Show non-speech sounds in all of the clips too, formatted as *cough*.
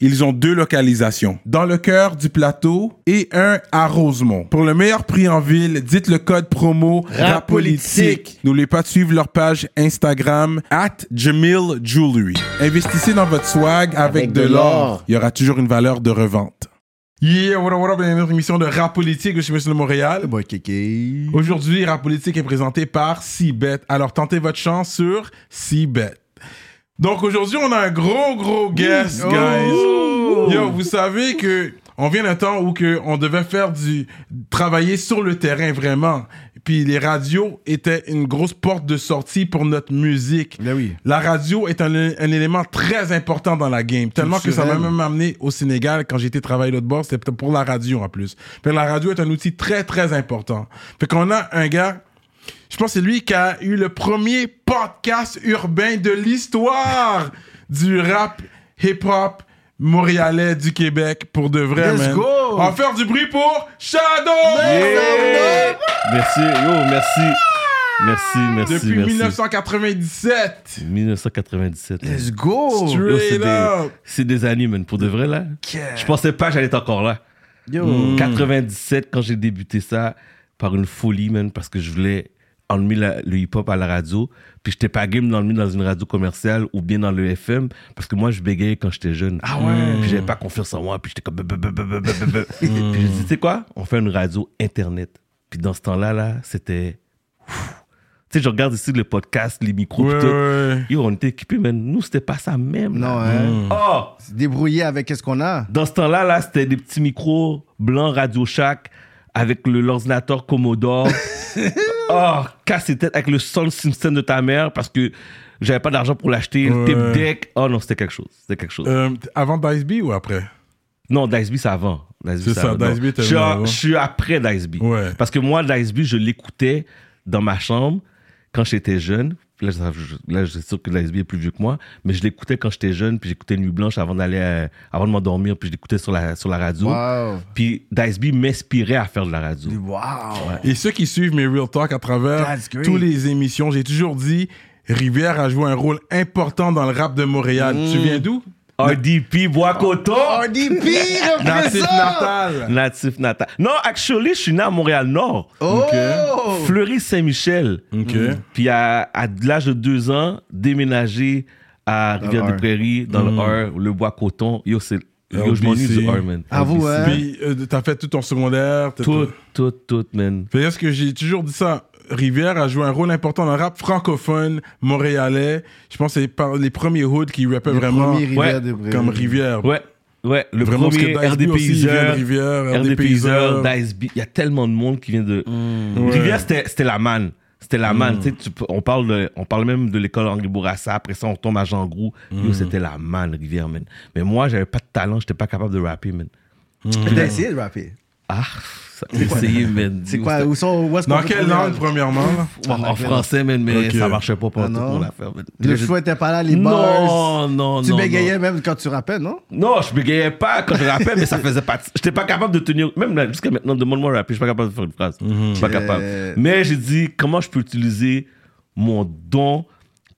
ils ont deux localisations. Dans le cœur du plateau et un à Rosemont. Pour le meilleur prix en ville, dites le code promo RAPOLITIQUE. N'oubliez pas de suivre leur page Instagram at Jamil Jewelry. Investissez dans votre swag avec, Avec de l'or. Il y aura toujours une valeur de revente. Yeah, what up, what up, bienvenue dans notre émission de rap politique de chez Monsieur de Montréal. Kéké. Aujourd'hui, Rap Politique est présenté par Cbet. Alors, tentez votre chance sur Cbet. Donc, aujourd'hui, on a un gros, gros guest, guys. Yo, vous savez que on vient d'un temps où que on devait faire du travailler sur le terrain vraiment. Puis les radios étaient une grosse porte de sortie pour notre musique. Ben oui. La radio est un, un élément très important dans la game. Tellement que ça m'a même amené au Sénégal quand j'étais travailler l'autre bord. C'était pour la radio en plus. Fait que la radio est un outil très, très important. Fait qu'on a un gars, je pense que c'est lui qui a eu le premier podcast urbain de l'histoire du rap hip-hop montréalais du Québec pour de vrai, Let's man. go! On va faire du bruit pour Shadow! Yeah! Merci, yo, merci. Merci, merci, Depuis merci. 1997. 1997. man. Let's go. C'est des, des années, man. Pour de vrai, là. Je pensais pas que j'allais être encore là. Yo. 97, quand j'ai débuté ça, par une folie, man, parce que je voulais enlever la- le hip-hop à la radio. Puis j'étais pas game d'enlever dans une radio commerciale ou bien dans le FM, parce que moi, je bégayais quand j'étais jeune. Ah ouais? Puis j'avais pas confiance en moi, puis j'étais comme... Puis j'ai dit, tu sais quoi? On fait une radio Internet. Puis dans ce temps-là, là, c'était... Tu sais, je regarde ici le podcast, les micros, Ouais, tout. ouais. Yo, on était équipés, mais nous, c'était pas ça même. là. Non, hein. Oh! Se Débrouiller avec qu'est-ce qu'on a? Dans ce temps-là, là, c'était des petits micros blancs Radio Shack avec le- l'ordinateur Commodore. *laughs* oh, casse-tête avec le Sound Simpson de ta mère parce que j'avais pas d'argent pour l'acheter. Le tape deck. Oh non, c'était quelque chose. C'était quelque chose. Euh, avant Dice B ou après? Non, Diceby, c'est avant. C'est ça, avant. Diceby était je, suis avant. je suis après Diceby. Ouais. Parce que moi, Diceby, je l'écoutais dans ma chambre quand j'étais jeune. Là, je, là, je suis sûr que Diceby est plus vieux que moi, mais je l'écoutais quand j'étais jeune, puis j'écoutais Nuit Blanche avant d'aller, à- avant de m'endormir, puis je l'écoutais sur la, sur la radio. Wow. Puis Diceby m'inspirait à faire de la radio. Wow. Et ceux qui suivent mes Real Talk à travers toutes les émissions, j'ai toujours dit Rivière a joué un rôle important dans le rap de Montréal. Tu viens d'où? RDP, Bois-Coton, RDP, Natif natal. natif natal. Non, actually, je suis né à Montréal-Nord. Oh. Fleury-Saint-Michel. Ok. Puis à, à l'âge de deux ans, déménager à Rivière-des-Prairies, dans le R, le Bois-Coton. Yo, c'est... Yo, je m'ennuie du R, man. À vous, hein? Puis euh, t'as fait tout ton secondaire. Tout, tout, tout, man. Fait est-ce que j'ai toujours dit ça Rivière a joué un rôle important dans le rap francophone montréalais. Je pense que c'est par les premiers hoods qui rappaient Le vraiment premier Rivière Ouais. comme Rivière. Ouais, ouais. Le Vraiment, premier RD Payseur, Rivière, RD Payseur. Il y a tellement de monde qui vient de... Ouais. Rivière, c'était c'était la manne. C'était la manne. Tu sais, tu on, parle de- on parle même de l'école Henri Bourassa. Après ça, on tombe à Jean Groux. Yo, c'était la manne, Rivière, man. Mais moi, j'avais pas de talent. J'étais pas capable de rapper, man. T'as essayé de rapper? Ah, essayé, man. C'est quoi, c'était- où sont, où est-ce qu'on Dans quelle langue, la- premièrement? En, français, man, mais Ok. ça marchait pas pour Ah tout non? mon affaire, man. Le Je- flow était pas là, les bars. Non, non, Tu non. bégayais même quand tu rappais, non? Non, je bégayais pas quand je rappais, mais ça faisait pas. J'étais pas capable de tenir. Même là, jusqu'à maintenant, demande-moi de rapper, je suis pas capable de faire une phrase. Je suis pas capable. Mais j'ai dit, comment je peux utiliser mon don,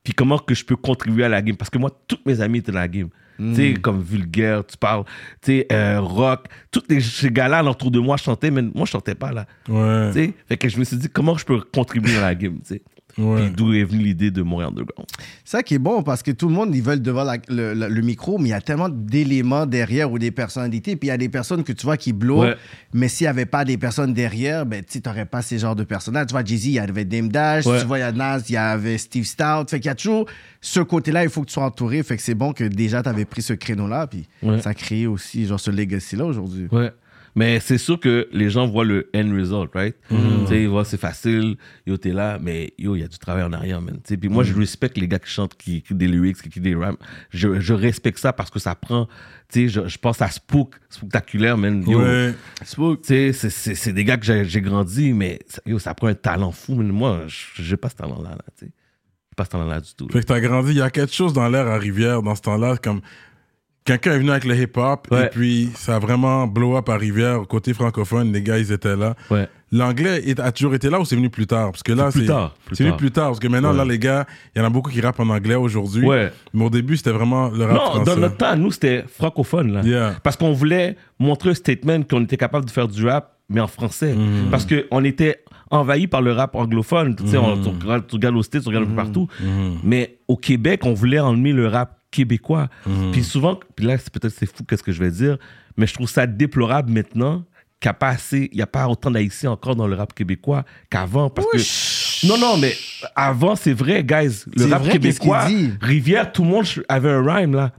puis comment que je peux contribuer à la game? Parce que moi, tous mes amis étaient dans la game. Tu sais, comme vulgaire, tu parles, tu sais, euh, rock. Tous les, ces gars-là autour de moi chantaient, mais moi, je chantais pas là. Ouais. Tu sais, fait que je me suis dit, comment je peux contribuer dans la game, tu sais? Ouais. Puis d'où est venue l'idée de Montréal Underground? C'est ça qui est bon parce que tout le monde, ils veulent devant la- le, micro, mais il y a tellement d'éléments derrière ou des personnalités. Puis il y a des personnes que tu vois qui blow, Ouais. mais s'il n'y avait pas des personnes derrière, ben, tu n'aurais pas ces genres de personnages. Tu vois, Jay-Z, il y avait Dame Dash. Ouais. Tu vois, il y a Nas, il y avait Steve Stout. Fait qu'il y a toujours ce côté-là, il faut que tu sois entouré. Fait que c'est bon que déjà, tu avais pris ce créneau-là. Puis Ouais. ça a créé aussi genre, ce legacy-là aujourd'hui. Ouais. Mais c'est sûr que les gens voient le end result, right? Mhm. Tu sais, ils voient c'est facile, yo, t'es là, mais yo, il y a du travail en arrière, man. Tu sais, Puis moi, Mhm. je respecte les gars qui chantent, qui écrivent des lyrics, qui écrivent des raps. Je, je respecte ça parce que ça prend, tu sais, je, je pense à Spook, Spooktacular, man. Yo, Ouais. Spook, tu sais, c'est- c'est c'est des gars que j'ai j'ai grandi, mais yo, ça prend un talent fou, man. Moi, je- j'ai pas ce talent-là, là, tu sais. J'ai pas ce talent-là du tout. là. Fait que t'as grandi, il y a quelque chose dans l'air à Rivière dans ce temps-là, comme quelqu'un est venu avec le hip-hop Ouais. et puis ça a vraiment blow up à Rivière, côté francophone, les gars ils étaient là. Ouais. L'anglais a toujours été là ou c'est venu plus tard? Parce que là, C'est venu plus tard parce que maintenant Ouais. là les gars, il y en a beaucoup qui rappent en anglais aujourd'hui. Mais au début c'était vraiment le rap Non, français. dans notre temps, nous, c'était francophone, là. Yeah. Parce qu'on voulait montrer un statement qu'on était capable de faire du rap, mais en français. Mhm. Parce qu'on était envahi par le rap anglophone. Tu sais, on- Mhm. tu, regardes, tu regardes aux States, tu regardes peu partout. Mais au Québec, on voulait emmener le rap québécois. Mhm. Puis souvent, puis là, c'est peut-être c'est fou qu'est-ce que je vais dire, mais je trouve ça déplorable maintenant qu'il n'y a pas assez, il y a pas autant d'haïtiens encore dans le rap québécois qu'avant. Parce que. Non, non, mais avant, c'est vrai, guys. Le rap vrai, québécois? Rivière, tout le monde avait un rhyme, là.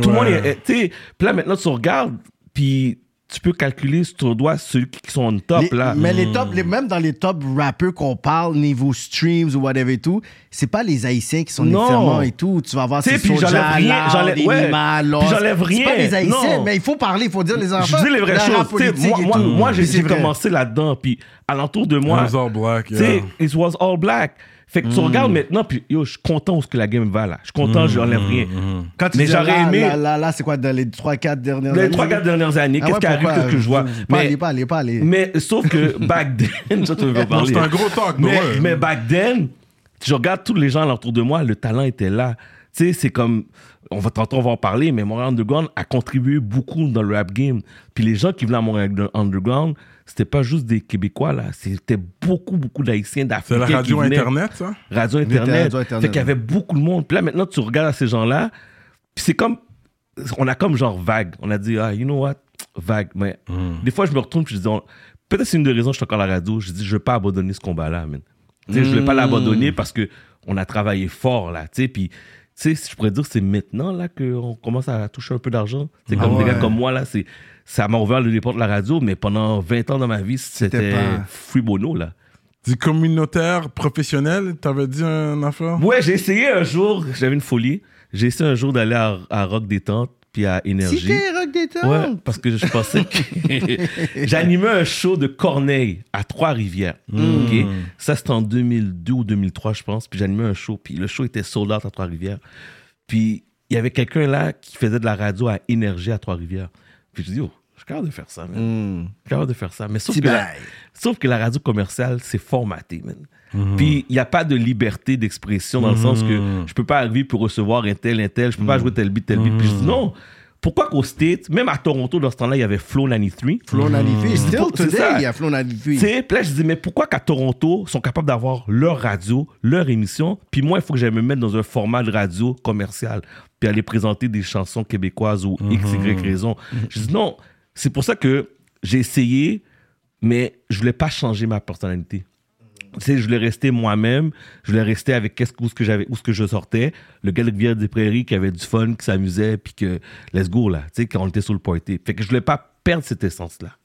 Tout le Ouais. monde est- Tu sais, puis là, maintenant, tu regardes, puis tu peux calculer sur ton doigt ceux qui sont en top, Les- là. Mais les top, les- même dans les top rappeurs qu'on parle, niveau streams ou whatever et tout, c'est pas les Haïtiens qui sont Non. nécessairement et tout. Tu vas voir c'est puis j'enlève rien, j'enlève- ouais. J'enlève C'est pas rien. les Haïtiens, Non. mais il faut parler, il faut dire les Je enfants. dis les vraies choses. Moi, moi, j'ai commencé là-dedans, puis alentour de moi, It was all black. yeah. it was all black. Fait que tu regardes maintenant, puis yo, je suis content où ce que la game va, là. Je suis content, je n'enlève rien. Quand tu Mais dis j'aurais là, aimé- Là, là, là, c'est quoi, dans les 3-4 dernières Les années? trois, quatre dernières années, qu'est-ce qui arrive, qu'est-ce que je vois? Pas Mais- aller, pas aller, pas aller. Mais sauf que back *laughs* then, ça tu veux pas Non, parler. c'est un gros talk, mais, ouais. mais back then, je regarde tous les gens autour de moi, le talent était là. Tu sais, c'est comme, on va tantôt on va en parler, mais Montréal Underground a contribué beaucoup dans le rap game. Puis les gens qui venaient à Montréal Underground, c'était pas juste des Québécois là, c'était beaucoup beaucoup d'Haïtiens, C'est d'Africains. la qui radio internet ça? Radio Internet. Radio Internet, Fait qu'il y avait beaucoup de monde. Puis là, maintenant, tu regardes à ces gens-là, puis c'est comme. On a comme genre vague. On a dit, ah, you know what? Vague. Mais des fois, je me retourne, puis je dis, on- peut-être c'est une des raisons que je suis encore à la radio. Je dis, je veux pas abandonner ce combat-là, man. Tu sais, Je vais pas l'abandonner parce que on a travaillé fort, là. Tu sais, puis. Tu sais, je pourrais dire c'est maintenant là qu'on commence à toucher un peu d'argent. C'est comme des gars comme moi là, c'est ça m'a ouvert les portes de la radio, mais pendant 20 ans dans ma vie, c'était pas- free bono là. Du communautaire professionnel, t'avais dit un affaire? Ouais, j'ai essayé un jour, j'avais une folie. J'ai essayé un jour d'aller à, à Rock Détente, puis à Énergie. Rock. Ouais, parce que je pensais que *laughs* j'animais un show de Corneille à Trois-Rivières. ok? Ça, c'était en 2002 ou 2003, je pense. Puis j'animais un show, puis le show était sold out à Trois-Rivières. Puis il y avait quelqu'un là qui faisait de la radio à Énergie à Trois-Rivières. Puis je dis, oh, je suis capable de faire ça, man. Hmm. Je suis capable de faire ça. Mais sauf que, la, sauf que la radio commerciale, c'est formaté, man. Puis il n'y a pas de liberté d'expression dans le sens que je peux pas arriver pour recevoir un tel, un tel, je peux pas jouer tel beat, tel beat. Puis je dis non. Pourquoi qu'au States, même à Toronto, dans ce temps-là, il y avait Flow 93. Flo Nanifi. Still pour- c'est today, ça. il y a Flo Tu Nanifi. sais, puis là, je disais, mais pourquoi qu'à Toronto, ils sont capables d'avoir leur radio, leur émission, puis moi, il faut que j'aille me mettre dans un format de radio commercial, puis aller présenter des chansons québécoises ou X, Y raison. Je dis, non, c'est pour ça que j'ai essayé, mais je voulais pas changer ma personnalité. Tu sais, je voulais rester moi-même, je voulais rester avec qu'est-ce que, où que j'avais, que je sortais, le gars de Rivière des Prairies qui avait du fun, qui s'amusait, puis que let's go là, tu sais, quand on était sur le party. Fait que je voulais pas perdre cette essence-là.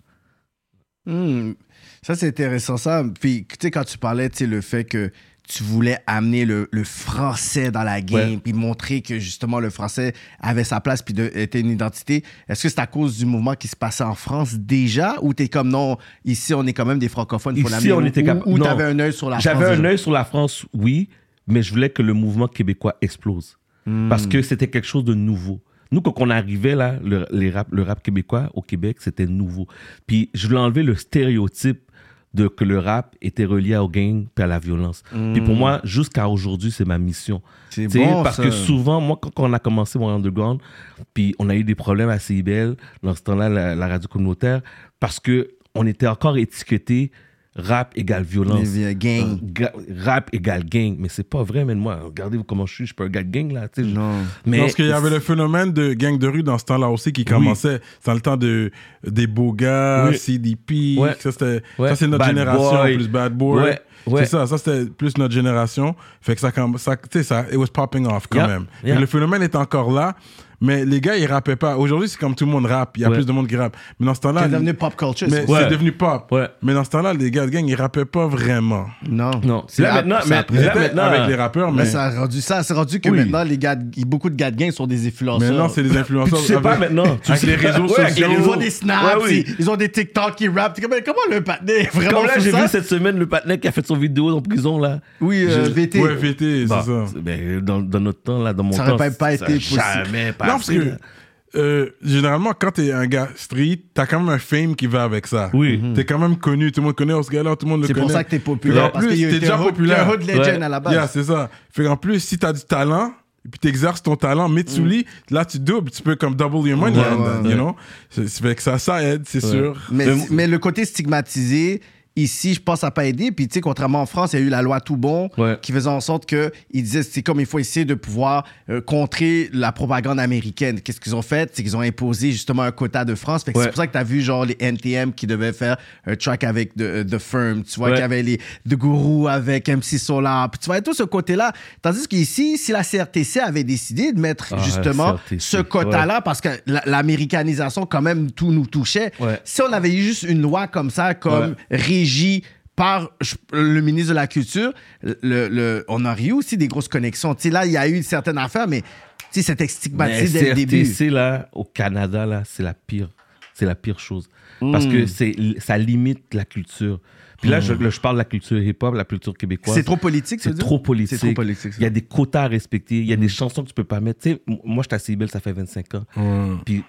Hmm. Ça, c'est intéressant, ça. Puis, tu sais, quand tu parlais, tu sais, le fait que tu voulais amener le, le français dans la game, puis montrer que, justement, le français avait sa place, puis était une identité. Est-ce que c'est à cause du mouvement qui se passait en France déjà, ou t'es comme, non, ici, on est quand même des francophones, il faut Ici, on était capable- Ou t'avais un œil sur la France J'avais un œil sur la France, oui, mais je voulais que le mouvement québécois explose. Hmm. Parce que c'était quelque chose de nouveau. Nous, quand on arrivait là, le, les rap, le rap québécois au Québec, c'était nouveau. Puis je voulais enlever le stéréotype de que le rap était relié au gang et à la violence. Puis pour moi, jusqu'à aujourd'hui, c'est ma mission. Hmm. C'est bon, Parce ça. que souvent, moi, quand on a commencé mon underground, puis on a eu des problèmes à CIBL, dans ce temps-là, la, la radio communautaire, parce que on était encore étiqueté rap égale violence. Ga- rap égale gang. Mais c'est pas vrai, mais moi, regardez comment je suis, je suis pas un gars de gang, là. tu sais. Non. Mais Parce qu'il y avait le phénomène de gang de rue dans ce temps-là aussi qui commençait. C'est dans le temps de, des beaux gars, Oui. CDP. Ouais. Ça, c'était, Ouais. ça, c'est notre Bad génération, Boy. plus Bad Boy. Ouais. Ouais. C'est ça, ça c'était plus notre génération. Fait que ça, comme- ça tu sais, ça, it was popping off quand même. Que le phénomène est encore là, Mais les gars, ils rappaient pas. Aujourd'hui, c'est comme tout le monde rappe. Il y a Ouais. plus de monde qui rappe. Mais dans ce temps-là. C'est devenu pop culture. mais c'est- Ouais. c'est devenu pop. Ouais. Mais dans ce temps-là, les gars de gang, ils rappaient pas vraiment. Non. Non. C'est Là, maintenant, mais- là, maintenant, avec les rappeurs, Mais mais. ça a rendu ça, c'est rendu que Oui. maintenant les gars, beaucoup de gars de gang sont des influenceurs. Maintenant, c'est des Puis influenceurs. *laughs* tu sais pas maintenant. Tu avec sais les réseaux sociaux. ils ont des snaps, Ouais, oui. ils, ils ont des TikTok qui rappent. Comment le patiné est vraiment Comme là, j'ai vu cette semaine le patinet qui a fait son vidéo en prison, là. Oui, euh, Je- VT. Ouais, VT, c'est Bah, ça. c'est- ben, dans, dans notre temps, là, dans mon Ça temps. pas- pas ça été a possible. Jamais Non, parce que euh, généralement, quand t'es un gars street, t'as quand même un fame qui va avec ça. Oui. T'es quand même connu, tout le monde connaît ce gars-là, tout le monde le C'est connaît. pour ça que t'es populaire. qu'en parce plus, que t'es déjà populaire. t'es un hood legend Ouais. à la base. Yeah, c'est ça. Fait qu'en plus, si t'as du talent, et puis t'exerces ton talent, Mitsuli, là, tu doubles, tu peux comme double your money, Ouais, and ouais, you know? C'est- c'est fait que ça, ça aide, c'est Ouais. sûr. Mais, Mais- mais le côté stigmatisé, ici, je pense, ça n'a pas aidé. Puis, tu sais, contrairement en France, il y a eu la loi Tout Bon Ouais. qui faisait en sorte qu'ils disaient c'est comme il faut essayer de pouvoir euh, contrer la propagande américaine. Qu'est-ce qu'ils ont fait? C'est qu'ils ont imposé justement un quota de France. Fait que Ouais. C'est pour ça que tu as vu, genre, les NTM qui devaient faire un track avec The, The Firm. Tu vois Ouais. qu'il y avait les The Guru avec MC Solar. Puis, tu vois, tout ce côté-là. Tandis qu'ici, si la CRTC avait décidé de mettre Ah, justement ce quota-là, parce que la- l'américanisation, quand même, tout nous touchait. Si on avait eu juste une loi comme ça, comme régie par le ministre de la Culture, le, le- on aurait eu aussi des grosses connexions. Tu sais, là, il y a eu certaines affaires, mais c'était Mais stigmatisé dès le début. Là, au Canada, là, c'est la pire. C'est la pire chose. Parce Hmm. que c'est, ça limite la culture. Puis là, je, là, je parle de la culture hip-hop, la culture québécoise. C'est trop politique, C'est trop politique. C'est trop politique. Il y a des quotas à respecter. Il y a des chansons que tu peux pas mettre. Tu sais, m- moi, je suis à CIBEL, ça fait 25 ans. Puis,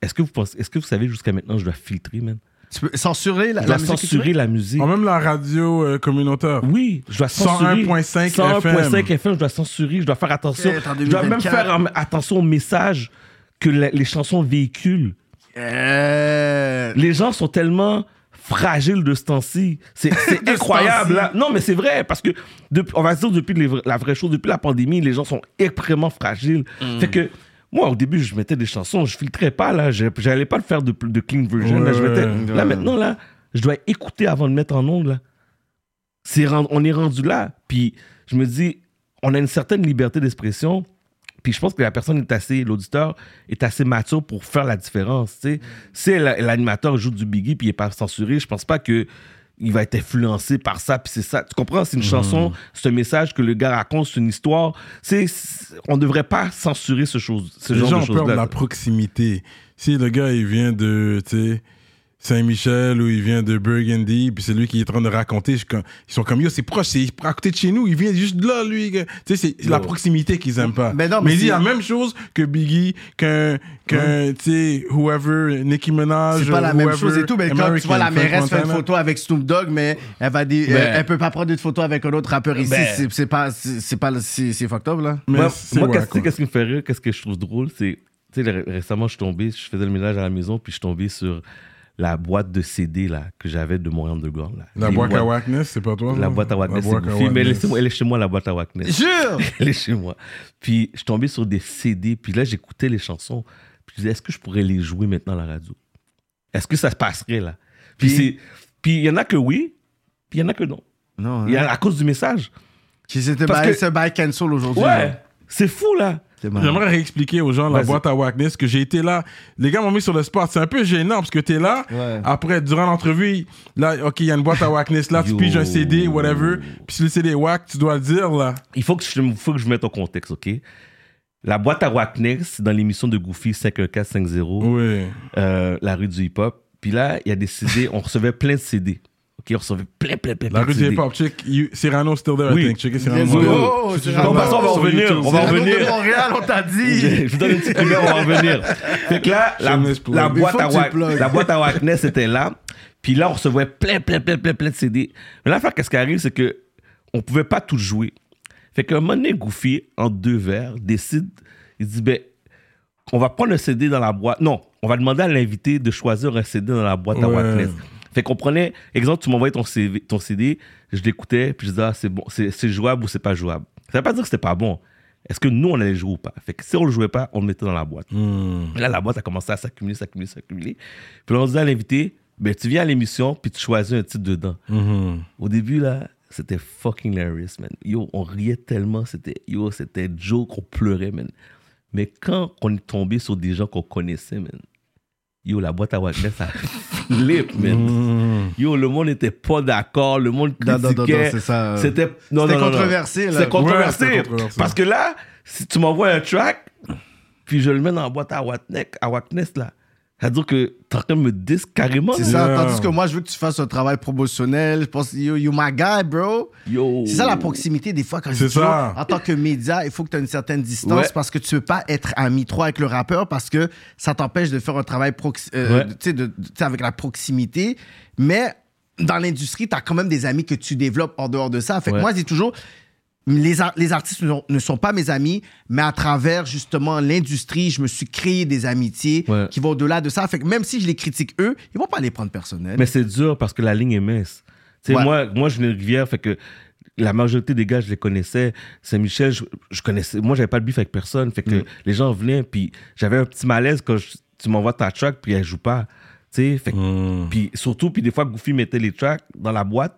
est-ce que vous pensez, est-ce que vous savez jusqu'à maintenant, je dois filtrer, man? Tu peux censurer la, Je dois la musique censurer la musique. Même la radio euh, communautaire. Oui, je dois censurer. 101.5 101.5 FM, je dois censurer, je dois faire attention. Je dois même 2024. faire um, attention aux messages que la- les chansons véhiculent. Euh, Les gens sont tellement fragiles de ce temps-ci. C'est *laughs* incroyable. là. Non, mais c'est vrai, parce que, depuis- on va dire depuis les la vraie chose, depuis la pandémie, les gens sont extrêmement fragiles. Mm. Fait que, moi, au début, je mettais des chansons, je filtrais pas, là. Je- J'allais pas le faire de, de clean version. là, je Ouais, mettais- ouais. là, maintenant, là, je dois écouter avant de mettre en ongle, là. On est rendu là. Puis, je me dis, on a une certaine liberté d'expression. Puis je pense que la personne est assez, l'auditeur est assez mature pour faire la différence. tu sais. Si la- l'animateur joue du Biggie puis il est pas censuré, je pense pas que il va être influencé par ça. Puis c'est ça. Tu comprends? C'est une chanson, c'est un message que le gars raconte, c'est une histoire. C'est, on devrait pas censurer ce, chose, ce Les genre gens de ont peur de la proximité. Si le gars, il vient de, tu sais, Saint-Michel ou il vient de Burgundy, puis c'est lui qui est en train de raconter, ils sont comme, yo, c'est proche, c'est à côté de chez nous, il vient juste de là, lui. Tu sais, c'est la proximité qu'ils aiment pas. Mais non, mais il dit la même chose que Biggie, qu'un, qu'un, tu sais, whoever, Nicki Minaj. C'est pas la même chose et tout, mais quand tu vois la mairesse faire une photo avec Snoop Dogg, mais elle va dire, Ben. elle, elle peut pas prendre une photo avec un autre rappeur ici, Ben. c'est c'est pas, c'est pas, c'est fucked up là. Mais moi, qu'est-ce, qui me fait rire, qu'est-ce que je trouve drôle, c'est, tu sais, ré- récemment, je suis tombé, je faisais le ménage à la maison, puis je suis tombé sur la boîte de CD là, que j'avais de mon underground. Là. La boîte à Wackness, c'est pas toi? La boîte à Wackness, c'est mais elle est, chez moi- elle est chez moi, la boîte à Wackness. Jure! *laughs* elle est chez moi. Puis je tombé sur des CD, puis là, j'écoutais les chansons. Puis je disais, est-ce que je pourrais les jouer maintenant à la radio? Est-ce que ça se passerait là? Puis Puis- c'est- puis il y en a que oui, puis il y en a que non. Non, y a à cause du message. Qui s'était Parce bail, que- ce bail cancel aujourd'hui. Ouais, c'est fou là. J'aimerais réexpliquer aux gens la boîte à Wackness que j'ai été là. Les gars m'ont mis sur le spot. C'est un peu gênant parce que t'es là. Ouais. Après, durant l'entrevue, là, OK, il y a une boîte à Wackness. Là, tu piges un CD, whatever. Puis si le CD est wack, tu dois le dire, là. Il faut que je, faut que je mette au contexte, OK? La boîte à Wacknex, dans l'émission de Goofy 51450, Oui. euh, la rue du hip-hop. Puis là, il y a des CD, on recevait plein de CD. OK, on recevait plein, plein, plein, plein La rue de du CD. hip-hop, check. you- Cyrano still there, Oui. I think. Checkez Cyrano. Let's Oui, Montréal. go, Je suis Cyrano. toujours Bon, on va sur revenir, YouTube. on va Cyrano revenir. de Montréal, on t'a dit. Je vous donne une petite lumière, on va revenir. Fait que là, la, Shameless plug. la Il boîte faut à que tu Wack- plugues. la boîte à Wackness était là. Puis là, on recevait plein, plein, plein, plein, plein de CD. Mais l'affaire, qu'est-ce qui arrive, c'est que on pouvait pas tout jouer. Fait qu'un moment donné, Goofy, en deux verres, décide, il dit, ben, on va prendre un CD dans la boîte. Non, on va demander à l'invité de choisir un CD dans la boîte à Ouais. Wackness. Fait qu'on prenait, exemple, tu m'envoyais ton, CV ton CD, je l'écoutais, puis je disais, ah, c'est bon, c'est jouable ou c'est pas jouable. Ça veut pas dire que c'était pas bon. Est-ce que nous, on allait jouer ou pas? Fait que si on le jouait pas, on le mettait dans la boîte. Hmm. Et là, la boîte a commencé à s'accumuler, s'accumuler, s'accumuler. Puis on disait à l'invité, ben, tu viens à l'émission, puis tu choisis un titre dedans. Mhm. Au début, là, c'était fucking hilarious, man. Yo, on riait tellement, c'était, yo, c'était joke, on pleurait, man. Mais quand on est tombé sur des gens qu'on connaissait, man, yo, la boîte à Wackness, ça flip, man. Yo, le monde n'était pas d'accord, le monde Non, non, non, non, critiquait. c'est ça. C'était controversé, là. C'est controversé. Ouais, controversé. Parce que là, si tu m'envoies un track, puis je le mets dans la boîte à Wackness, à là, c'est-à-dire que t'es en train de me dis carrément. C'est ça. Yeah. Tandis que moi, je veux que tu fasses un travail promotionnel. Je pense, you, you my guy, bro. Yo. C'est ça la proximité des fois quand je dis ça. en tant que média, il faut que tu aies une certaine distance Ouais. parce que tu veux pas être ami trop avec le rappeur parce que ça t'empêche de faire un travail euh, Ouais. de- avec la proximité. Mais dans l'industrie, tu as quand même des amis que tu développes en dehors de ça. Fait que Ouais. moi, je dis toujours, les, ar- les artistes ne sont- ne sont pas mes amis, mais à travers justement l'industrie, je me suis créé des amitiés Ouais. qui vont au-delà de ça. Fait que même si je les critique eux, ils vont pas les prendre personnels. Mais c'est dur parce que la ligne est mince. Tu sais, Ouais. moi, moi, je viens de Rivière, fait que la majorité des gars, je les connaissais. Saint-Michel, je, je connaissais. Moi, j'avais pas de bif avec personne. Fait que les gens venaient, puis j'avais un petit malaise quand je- tu m'envoies ta track, puis elle joue pas. Tu sais, fait que- puis surtout, puis des fois, Goofy mettait les tracks dans la boîte,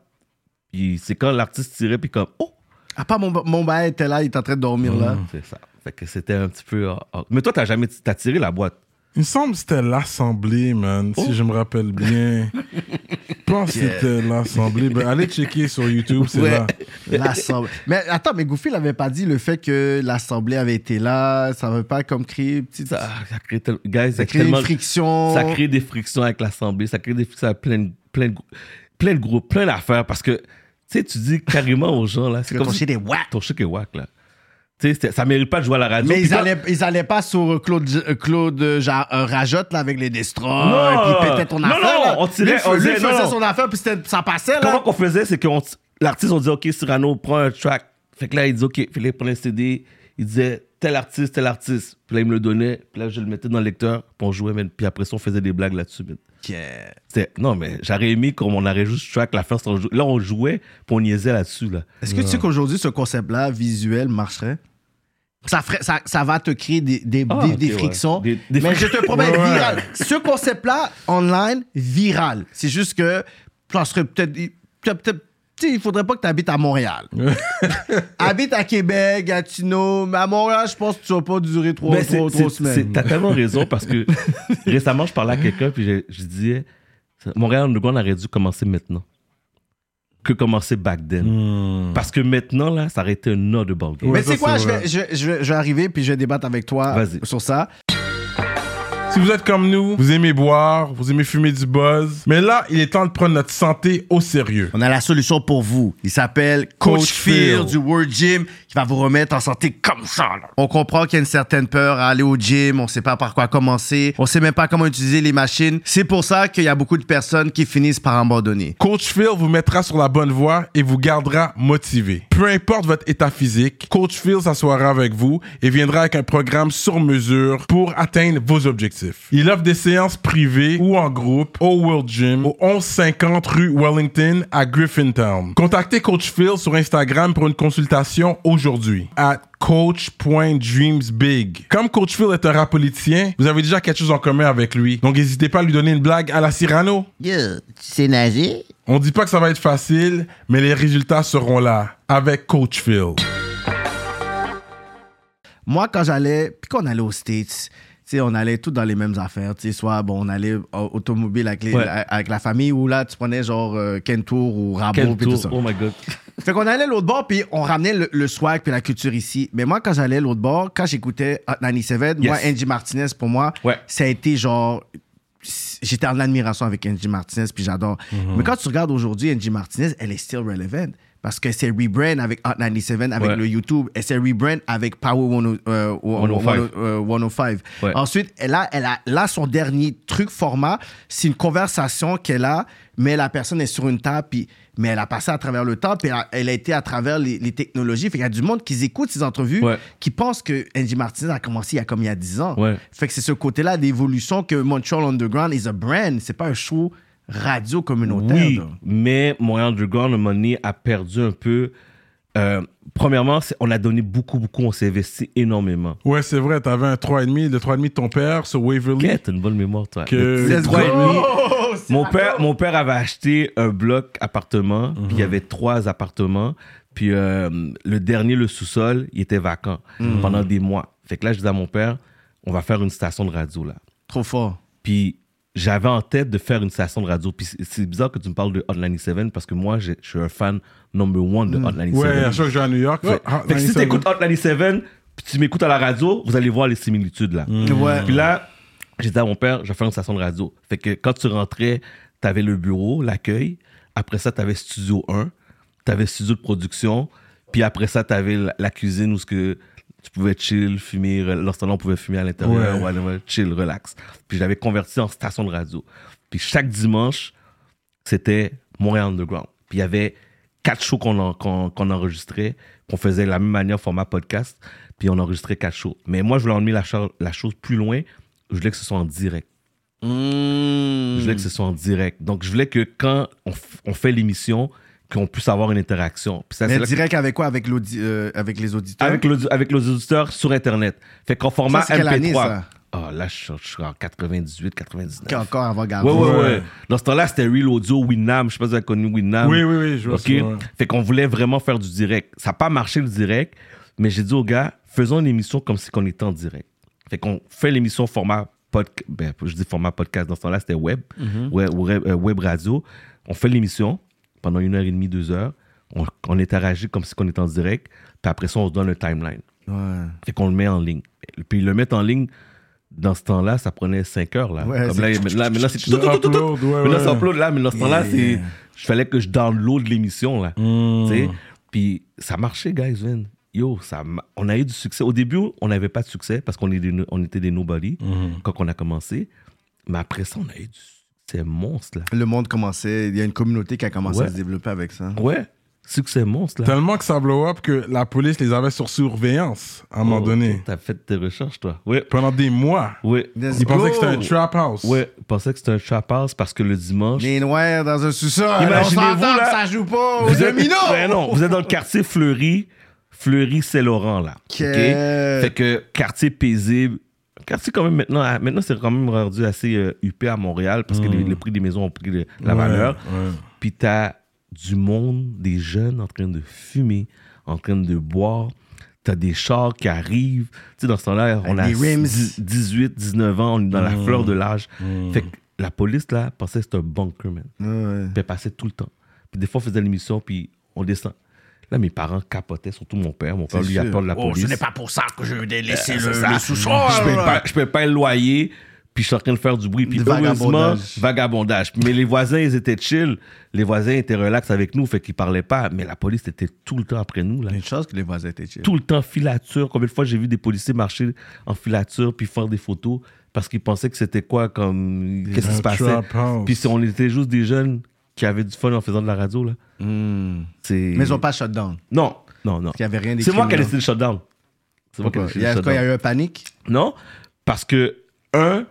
puis c'est quand l'artiste tirait, puis comme, oh, À part mon, mon bail était là, il est en train de dormir là. c'est ça. Fait que c'était un petit peu. ah, ah. Mais toi, t'as jamais t'as tiré la boîte? Il me semble que c'était l'Assemblée, man, Oh. si je me rappelle bien. Je pense que c'était l'Assemblée. Ben, allez checker sur YouTube, c'est Ouais. là. L'Assemblée. Mais attends, mais Goofy l'avait pas dit le fait que l'Assemblée avait été là, ça veut pas comme créer une petite. Ça, ça crée, tel- guys, ça crée tellement- une friction. Ça crée des frictions avec l'Assemblée, ça crée des frictions avec plein de, plein de, plein de groupes, plein d'affaires. Parce que, tu sais, tu dis carrément aux gens, là, c'est comme ton si shit est whack. ton shit est whack, là. Tu sais, ça mérite pas de jouer à la radio. Mais ils allaient, ils allaient pas sur Claude, euh, Claude euh, Ja- euh, Rajotte là, avec les destroys, Non. puis pétait ton Non, affaire. non, là. on tirait- Lui, on lui, faisait non. son affaire, puis ça passait Comment là. qu'on faisait, c'est que l'artiste, on disait, OK, Cyrano, prends un track. Fait que là, il dit, OK, Philippe, prends un CD. Il disait, tel artiste, tel artiste. Puis là, il me le donnait. Puis là, je le mettais dans le lecteur. Puis on jouait, man. Puis après ça, on faisait des blagues là-dessus, man. Yeah. C'était- Non, mais j'aurais aimé comme on aurait juste track la first. Là, on jouait, puis on niaisait là-dessus, là. Est-ce que tu sais qu'aujourd'hui, ce concept-là, visuel, marcherait? Ça, ferait, ça, ça va te créer des, des, Ah, des, ok, des ouais. frictions. Des- des mais je te promets, Ouais, ouais. viral. Ce concept-là, online, viral. C'est juste que ça serait peut-être. peut-être- tu il faudrait pas que tu habites à Montréal. *laughs* Habite à Québec, Gatineau, mais à Montréal, je pense que tu vas pas durer trois, Mais c'est- trois, trois c'est- semaines. c'est- T'as tellement raison parce que *laughs* récemment, je parlais à quelqu'un puis je, je disais Montréal Underground aurait dû commencer maintenant que commencer back then. Hmm. Parce que maintenant, là, ça aurait été un autre ballgame. Mais sais quoi, c'est je vais, je, vais- je vais- je vais arriver puis je vais débattre avec toi sur ça. Si vous êtes comme nous, vous aimez boire, vous aimez fumer du buzz, mais là, il est temps de prendre notre santé au sérieux. On a la solution pour vous. Il s'appelle Coach, Coach Phil Phil. du World Gym qui va vous remettre en santé comme ça. là. On comprend qu'il y a une certaine peur à aller au gym. On sait pas par quoi commencer. On sait même pas comment utiliser les machines. C'est pour ça qu'il y a beaucoup de personnes qui finissent par abandonner. Coach Phil vous mettra sur la bonne voie et vous gardera motivé. Peu importe votre état physique, Coach Phil s'assoira avec vous et viendra avec un programme sur mesure pour atteindre vos objectifs. Il offre des séances privées ou en groupe au World Gym au 1150 rue Wellington à Griffintown. Contactez Coach Phil sur Instagram pour une consultation aujourd'hui à coach.dreamsbig. Comme Coach Phil est un rap politicien, vous avez déjà quelque chose en commun avec lui. Donc n'hésitez pas à lui donner une blague à la Cyrano. Yo, tu sais nager? On dit pas que ça va être facile, mais les résultats seront là avec Coach Phil. Moi, quand j'allais, puis quand on allait aux States, sais, on allait tous dans les mêmes affaires. Tu sais, soit, bon, on allait au- automobile avec, les- Ouais. avec la famille, ou là, tu prenais genre euh, Kentour ou Rabo, Quel puis tout ça. oh my god. *laughs* Fait qu'on allait l'autre bord, puis on ramenait le, le swag puis la culture ici. Mais moi, quand j'allais l'autre bord, quand j'écoutais Hot 97, moi. Angie Martinez, pour moi, Ouais. ça a été genre... J'étais en admiration avec Angie Martinez, puis j'adore. Mhm. Mais quand tu regardes aujourd'hui, Angie Martinez, elle est still relevant. Parce que c'est rebrand avec Hot 97, avec Ouais. le YouTube, et c'est rebrand avec Power 10, euh, 105. euh, 105. Ouais. Ensuite, elle a, elle a là son dernier truc format, c'est une conversation qu'elle a, mais la personne est sur une table, puis, mais elle a passé à travers le temps, puis elle a, elle a été à travers les, les technologies. Fait qu'il y a du monde qui écoute ces entrevues, Ouais. qui pense que Angie Martinez a commencé il y a comme il y a 10 ans. Fait que c'est ce côté-là d'évolution que Montreal Underground is a brand, c'est pas un show radio communautaire. Oui, là. mais Montréal Underground, à un moment donné, a perdu un peu. euh, premièrement, c'est- on a donné beaucoup, beaucoup, on s'est investi énormément. Ouais, c'est vrai, t'avais un 3,5, le 3,5 de ton père sur Waverly. Ok, t'as une bonne mémoire, toi. Que- Le- le Let's trois et go! demi. Oh, Mon père, mon père avait acheté un bloc appartement, puis il y Mhm. avait trois appartements, puis euh, le dernier, le sous-sol, il était vacant Mhm. pendant des mois. Fait que là, je dis à mon père, on va faire une station de radio, là. Trop fort. Puis j'avais en tête de faire une station de radio. Puis c'est- bizarre que tu me parles de Hot 97 parce que moi, je suis un fan number one de Hot 97. Ouais, à chaque que je vais à New York. Fait, ah, fait que si 97. tu écoutes Hot 97, puis tu m'écoutes à la radio, vous allez voir les similitudes là. Ouais. Puis là, j'ai dit à mon père, je vais faire une station de radio. Fait que quand tu rentrais, tu avais le bureau, l'accueil. Après ça, tu avais Studio 1, tu avais Studio de production. Puis après ça, tu avais la, la cuisine où ce que tu pouvais chill, fumer. Lorsqu'on on pouvait fumer à l'intérieur, Ouais. ouais, chill, relax. Puis je l'avais converti en station de radio. Puis chaque dimanche, c'était Montréal Underground. Puis il y avait quatre shows qu'on en- qu'on enregistrait, qu'on faisait de la même manière, format podcast, puis on enregistrait quatre shows. Mais moi, je voulais emmener la, la chose plus loin. Je voulais que ce soit en direct. Je voulais que ce soit en direct. Donc, je voulais que quand on fait l'émission, qu'on puisse avoir une interaction. Puis ça, Mais que- direct avec quoi? Avec, euh, avec les auditeurs? Avec, les auditeurs sur Internet. Fait qu'en format Ça, c'est quelle MP3. année, ça? Ah, là, je, suis- je suis en 98, 99. Qui est encore avant Ouais, Gabo. ouais, ouais, Ouais. Dans ce temps-là, c'était Real Audio, Winam. Je sais pas si vous avez connu Winam. Oui, oui, oui, je vois OK? ça, ouais. Fait qu'on voulait vraiment faire du direct. Ça n'a pas marché le direct, mais j'ai dit aux gars, faisons une émission comme si on était en direct. Fait qu'on fait l'émission format podcast. Ben, je dis format podcast. Dans ce temps-là, c'était web, Mhm. web, web, euh, web radio. On fait l'émission pendant une heure et demie, deux heures. On, on interagit comme si on était en direct. Puis après ça, on se donne un timeline. Ouais. Fait qu'on le met en ligne. Puis le mettre en ligne, dans ce temps-là, ça prenait 5 heures. Là. Ouais, Comme c'est- là, là, maintenant, c'est Le upload, ouais, Maintenant, ouais. ça upload là, mais dans ce temps-là, Yeah. c'est. Je fallait que je download l'émission, là. Mm. Sais? Puis ça marchait, guys, man. Yo, ça, on a eu du succès. Au début, on n'avait pas de succès parce qu'on est des on était des nobody Mm-hmm. quand on a commencé. Mais après ça, on a eu du succès monstre, là. Le monde commençait, il y a une communauté qui a commencé Ouais. à se développer avec ça. Ouais, succès monstre, là. Tellement que ça blow up que la police les avait sur surveillance à un moment Oh, donné. T'as fait tes recherches, toi. Ouais, Pendant des mois. Let's Ils pensaient que c'était un trap house. Ouais, je pensais que c'était un trap house parce que le dimanche. Les noirs dans un sous-sol. Imaginez-vous, on s'entend là. que ça joue pas au Vous êtes, domino. *laughs* Ben non, vous êtes dans le quartier Fleury, Fleury Saint-Laurent là. Ok. ok? Fait que quartier paisible. Quartier quand même maintenant, ah, maintenant c'est quand même rendu assez euh, huppé à Montréal parce que les- le prix des maisons ont pris le- la Ouais, valeur. ouais. Puis t'as du monde, des jeunes en train de fumer, en train de boire. T'as des chars qui arrivent. Tu sais, dans ce temps-là, on a des rims. 10 18, 19 ans, on est dans la Mm. fleur de l'âge. Fait que la police, là, pensait que c'était un bunker, man. Ouais. Puis elle passait tout le temps. Puis des fois, on faisait l'émission, puis on descend. Là, mes parents capotaient, surtout mon père. Mon père, lui, a peur de la Oh, police. ce n'est pas pour ça que je vais laisser C'est le, sous-sol. Je paye je paye pas le loyer, puis je suis en train de faire du bruit. Puis heureusement, vagabondage. vagabondage. Mais les voisins, ils étaient chill. Les voisins étaient relax avec nous, fait qu'ils parlaient pas. Mais la police était tout le temps après nous. Là. Une chance que les voisins étaient chill. Tout le temps filature. Combien de fois j'ai vu des policiers marcher en filature puis faire des photos parce qu'ils pensaient que c'était quoi comme. Qu'est-ce qui se passait? Puis si on était juste des jeunes qui avaient du fun en faisant de la radio, là. Hmm. Mais ils ont pas shut down. Non, non, non. Il y avait rien C'est moi qui ai laissé le shutdown. C'est moi qui ai y le a quoi, il y shutdown. a eu un panique? Non, parce que, un,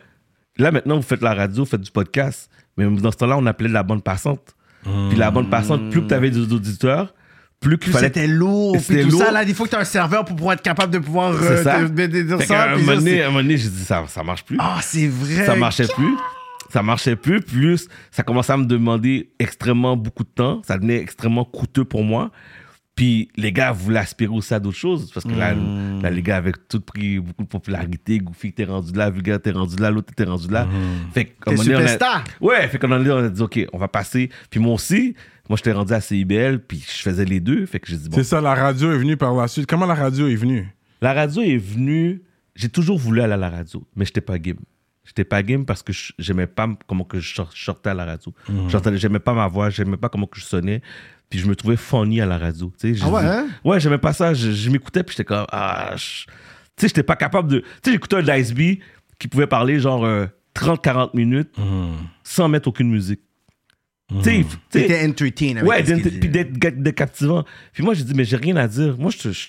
là maintenant, vous faites la radio, vous faites du podcast, mais dans ce temps-là, on appelait de la bande passante. Puis la bande passante, plus que tu avais des auditeurs, plus qu'il fallait. c'était lourd, C'était puis tout ça, lourd. là, il faut que tu aies un serveur pour pouvoir être capable de pouvoir C'est euh, ça. te- de- de- ça. ça, à un moment donné, j'ai dit, ça, ça marche plus. Ah, c'est vrai. ça marchait plus. Ça marchait plus. Plus, ça commençait à me demander extrêmement beaucoup de temps. Ça devenait extrêmement coûteux pour moi. Puis les gars voulaient aspirer aussi à d'autres choses. Parce que là, Hmm. là, les gars avaient tout pris beaucoup de popularité. Goofy t'es rendu là, Vulgaire t'es rendu là, l'autre t'es rendu là. Fait Hmm. T'es moment donné, on a- superstar. Ouais, fait qu'on a, on a dit, OK, on va passer. Puis moi aussi, moi, j'étais rendu à CIBL, puis je faisais les deux. Fait que j'ai dit, bon, C'est ça, la radio est venue par la suite. Comment la radio est venue? La radio est venue. J'ai toujours voulu aller à la radio, mais j'étais pas game. J'étais pas game parce que je- j'aimais pas comment que je sor- sortais à la radio. J'entendais- J'aimais pas ma voix, j'aimais pas comment que je sonnais. Puis je me trouvais funny à la radio. tu sais. Ah ouais, hein? Ouais, j'aimais pas ça. Je, je m'écoutais, puis j'étais comme. Ah, je- tu sais, j'étais pas capable de. Tu sais, j'écoutais un Dice B qui pouvait parler genre euh, 30-40 minutes sans mettre aucune musique. Tu sais, il f- tu sais, T'étais entertain avec Ouais, d'être captivant. Puis moi, j'ai dit, mais j'ai rien à dire. Moi, je je-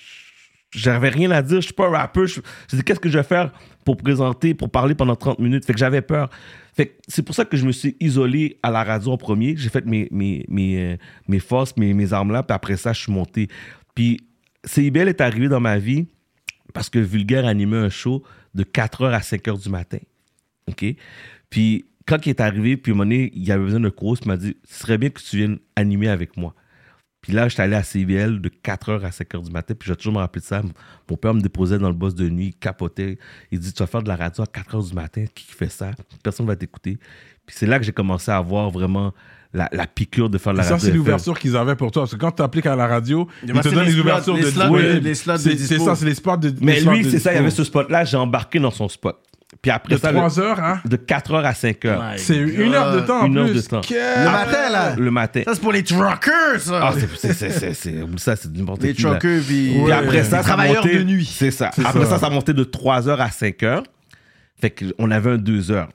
j'avais rien à dire. Je suis pas un rappeur. Je- J'ai dit, qu'est-ce que je vais faire pour présenter, pour parler pendant 30 minutes? Fait que j'avais peur. Fait que c'est pour ça que je me suis isolé à la radio en premier. J'ai fait mes, mes, mes, euh, mes forces, mes, mes armes là. Puis après ça, je suis monté. Puis CIBL est arrivé dans ma vie parce que Vulgaire animait un show de 4h à 5h du matin. OK? Puis quand il est arrivé, puis un moment donné, il avait besoin de cause, il m'a dit Ce serait bien que tu viennes animer avec moi. Puis là, j'étais allé à CBL de 4h à 5h du matin. Puis je vais toujours me rappeler de ça. Mon père me déposait dans le boss de nuit, il capotait. Il dit Tu vas faire de la radio à 4h du matin. Qui fait ça? Personne ne va t'écouter. Puis c'est là que j'ai commencé à avoir vraiment la, la piqûre de faire de la Ça, radio. c'est FM. l'ouverture qu'ils avaient pour toi. Parce que quand tu appliques à la radio, ils te c'est donnent les les slots- ouvertures les de slots Ouais, de- les slots de C'est c'est ça, c'est les spots de Mais lui, c'est ça, il y avait ce spot-là. J'ai embarqué dans son spot. Puis après De ça, le- 3 heures, hein? De 4h à 5h. C'est une heure de temps en Une heure plus. de temps. Le matin, là. Le matin. Ça, c'est pour les truckers, ça. Ah, c'est- c'est- c'est- c'est- c'est- oublie ça, c'est n'importe les qui. là. truckers, puis... Puis Ouais. après ça, Les ça travailleurs montait- de nuit. C'est ça. Après ça. ça. ça, montait de 3h à 5h. Fait qu'on avait un 2h.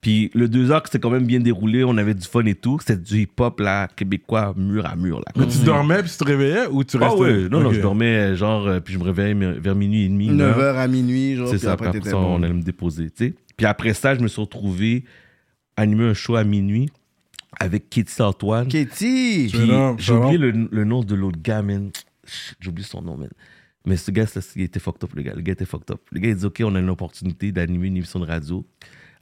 Puis le 2h, c'était quand même bien déroulé. On avait du fun et tout. C'était du hip-hop, là, québécois, mur à mur. Là, Mais tu dormais puis tu te réveillais ou tu Ah restais ouais, non, non, je dormais euh, genre, euh, puis je me réveillais vers minuit et demi. une heure. 9h à minuit, genre, C'est ça, après, après t'étais ça, bon. on allait me déposer, tu sais. Puis après ça, je me suis retrouvé animer un show à minuit avec Kitty Antoine. Katie! J'ai oublié le, le nom de l'autre gars, man. Oublié son nom, man. Mais ce gars, ça, il était fucked up, le gars. Le gars était fucked up. Le gars, il dit, OK, on a une opportunité d'animer une émission de radio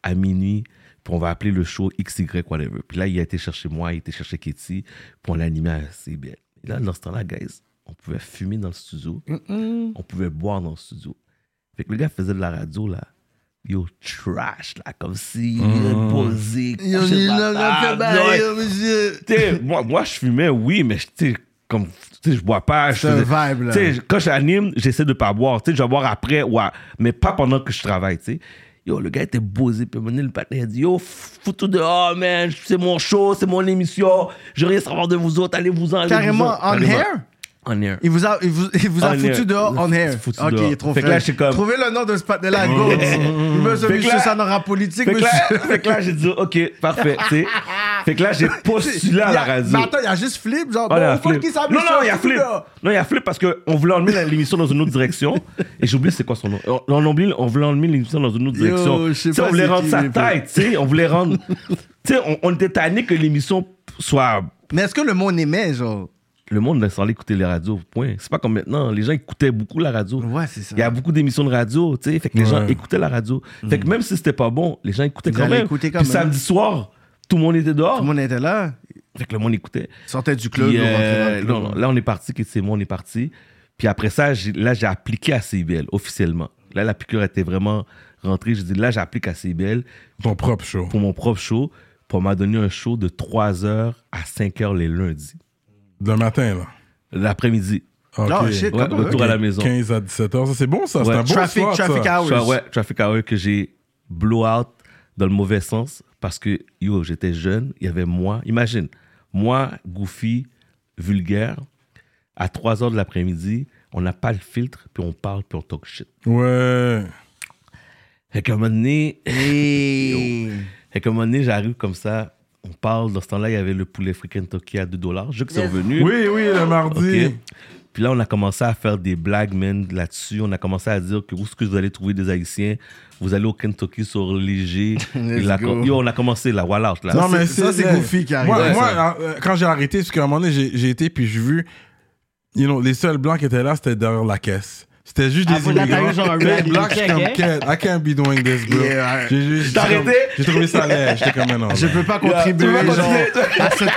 à minuit, puis on va appeler le show XY, whatever. Puis là, il a été chercher moi, il a été chercher Kitty, puis on l'a animé à CBL. Et là, dans ce temps-là, guys, on pouvait fumer dans le studio, on pouvait boire dans le studio. Fait que le gars faisait de la radio, là. Yo, trash, là, comme si il était posé. Yo, il moi, moi, je fumais, oui, mais t'sais, comme, t'sais, je bois pas. je C'est faisais- vibe, là. Quand j'anime, j'essaie de pas boire. T'sais, je vais boire après, ouais, mais pas pendant que je travaille. t'sais. Yo, le gars était posé, puis à un moment donné, le patin a dit Yo, fous-tout dehors, man, c'est mon show, c'est mon émission, je veux rien savoir de vous autres, allez-vous-en. allez-vous-en. Carrément, on Carrément. air? On air. Il vous a, il vous, *laughs* il vous a On foutu air. dehors on air. Foutu ok, dehors. trop Fait que frais. là, j'étais comme- Trouvez le nom de ce patin-là, go. Monsieur, *laughs* Fait que monsieur, là- ça n'aura politique, Fait que, là, monsieur. fait que là, j'ai dit Ok, parfait. t'sais. *laughs* Fait que là, j'ai postulé à la radio. Mais attends, il y a juste flip, genre, Oh, bon, Non, non, il y a flip. Non, il y a flip parce qu'on voulait la- l'émission dans une autre direction. Et j'ai oublié c'est quoi son nom? On, on, oublie- on voulait emmener l'émission dans une autre Yo, direction. Tu pas on voulait rendre tu sais. On voulait rendre. tu sais, on, on était tanné que l'émission soit. Mais est-ce que le monde aimait, genre? Le monde laisse aller écouter les radios, point. C'est pas comme maintenant. Les gens écoutaient beaucoup la radio. Ouais, c'est ça. Il y a beaucoup d'émissions de radio, tu sais. Fait que les gens écoutaient la radio. Fait que même si c'était pas bon, les gens écoutaient Ils quand même. écouter quand Puis même. samedi soir, tout le monde était dehors. Tout le monde était là. Fait que le monde écoutait. Sortait du club. Puis, euh, club. non, non, là, on est parti, c'est moi, on est parti. Puis après ça, là, j'ai appliqué à CBL, officiellement. Là, la piqûre était vraiment rentrée. J'ai dit, là, j'applique à CBL Ton propre show. pour mon propre show. On m'a donné un show de 3h à 5h les lundis. Le matin, là. L'après-midi. Ok. Oh, shit, Ouais, retour à la maison. 15 à 17 heures. Ça, c'est bon, ça. C'est Ouais. un bon Traffic, traffic ça. hours. Ouais, Traffic Hour que j'ai blow out dans le mauvais sens parce que, yo, j'étais jeune. Il y avait moi. Imagine, moi, Goofy, vulgaire, à 3h de l'après-midi, on n'a pas le filtre, puis on parle, puis on talk shit. Ouais. Fait qu'à un moment donné, *laughs* Et... fait qu'à un moment donné, j'arrive comme ça, on parle. Dans ce temps-là, il y avait le poulet free Kentucky à 2 dollars. Je sais que c'est revenu. Oui, oui, le mardi. Puis là, on a commencé à faire des blagues, man, là-dessus. On a commencé à dire que où est-ce que vous allez trouver des Haïtiens? Vous allez au Kentucky sur Léger. *laughs* Yo, on a commencé là, voilà. Là. Non, mais ça, c'est Goofy qui arrive. Moi, Ouais, moi, euh, quand j'ai arrêté, parce qu'à un moment donné, j'ai j'ai été, puis j'ai vu, you know, les seuls blancs qui étaient là, c'était derrière la caisse. C'était juste Ah, des t'as immigrants. Les check, j'étais comme? Kid, I can't be doing this, bro. Yeah, J'ai- j'ai- T'as arrêté? J'ai trouvé ça laid. J'étais comme, non. Je man. peux pas contribuer pas genre, à, cette,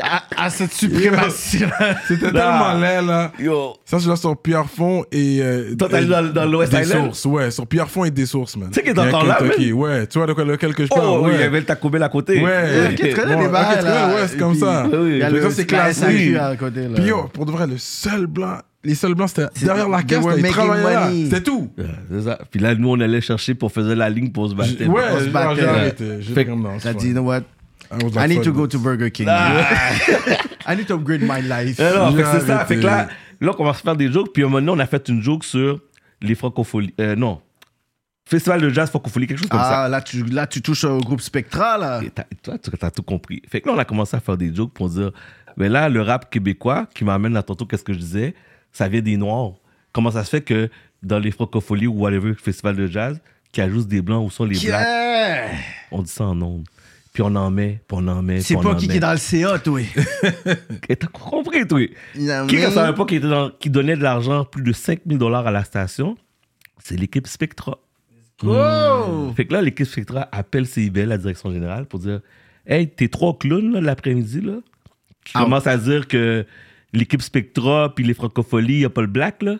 à, à cette suprématie. C'était tellement laid, là. Yo, Ça, c'est là sur Pierrefonds et. euh, Toi, allé dans- dans l'Ouest Des Island? sources, ouais, sur Pierrefonds et des sources, man. Tu sais qu'il est un là, Kentucky, Ouais, tu vois de quoi, lequel que je parle. oh, ouais. il y avait le Taco Bell à côté. Ouais, connais Ouais, les là. l'Ouest Et comme ça. oui, oui. Il y a Mais le ça, c'est la classique. SAQ à côté. Là. Puis yo, pour de vrai, le seul blanc, les seuls blancs, c'était derrière la caisse, ils travaillaient là. C'était tout. C'est ça. Puis là, nous, on allait chercher pour faire la ligne pour se battre. J- Ouais, on se j'ai arrêté. J'ai Fait comme non. T'as dit, you know what? I was I need to go to Burger King. *laughs* I need to upgrade my life. J'ai fait que c'est ça. Fait que là, là, on commence à faire des jokes. Puis à un moment donné, on a fait une joke sur les francopholies. Euh, non. Festival de jazz francophonie, quelque chose comme ça. Ah, là tu, là, tu touches au groupe Spectra, là. Et t'as- toi, tu as tout compris. Fait que là, on a commencé à faire des jokes pour dire, mais là, le rap québécois, qui m'amène à tantôt, qu'est-ce que je disais, ça vient des Noirs. Comment ça se fait que dans les francopholies ou whatever, festival de jazz, qu'il y a juste des Blancs, où sont les Blacks! On dit ça en ondes. Puis on en met, puis on en met, C'est pas qui qui est dans le CA, toi? *laughs* Et t'as compris, toi? Qui mean? savait pas qui, était dans- qui donnait de l'argent, plus de 5000 dollars à la station? C'est l'équipe Spectra. Oh! Fait que là, l'équipe Spectra appelle CIBL, la direction générale, pour dire Hey, t'es trois clowns l'après-midi, là, qui Ah. commencent à dire que l'équipe Spectra, puis les Francopholies, il n'y a pas le black, là.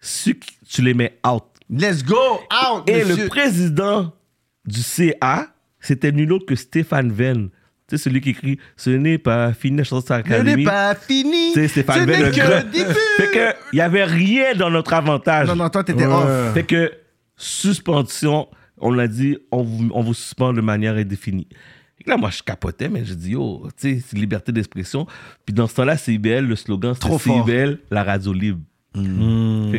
Ceux qui- tu les mets out. Let's go out, Et monsieur. le président du CA, c'était nul autre que Stéphane Venn. Tu sais, celui qui écrit Ce n'est pas fini, la chanson de Ce n'est pas fini. Tu sais, Stéphane Ce Venn, n'est le que gars. début. Fait que, il n'y avait rien dans notre avantage. Non, non, toi, t'étais Ouais. off. Fait que, suspension, on l'a dit, on vous, on vous suspend de manière indéfinie. Là, moi, je capotais, mais je dis, yo, tu sais, c'est liberté d'expression. Puis dans ce temps-là, CIBL, le slogan, c'était. CIBL, la radio libre. Fait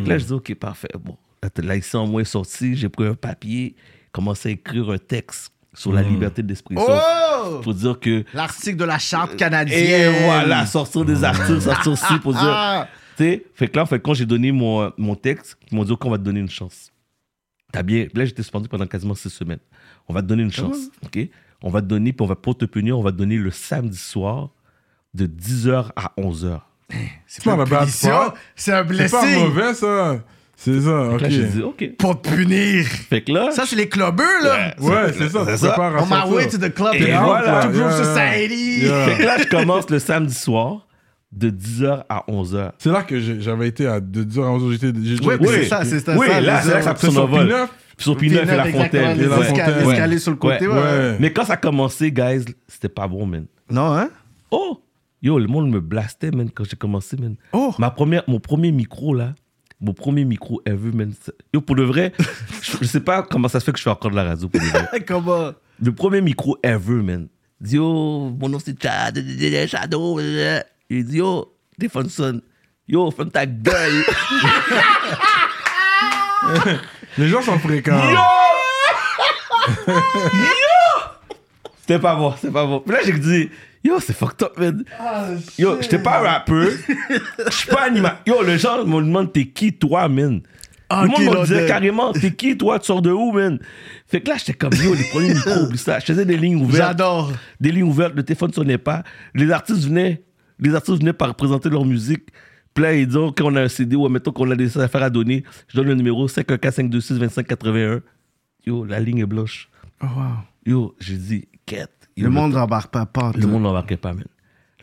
que là, je dis, OK, parfait. Bon, là, t- là, ici, en moins sorti, j'ai pris un papier, commencé à écrire un texte sur la liberté d'expression. Oh! Pour dire que. L'article de la charte Et canadienne. voilà, sortir des articles, sortir ci pour dire. Ah! Tu sais, fait que là, en fait, quand j'ai donné mon, mon texte, ils m'ont dit, OK, on va te donner une chance. T'as bien. Là, j'étais suspendu pendant quasiment six semaines. On va te donner une chance. OK? On va te donner, puis on va, pour te punir, on va te donner le samedi soir de 10h à 11h. C'est pas une punition, c'est un C'est pas mauvais, ça. C'est ça, ok. Là, dit, OK. Pour te punir. Fait que là, Ça, c'est les clubbers, là. Ouais, c'est ça. C'est ça. On my way to the club. Et voilà. To yeah. Society. Yeah. fait que là, je commence le samedi soir de 10h à 11h. C'est là que j'avais été à de 10h à 11h. J'étais. j'ai- c'est ça, c'est ça. Oui, ça, là, c'est là que ça sur envol. P9. Puis sur Pinot et la Fontaine. Les escaliers- sur le côté, ouais. Mais quand ça a commencé, guys, c'était pas bon, man. Non, hein? Oh! Yo, le monde me blastait, man, quand j'ai commencé, man. Oh! Ma première, mon premier micro, là, mon premier micro ever, man. Yo, pour de vrai, *laughs* je, je sais pas comment ça se fait que je fais encore de la radio, pour de vrai. *laughs* Comment? Le premier micro ever, man. Dit, yo, mon nom c'est Chad, Shadow. Il dit, yo, téléphone sonne. Yo, ferme ta gueule. *laughs* *laughs* Les gens sont fréquents. *laughs* C'était pas bon, c'était pas bon. Mais là, j'ai dit, yo, c'est fucked up, man. yo, j'étais pas rappeur. Je suis pas animateur. Yo, les gens me demandent, t'es qui, toi, man? Ah, Le monde me disait carrément, t'es qui, toi, tu sors de où, man? Fait que là, j'étais comme, yo, les premiers micros, oublie ça. Je faisais des lignes ouvertes. J'adore. Des lignes ouvertes, le téléphone sonnait pas. Les artistes venaient, les artistes venaient par présenter leur musique. Puis là, ils disaient, quand on a un CD ou mettons qu'on a des affaires à donner, je donne le numéro 514-526-2581. Yo, la ligne est blanche. Oh, wow. Yo, j'ai dit, quête. Yo, Le monde n'embarque pas, pas. le monde n'embarquait pas, man.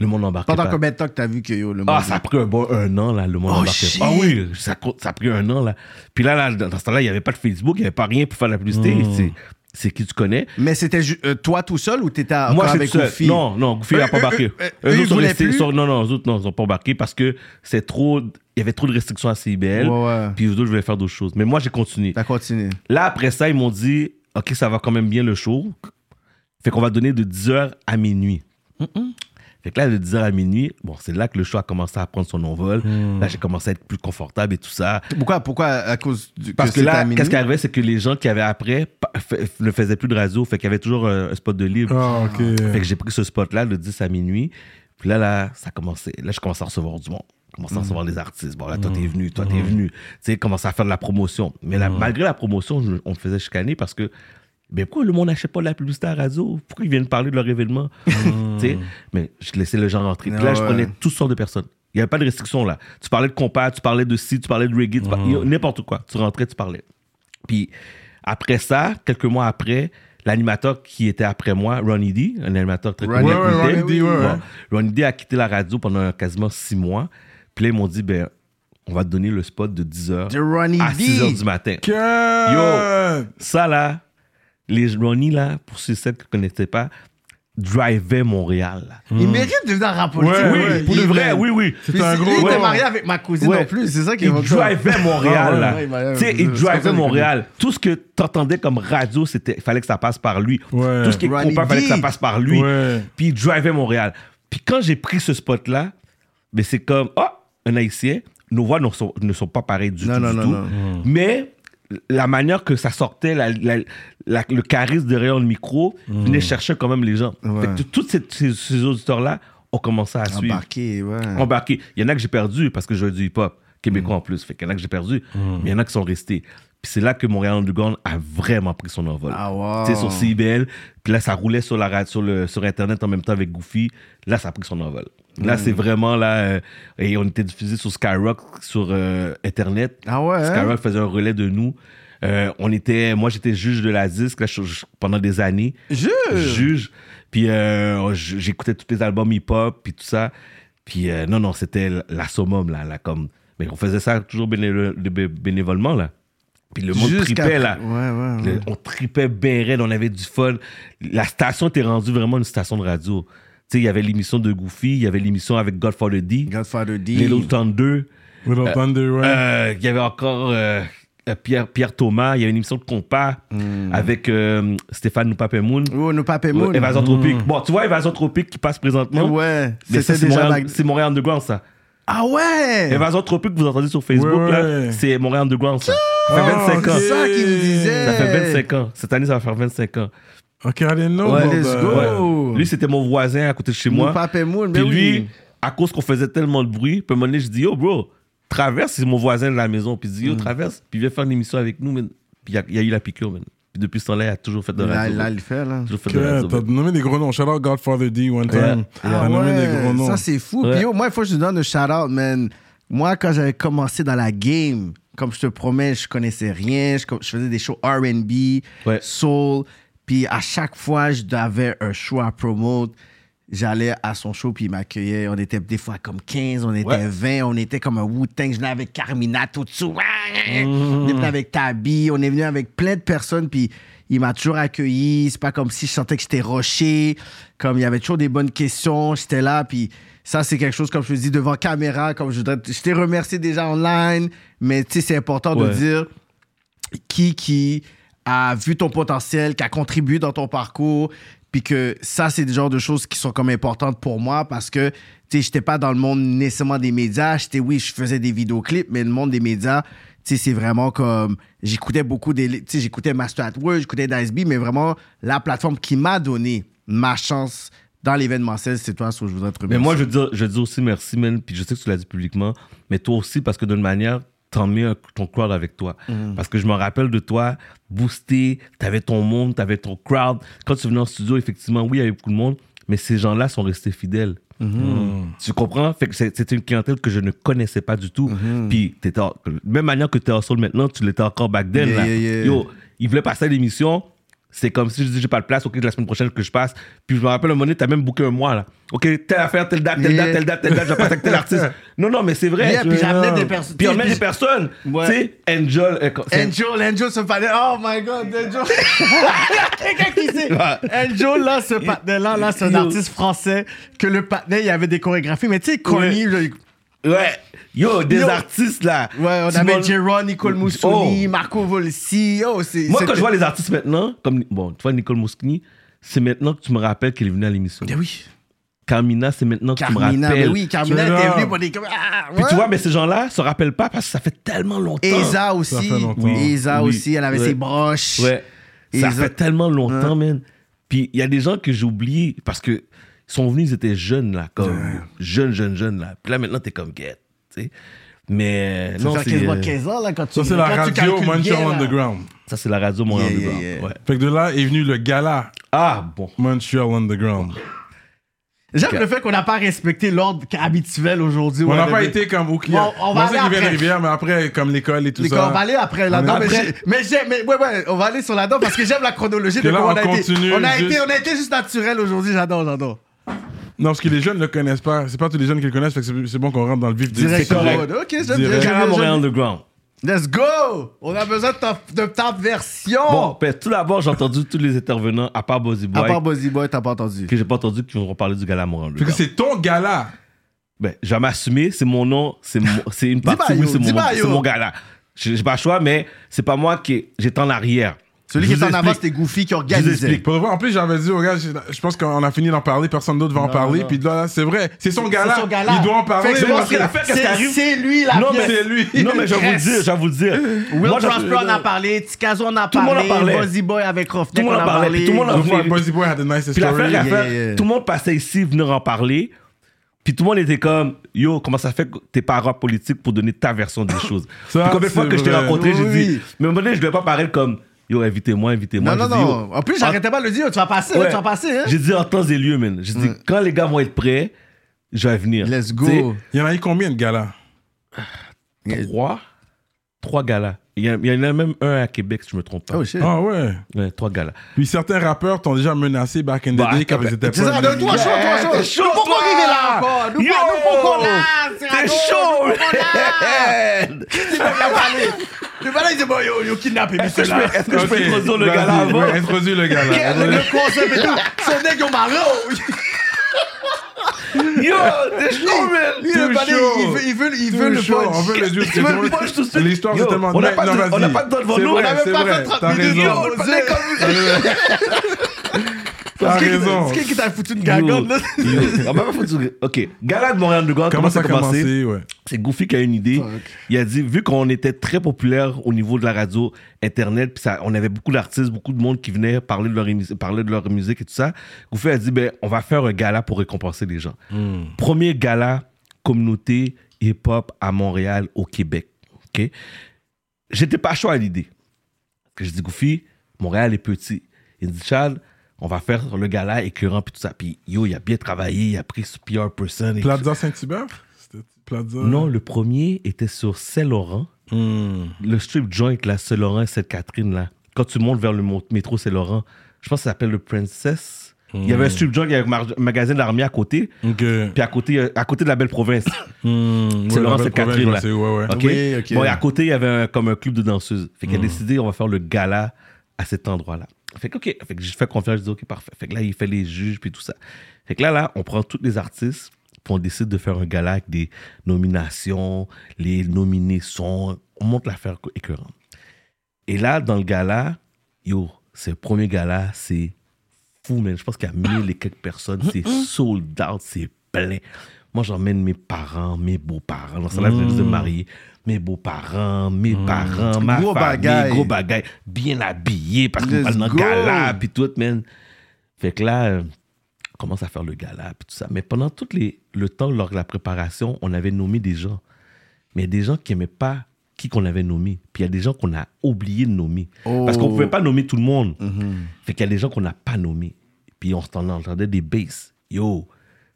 Le monde n'embarquait Pendant pas. combien de temps que t'as vu que yo, le monde. Ah, ça a pris un bon un an, là, le monde Oh, embarquait shit. pas. Ah oui, ça, ça a pris un an, là. Puis là, là dans ce temps-là, il n'y avait pas de Facebook, il n'y avait pas rien pour faire la publicité. Hmm. C'est- qui tu connais. Mais c'était euh, toi tout seul ou t'étais Moi, avec seul. Goofy? Non, non, Goofy n'a Euh, pas euh, embarqué. euh, Eux eux, autres ils sont voulaient restés- plus? sont- non, non, eux autres, non, ils n'ont pas embarqué parce que c'est trop. Il y avait trop de restrictions à CIBL. Ouais, ouais. Puis eux autres, je voulais faire d'autres choses. Mais moi, j'ai continué. T'as continué. Là, après ça, ils m'ont dit OK, ça va quand même bien le show. Fait qu'on va donner de 10h à minuit. Fait que là, de 10h à minuit, bon, c'est là que le show a commencé à prendre son envol. Là, j'ai commencé à être plus confortable et tout ça. Pourquoi, pourquoi à cause du. Parce que, là, qu'est-ce qui arrivait, c'est que les gens qui avaient après ne faisaient plus de radio. Fait qu'il y avait toujours un, un spot de libre. Ah. Fait que j'ai pris ce spot-là de 10 à minuit. Puis là, là, ça a commencé. Là, je commençais à recevoir du monde. Je commençais à recevoir des artistes. Bon, là, toi, t'es venu, toi, t'es venu. Tu sais, commencer à faire de la promotion. Mais là, malgré la promotion, je- on me faisait chicaner parce que, ben, pourquoi le monde n'achète pas de la publicité à la radio? Pourquoi ils viennent parler de leur événement? *laughs* sais, mais je laissais les gens rentrer. Puis là, je prenais toutes sortes de personnes. Il n'y avait pas de restriction là. Tu parlais de compas, tu parlais de ci, tu parlais de reggae, par- n'importe quoi. Tu rentrais, tu parlais. Puis après ça, quelques mois après, l'animateur qui était après moi, Ronnie D, un animateur très connu. Ronnie D, ouais, ouais. Bon, Ronnie D a quitté la radio pendant quasiment six mois. Puis là, ils m'ont dit, ben, on va te donner le spot de 10h De Ronnie à D. 6h du matin. Que- Ça, là, les Ronnie, là, pour ceux et celles qui ne connaissaient pas, drivaient Montréal. là. Il mérite de venir en politique. Ouais, Oui, ouais, pour il de vrai, oui, oui. C'est un gros. il était marié avec ma cousine Ouais. en plus, c'est ça qui Il drivait Montréal, Ah, là. ouais, ouais, Tu sais, il drivait Montréal. Tout ce que t'entendais comme radio, c'était, il fallait que ça passe par lui. Ouais. Tout ce qui est il fallait que ça passe par lui. Ouais. Puis il drivait Montréal. Puis quand j'ai pris ce spot-là, ben c'est comme, ah, un Haïtien, nos voix ne sont, ne sont pas pareilles du Non, tout. non, du non, tout. non. Mais la manière que ça sortait, la- la- la- le charisme derrière le micro, venait chercher quand même les gens. Ouais. Tous ces, ces- ces auditeurs-là ont commencé à suivre Embarqué, ouais. embarqué. Il y en a que j'ai perdu parce que je du hip-hop québécois en plus. Fait qu'il y en a que j'ai perdu, mais il y en a qui sont restés. Puis c'est là que Montréal Underground a vraiment pris son envol. Ah, wow. Tu sais, sur CIBL, puis là, ça roulait sur, la, sur, le, sur Internet en même temps avec Goofy. Là, ça a pris son envol. Là, c'est vraiment là. euh, et on était diffusé sur Skyrock, sur euh, Internet. Ah ouais, hein? Skyrock faisait un relais de nous. Euh, on était, moi, j'étais juge de la disque là, je- je- pendant des années Juge? juge. Puis euh, j'écoutais tous les albums hip-hop, puis tout ça. Puis non, non, c'était la summum, là, là, comme... Mais on faisait ça toujours béné- bé- bénévolement, là. Puis le monde Jusqu'à- tripait, là. Ouais, ouais, ouais. Le- on tripait bien raide, on avait du fun. La station était rendue vraiment une station de radio. Tu sais, il y avait l'émission de Goofy, il y avait l'émission avec Godfather D, Godfather D. Little Thunder. Little Thunder, ouais. Euh, il y avait encore euh, euh, Pierre, Pierre Thomas, il y avait une émission de compas avec euh, Stéphane Noupapemoun. Oh, Moon. Évasion Tropique. Bon, tu vois, Évasion Tropique qui passe présentement. Ouais, Mais ça, c'était c'est déjà Montréal, Mag- c'est Montréal Underground, ça. Ah ouais! Évasion Tropique, vous entendez sur Facebook, Ouais, là, c'est Montréal Underground, ça. Ça fait Ah, 25 ans. ok. C'est ça qu'il me disait. Ça fait 25 ans. Cette année, ça va faire 25 ans. Ok, I didn't know. Ouais, let's go. Ouais. Lui, c'était mon voisin à côté de chez Nous moi. Papé Moon, Puis mais lui, oui. à cause qu'on faisait tellement de bruit, puis à un moment donné, je dis, yo, bro, traverse, c'est mon voisin de la maison. Puis il dit, yo, traverse, puis viens faire une émission avec nous. man. Puis il y y, a eu la piqûre, man. Puis depuis ce temps-là, il a toujours fait de Là, radio. là, il le fait, là. Toujours fait de radio. T'as man. nommé des gros noms. Shout out Godfather D one time. Ouais. T'as Ah nommé des ouais, gros noms. ça c'est fou. Ouais. Puis yo, moi, il faut que je te donne un shout-out, man. Moi, quand j'avais commencé dans la game, comme je te promets, je connaissais rien. Je, je faisais des shows R&B, Ouais. soul. Puis à chaque fois, j'avais un show à promote. J'allais à son show, puis il m'accueillait. On était des fois comme 15, on était Ouais. 20, on était comme un Wu-Tang. Je venais avec Carmina tout dessous. On est venu avec Tabi, on est venu avec plein de personnes, puis il m'a toujours accueilli. C'est pas comme si je sentais que j'étais roché. Comme il y avait toujours des bonnes questions, j'étais là, puis ça, c'est quelque chose, comme je te dis, devant caméra, comme je voudrais. Je t'ai remercié déjà online, mais tu sais, c'est important de dire qui qui a vu ton potentiel, qui a contribué dans ton parcours, puis que ça, c'est des genres de choses qui sont comme importantes pour moi parce que, tu sais, j'étais pas dans le monde nécessairement des médias. J'étais, oui, je faisais des vidéoclips, mais le monde des médias, tu sais, c'est vraiment comme... J'écoutais beaucoup des... Tu sais, j'écoutais Master at Work, j'écoutais Dice B, mais vraiment, la plateforme qui m'a donné ma chance dans l'événementiel, c'est toi, sur je voudrais te Mais remercier. moi, je dire, je veux dire aussi merci, man. Puis je sais que tu l'as dit publiquement, mais toi aussi, parce que d'une manière, un- ton crowd avec toi. Mm. Parce que je me rappelle de toi, boosté, t'avais ton monde, t'avais ton crowd. Quand tu venais en studio, effectivement, oui, il y avait beaucoup de monde, mais ces gens-là sont restés fidèles. Mm-hmm. Tu comprends? Fait que c'est- c'était une clientèle que je ne connaissais pas du tout. Mm-hmm. Puis, t'étais même manière que t'es en soul maintenant, tu l'étais encore back then. Yeah, là. yeah, yeah. Yo, il voulait passer à l'émission. C'est comme si je dis, j'ai pas de place, ok, la semaine prochaine que je passe. Puis je me rappelle, un moment donné, t'as même booké un mois, là. Ok, telle affaire, telle date, telle date, telle date, telle date, je vais passer avec tel artiste. *laughs* Non, non, mais c'est vrai. Yeah, puis j'amenais des personnes. Puis on met des personnes. Ouais. Tu sais, Angel. euh, Angel, Angel se parlait. Oh my god, *laughs* Angel. *laughs* Quelqu'un qui sait. Angel, là, ce partenaire-là, là, c'est un artiste français que le partenaire, il y avait des chorégraphies. Mais tu sais, Corny, Ouais. je- Ouais. Yo, des Yo. artistes, là. ouais, on Simon- avait Jérôme, Nicole Oh. Marco Volsi. C'est. Moi, quand je vois les artistes maintenant, comme, bon, tu vois, Nicole Mouskini, c'est maintenant que tu me rappelles qu'elle est venue à l'émission. Ben oui. Carmina, c'est maintenant que tu me rappelles. ben oui, Carmina était venue pour des. Ah, Puis ouais. tu vois, mais ces gens-là se rappellent pas parce que ça fait tellement longtemps. Eza aussi. fait longtemps. Eza Oui. aussi, elle avait Ouais. ses broches. Ouais. Ça fait tellement longtemps, man. Puis il y a des gens que j'ai oubliés parce que ils sont venus, ils étaient jeunes, là, comme jeunes, jeunes, jeunes, là. Puis là, maintenant, t'es comme get, Mais Ça non, fait c'est. quasiment euh, 15 ans, là, quand tu Ça, c'est la radio Montreal. Underground. Ça, c'est la radio Montréal Yeah, Underground. yeah, yeah. Ouais. Fait que de là est venu le gala Ah, bon. Montreal Underground. J'aime le fait qu'on n'a pas respecté l'ordre habituel aujourd'hui. On n'a pas été comme au Bon, on va aller. Rivière, mais après, comme l'école et tout ça. on va aller après là-dedans. Mais, est- j'ai- mais, j'ai- mais ouais, ouais, on va aller sur là-dedans parce que j'aime la chronologie de là, comment on on a été. On a, juste- été, on a été juste naturel aujourd'hui, j'adore, j'adore. Non, parce que les jeunes ne le connaissent pas. C'est pas tous les jeunes qui le connaissent, fait que c'est- c'est bon qu'on rentre dans le vif du Direct. Ok, bien. Direct. Montréal. Underground. Let's go! On a besoin de ta, de ta version! Bon, ben, tout d'abord, j'ai entendu tous les intervenants, à part Bozzy à Boy, part Buzzy Boy, t'as pas entendu. que j'ai pas entendu qui vont parler du Gala Montréal Fait que Underground. c'est ton gala. Ben, je vais m'assumer, c'est mon nom, c'est *laughs* c'est une partie, oui, c'est mon, c'est mon gala. J'ai pas le choix, mais c'est pas moi qui j'étais en arrière. Celui Je qui est vous en avant, explique. c'était Goofy qui Je vous organisait. explique. Pour de vrai, en plus, j'avais dit aux gars, je pense qu'on a fini d'en parler, personne d'autre va en parler. non. Puis là, c'est vrai, c'est son gala. Il doit en parler. C'est lui la Non, pièce. c'est lui. Non, mais je vais vous dire, je vais vous dire. Will Moi, je- Prosper en a parlé, Tikazo en a Tout le monde en parlé, parlait. Buzzy Boy avec Roughneck Tout le monde en parlait, tout le monde en. Buzzy Boy had a nice story. tout le monde passait ici, venir en parler. Puis tout le monde était comme, yo, comment ça fait que t'es pas rap politique pour donner ta version des *laughs* choses? Ça, Puis combien de fois que je t'ai rencontré, j'ai dit, mais à un moment donné, je devais pas paraître comme, yo, invitez-moi, invitez-moi. Non, non, dit, non. yo, En plus, j'arrêtais pas de le dire. Tu vas passer, Ouais. tu vas passer. Hein? J'ai dit en temps et lieu, man. J'ai dit, quand les gars vont être prêts, je vais venir. Let's go. Il y en a eu combien de galas Trois. Trois galas. Il y, a- il y en a même un à Québec, si je me trompe pas. Oh shit. Ah ouais. Ouais, trois galas. Puis certains rappeurs t'ont déjà menacé back in the Bah, day quand attends, ils étaient C'est ça, pas. donne toi chaud, toi chaud. T'es chaud, Nous, pourquoi toi. arriver là? Encore? Nous, Yo! nous, pourquoi là? C'est T'es chaud, là? C'est pas bien parlé? Le balai, il dit, bon, yo, yo, kidnappé, mais Est-ce que je cela. peux- est-ce que je peux introduire le vas-y, gala avant? Ouais, introduis le gala. Le le concept et tout. Son nègre, il marron. Yo, t'es chaud, man! Lui, le il veut- il veut il veut le punch. On veut le juice. Tu veux le punch tout de suite? L'histoire, c'est tellement. on n'a pas de- on vas-y. n'a pas de temps devant nous, on n'a même pas fait 30 T'as minutes. Yo, le comme- T'as raison. C'est qui qui t'a foutu une là? On va pas foutre- Ok, gala de Montréal de Comment comment ça a commencé? ouais. C'est Goofy qui a une idée. Il a dit, vu qu'on était très populaire au niveau de la radio, Internet, puis ça, on avait beaucoup d'artistes, beaucoup de monde qui venait parler de, leur parler de leur musique et tout ça, Goofy a dit, ben, on va faire un gala pour récompenser les gens. Premier gala communauté hip-hop à Montréal, au Québec. OK? J'étais pas chaud à l'idée. Que je dis, Goofy, Montréal est petit. Il dit, Charles, on va faire le gala écœurant, puis tout ça. Puis, yo, il a bien travaillé, il a pris ce PR person. et Plaza Saint-Hubert? Plaza. non, le premier était sur Saint-Laurent. Hmm. Le strip joint, là, Saint-Laurent et Sainte-Catherine, là. Quand tu montes vers le métro Saint-Laurent, je pense que ça s'appelle le Princess. Il y avait un strip joint, il y avait un magasin d'armée à côté. Puis à côté, euh, à côté de la belle province. Hmm. C'est Ouais, Sainte-Catherine, province, là. Ouais, ouais. OK? Oui, ok. Bon, et à côté, il y avait un- comme un club de danseuses. Fait qu'il a décidé, on va faire le gala à cet endroit-là. Fait que, OK. Fait que j'ai fait confiance, je dis, OK, parfait. Fait que là, il fait les juges, puis tout ça. Fait que là, là, on prend tous les artistes, puis on décide de faire un gala avec des nominations, les nominés sont, on monte l'affaire écœurante. Et là, dans le gala, yo, c'est le premier gala, c'est fou, man. Je pense qu'il y a mille et quelques personnes. C'est sold out, c'est plein. Moi, j'emmène mes parents, mes beaux-parents. Dans ce là je me marier. Mes beaux-parents, mes parents, ma Gros famille, gros bagaille. Bien habillés parce qu'on parle dans gala, puis tout, man. Fait que là, euh, on commence à faire le gala, puis tout ça. Mais pendant tout les, le temps, lors de la préparation, on avait nommé des gens. Mais des gens qui n'aimaient pas qui qu'on avait nommé. Puis il y a des gens qu'on a oublié de nommer. Parce qu'on ne pouvait pas nommer tout le monde. Fait qu'il y a des gens qu'on n'a pas nommés. Puis on entendait des basses. Yo,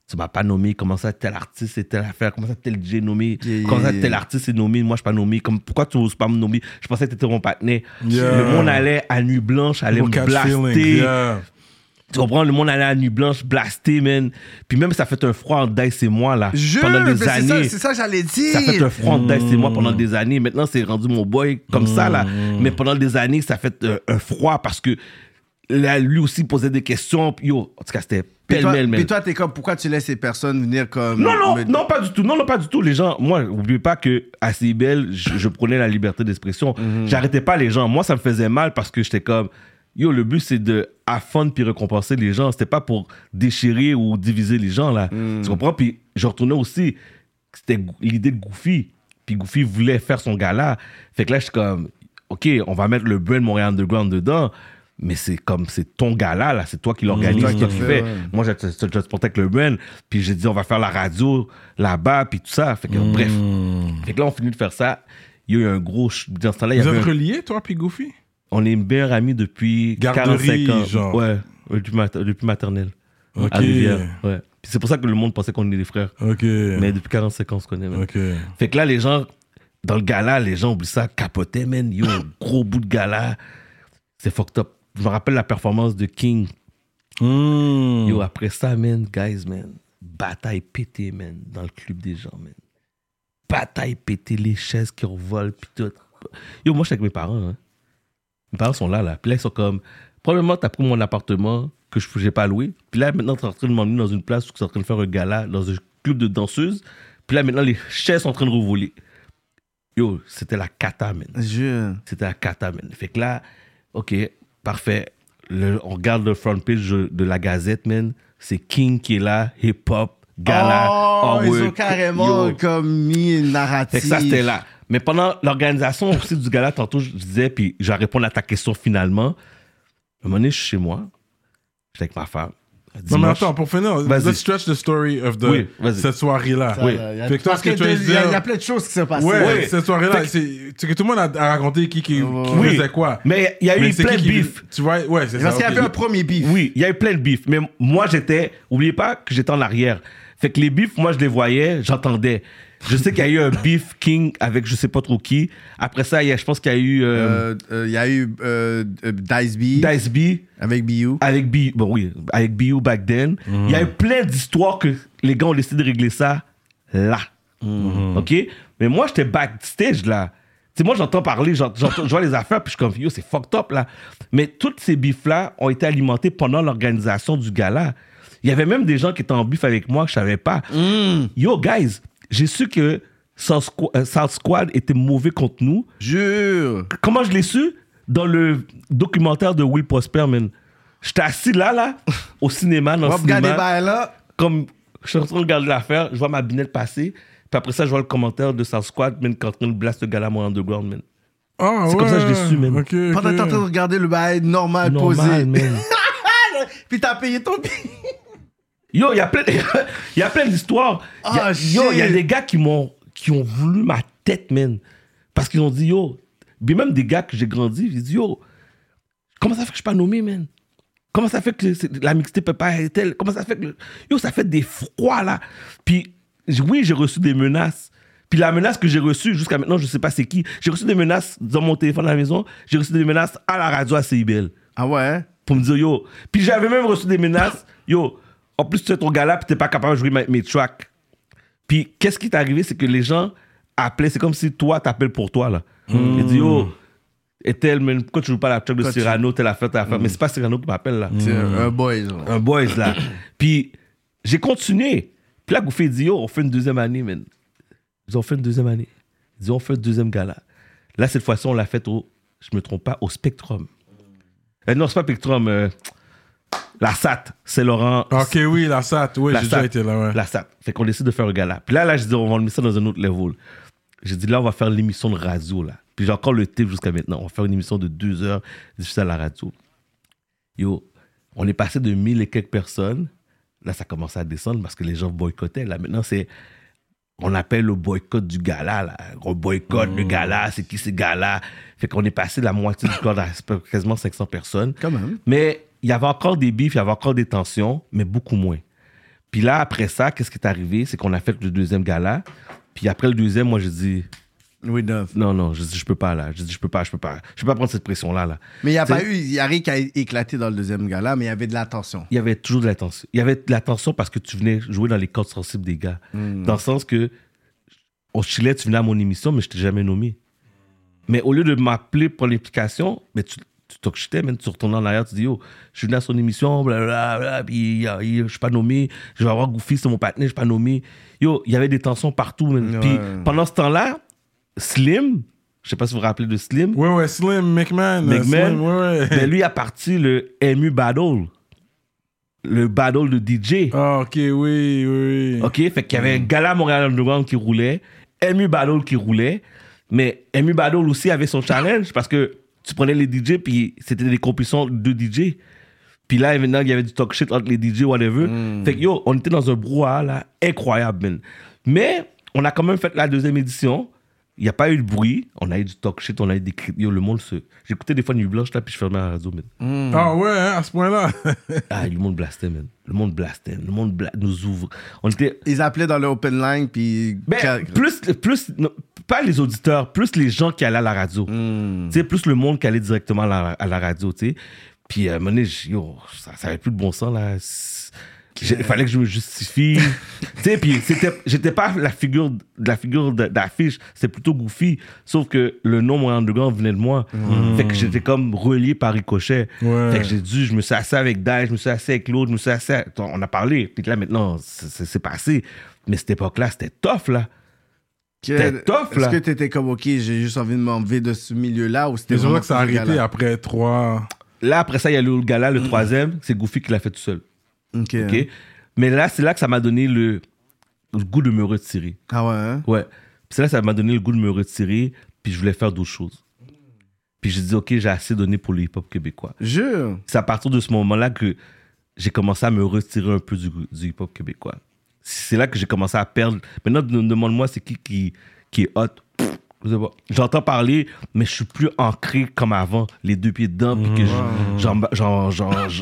tu m'as pas nommé. Comment ça, tel artiste et telle affaire? Comment ça, tel DJ nommé? Yeah, Comment ça, tel artiste est nommé? Moi, je suis pas nommé. Comme, pourquoi tu n'oses pas me nommer? Je pensais que tu étais mon partenaire. Yeah. Le monde allait à nuit blanche, allait me blaster. Tu comprends? Le monde allait à nuit blanche, blaster, man. Puis même, ça fait un froid en Dice et moi, là. Jure, pendant des c'est ça, années. c'est ça que j'allais dire. Ça fait un front en Dice et moi pendant des années. Maintenant, c'est rendu mon boy comme ça, là. Mais pendant des années, ça fait euh, un froid parce que là, lui aussi posait des questions. Yo, en tout cas, c'était pêle-mêle, man. puis toi, t'es comme, pourquoi tu laisses ces personnes venir comme. Non, non, me- non, pas du tout. Non, non, pas du tout. Les gens, moi, n'oubliez pas que à CIBL, je, je prenais la liberté d'expression. *laughs* Mhm. J'arrêtais pas les gens. Moi, ça me faisait mal parce que j'étais comme, yo, le but, c'est de affond puis récompenser les gens. C'était pas pour déchirer ou diviser les gens, là. Mhm. Tu comprends? Puis je retournais aussi, c'était l'idée de Goofy. Puis Goofy voulait faire son gala. Fait que là, je suis comme, OK, on va mettre le brand Montréal Underground dedans. Mais c'est comme, c'est ton gala, là. C'est toi qui l'organise, qui toi qui le fais. ouais. Moi, je te avec le brand. Puis j'ai dit, on va faire la radio là-bas, puis tout ça. Fait que, bref. Fait que là, on finit de faire ça. Il y a eu un gros. Dans ce il y Vous avait êtes un- reliés, toi, puis Goofy? On est meilleurs amis depuis Garderie, 45 ans. genre. Ouais, depuis, mater- depuis maternelle. À Rivière. Ouais. Puis c'est pour ça que le monde pensait qu'on est des frères. Mais depuis 45 ans, on se connaît. Ok. Fait que là, les gens, dans le gala, les gens oublient ça, capotaient, man. Yo, gros bout de gala. C'est fucked up. Je me rappelle la performance de King. Hmm. Yo, après ça, man, guys, man, bataille pétée, man, dans le club des gens, man. Bataille pétée, les chaises qui revolent, puis tout. Yo, moi, je suis avec mes parents, hein. Mes parents sont là, là. Puis là, ils sont comme, probablement, t'as pris mon appartement que je n'ai pas loué. Puis là, maintenant, t'es en train de m'emmener dans une place où tu es en train de faire un gala, dans un club de danseuses. Puis là, maintenant, les chaises sont en train de revoler. Yo, c'était la cata, man. Jure. C'était la cata, man. Fait que là, OK, parfait. Le- on regarde le front page de, la Gazette, man. C'est King qui est là, hip-hop, gala. Oh, ils ont carrément comme mis une narrative. Ça, c'était là. Mais pendant l'organisation aussi du gala, tantôt, je disais, puis je vais répondre à ta question finalement. À un moment donné, je suis chez moi. J'étais avec ma femme. Non, mais attends, pour finir, let's stretch the story of the, Oui, vas-y. cette soirée-là. Oui. il y a- Fait que toi, parce ce que tu de- y, a- y a plein de choses qui se passent. Ouais, Ouais. cette soirée-là, c'est que tout le monde a, a raconté qui, qui, qui Oui. faisait quoi. Mais il y a eu plein de qui- bif. Tu vois, ouais, c'est ça. Parce qu'il y avait un premier beef. Oui, il y a eu plein de bif. Mais moi, j'étais. Oubliez pas que j'étais en arrière. Fait que les beefs, moi, je les voyais, j'entendais. Je sais qu'il y a eu un beef king avec je sais pas trop qui. Après ça, il y a- je pense qu'il y a eu euh, Euh, euh, Il y a eu euh, euh, Dice B Dice B avec BU. avec B, bon oui, avec BU back then. Il y a eu plein d'histoires que les gars ont décidé de régler ça là. OK? Mais moi, j'étais backstage là. Tu sais, moi, j'entends parler, j'ent- j'entends- je vois les affaires, puis je suis comme, yo, c'est fucked up là. Mais toutes ces bifs-là ont été alimentés pendant l'organisation du gala. Il y avait même des gens qui étaient en bif avec moi que je savais pas. Yo, guys, j'ai su que South euh, South Squad était mauvais contre nous. Jure. Comment je l'ai su? Dans le documentaire de Will Prosper, man. J'étais assis là, là, *laughs* au cinéma, dans On le cinéma. là. Comme je suis en train de regarder l'affaire, je vois ma binette passer. Puis après ça, je vois le commentaire de South Squad, man, qui est en train de blast le gala mon underground, man. Ah, C'est comme ça que je l'ai su, man. Pendant que t'es en train de regarder le bail normal, posé. Normal, man. *laughs* Puis t'as payé ton billet. Yo, il y a plein, *laughs* il y a plein d'histoires. Ah, yo, il y a des gars qui m'ont, qui ont voulu ma tête, man. Parce qu'ils ont dit, yo, puis même des gars que j'ai grandi, ils disent, yo, comment ça fait que je suis pas nommé, man? Comment ça fait que la mixtape peut pas être telle? Comment ça fait que. Yo, ça fait des froids, là. Puis, oui, j'ai reçu des menaces. Puis la menace que j'ai reçue, jusqu'à maintenant, je sais pas c'est qui. J'ai reçu des menaces dans mon téléphone à la maison. J'ai reçu des menaces à la radio à CIBL Ah ouais? pour me dire yo. Puis j'avais même reçu des menaces. Yo, en plus tu fais ton gala puis t'es pas capable de jouer mes, mes tracks. Puis qu'est-ce qui t'est arrivé, c'est que les gens appelaient, c'est comme si toi t'appelles pour toi là. Ils disent yo, et tel, mais pourquoi tu joues pas la track de tu- Cyrano, telle affaire, telle affaire? Mais c'est pas Cyrano qui m'appelle là. C'est un un boy. genre. Un boys là. *clears throat* puis j'ai continué. Puis là, Gouffé dit yo, on fait une deuxième année, man. Ils ont fait une deuxième année. Ils ont fait un deuxième gala. Là, cette fois-ci, on l'a fait au, je me trompe pas, au Spectrum. Euh, non, c'est pas Spectrum. euh, la SAT, c'est Laurent. Ok, oui, la SAT. Oui, La j'ai déjà SAT. été là, ouais. La SAT. Fait qu'on décide de faire un gala. Puis là, là, je dis, on va le mettre ça dans un autre level. J'ai dit, là, on va faire l'émission de radio, là. Puis j'ai encore le tape jusqu'à maintenant. On va faire une émission de deux heures diffusée à la radio. Yo, on est passé de 1000 et quelques personnes. Là, ça commence à descendre parce que les gens boycottaient. Là, maintenant, c'est. On appelle le boycott du gala, là. On boycotte le gala, c'est qui ce gala? Fait qu'on est passé de la moitié du corps à quasiment 500 personnes. Quand même. Mais il y avait encore des bifs, il y avait encore des tensions, mais beaucoup moins. Puis là, après ça, qu'est-ce qui est arrivé? C'est qu'on a fait le deuxième gala. Puis après le deuxième, moi, j'ai dit, Oui, neuf. non, non, je dis, je peux pas, là. Je dis, je peux pas, je peux pas. Je peux pas prendre cette pression-là, là. Mais il n'y a T'sais- pas eu. Il y a rien qui a éclaté dans le deuxième gala, mais il y avait de la tension. Il y avait toujours de la tension. Il y avait de la tension parce que tu venais jouer dans les cordes sensibles des gars. Dans le sens que, au Chili, tu venais à mon émission, mais je t'ai jamais nommé. Mais au lieu de m'appeler pour l'implication, mais tu, tu talk shitais, man, tu retournes en arrière, tu dis, yo, je suis venu à son émission, blablabla, puis je suis pas nommé, je vais avoir Goofy, c'est mon partenaire, je suis pas nommé. Yo, il y avait des tensions partout. Ouais. Puis pendant ce temps-là, Slim, je sais pas si vous vous rappelez de Slim, Ouais, ouais, Slim, McMahon. McMahon, Slim, ouais, ouais. *laughs* ben lui a parti le MU Battle. Le battle de DJ. Ah, ok, oui, oui. OK? Fait qu'il y avait Gala Montréal Underground qui roulait, MU Battle qui roulait, mais MU Battle aussi avait son challenge parce que tu prenais les DJ puis c'était des compétitions de DJ. Puis là, maintenant, il y avait du talk shit entre les DJ, whatever. Fait que yo, on était dans un brouhaha là, incroyable, man. Mais on a quand même fait la deuxième édition. Il n'y a pas eu de bruit. On a eu du talk shit, on a eu des cris. Yo, le monde se. J'écoutais des fois Nuit Blanche là, puis je fermais la radio, man. Ah, ouais, hein, à ce point-là. *laughs* Ah, le monde blastait, man. Le monde blastait. Le monde bla- nous ouvre. On était. Ils appelaient dans le open line, puis. Ben, plus, plus, non, pas les auditeurs, plus les gens qui allaient à la radio. Hmm. Tu sais, plus le monde qui allait directement à la, à la radio, tu sais. Puis, à un moment donné, j- yo, ça, ça avait plus de bon sens, là. Il fallait que je me justifie. *laughs* tu sais, puis j'étais pas la figure, de la figure d'affiche, c'était plutôt Goofy. Sauf que le nom Montréal Underground venait de moi. Fait que j'étais comme relié par ricochet. Ouais. Fait que j'ai dû, je me suis assis avec Dash, je me suis assis avec l'autre, je me suis assis. à- On a parlé. Puis là, maintenant, c'est passé. Mais cette époque-là, c'était tough, là. C'était tough, là. Est-ce que t'étais comme, ok, j'ai juste envie de m'enlever de ce milieu-là, ou c'était vraiment que ça a arrêté après trois. Là, après ça, il y a le gala, le troisième. C'est Goofy qui l'a fait tout seul. Ok. OK? Mais là, c'est là que ça m'a donné le, le goût de me retirer. Ah ouais, hein? Ouais. C'est là que ça m'a donné le goût de me retirer. Puis je voulais faire d'autres choses. Puis j'ai dit, OK, j'ai assez donné pour le hip-hop québécois. Jure. C'est à partir de ce moment-là que j'ai commencé à me retirer un peu du, du hip-hop québécois. C'est là que j'ai commencé à perdre. Maintenant, de- demande-moi, c'est qui, qui qui est hot. Pff. J'entends parler, mais je suis plus ancré comme avant, les deux pieds dedans, puis que je-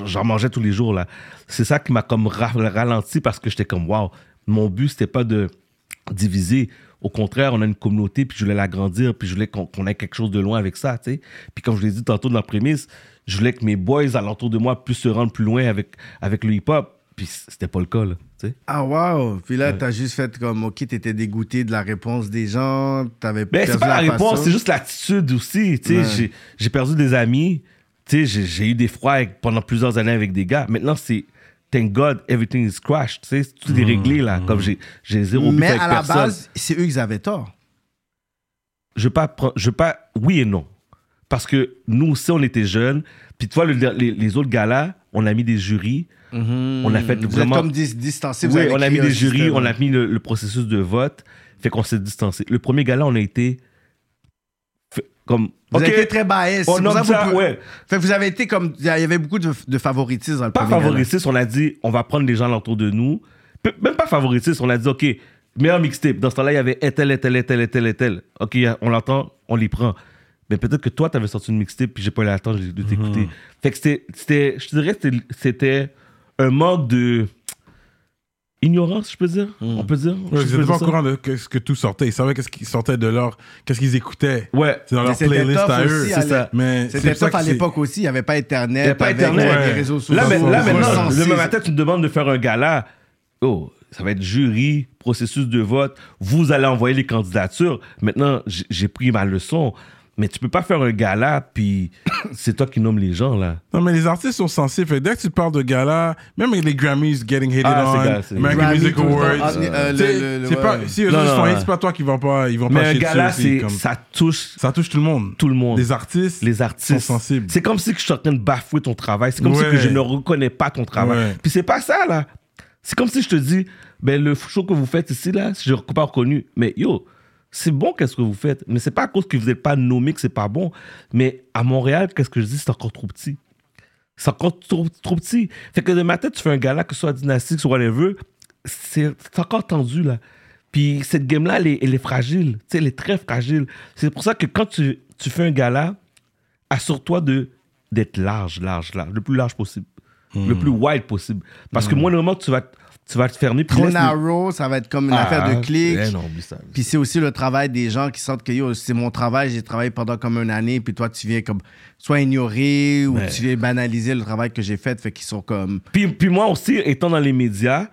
j'en mangeais tous les jours. là. C'est ça qui m'a comme ra- ralenti parce que j'étais comme, waouh, Mon but, c'était pas de diviser. Au contraire, on a une communauté, puis je voulais l'agrandir, puis je voulais qu'on ait quelque chose de loin avec ça, tu sais. Puis comme je l'ai dit tantôt dans la prémisse, je voulais que mes boys alentour de moi puissent se rendre plus loin avec, avec le hip-hop. Puis c'était pas le cas, là. Ah, wow. Puis là, t'as juste fait comme, OK, t'étais dégoûté de la réponse des gens. T'avais Ben, c'est perdu pas la réponse, c'est juste l'attitude aussi. Ouais. j'ai- j'ai perdu des amis. J'ai- j'ai eu des froids avec- pendant plusieurs années avec des gars. Maintenant, c'est thank God, everything is crashed. Tu sais, tout est réglé là. Comme j'ai j'ai zéro Mais avec à la personne. base, c'est eux qui avaient tort. je veux pas je veux pas oui et non parce que nous aussi on était jeunes puis tu vois le- les, les autres là on a mis des jurys on a fait Vous vraiment êtes comme dis- distancés. vous oui avez on a mis un des jurys système. on a mis le, le processus de vote fait qu'on s'est distancé le premier gars là on a été fait- comme Vous avez été très biased. on C'est pour nomme ça que ça, vous ouais. Fait que vous avez été comme. Il y avait beaucoup de, de favoritisme dans le pas premier gala. favoritiste on a dit on va prendre les gens autour de nous Pe- même pas favoritiste on a dit ok meilleur mixtape dans ce temps-là il y avait un tel un tel un tel un tel un tel ok on l'entend on les prend mais peut-être que toi t'avais sorti une mixtape puis j'ai pas eu le temps de t'écouter fait que c'était je te dirais que c'était- un manque de ignorance je peux dire on peut dire Ouais, Je pas au courant de ce que tout sortait. Ils savaient qu'est-ce qui sortait de leur. Qu'est-ce qu'ils écoutaient. ouais C'est dans leur playlist tough à eux. C'est ça. Mais C'était top à l'époque aussi. Il n'y avait pas Internet. Il y avait pas avec Internet. les Ouais. réseaux sociaux. Là, mais- là, maintenant, recenser. demain matin, tu me demandes de faire un gala. Oh, ça va être jury, processus de vote. Vous allez envoyer les candidatures. Maintenant, j'ai pris ma leçon. Mais tu peux pas faire un gala, puis *coughs* c'est toi qui nommes les gens, là. Non, mais les artistes sont censés. Fait, dès que tu parles de gala, même les Grammys getting hated Ah, on, American Grammy, Music. Awards, Ah, euh, c'est pas, si eux autres hate, c'est pas toi qui vont pas, ils vont Mais pas un gala, c'est, comme- ça touche ça touche tout le monde. tout le monde. Les artistes, les artistes sont sensibles. C'est comme si je suis en train de bafouer ton travail. C'est comme si que je ne reconnais pas ton travail. Ouais. Puis c'est pas ça, là. C'est comme si je te dis, ben, le show que vous faites ici, là, je ne pas reconnu. Mais yo, c'est bon qu'est-ce que vous faites? Mais c'est pas à cause que vous n'êtes pas nommé que c'est pas bon. Mais à Montréal, qu'est-ce que je dis, c'est encore trop petit. C'est encore trop, trop petit. Fait que de ma tête, tu fais un gala, que ce soit dynastique, soit whatever, c'est c'est encore tendu, là. Puis cette game-là, elle est, elle est fragile. Tu sais, elle est très fragile. C'est pour ça que quand tu, tu fais un gala, assure-toi de d'être large, large, large, le plus large possible, le plus wide possible. Parce que moi, le moment que tu vas, tu vas te fermer, puis Trop narrow, ça va être comme une Ah, affaire de clics. non, oublie ça. Puis c'est aussi le travail des gens qui sentent que yo, c'est mon travail, j'ai travaillé pendant comme une année, puis toi tu viens comme soit ignorer ou Ouais. tu viens banaliser le travail que j'ai fait, fait qu'ils sont comme Puis, puis moi aussi, étant dans les médias,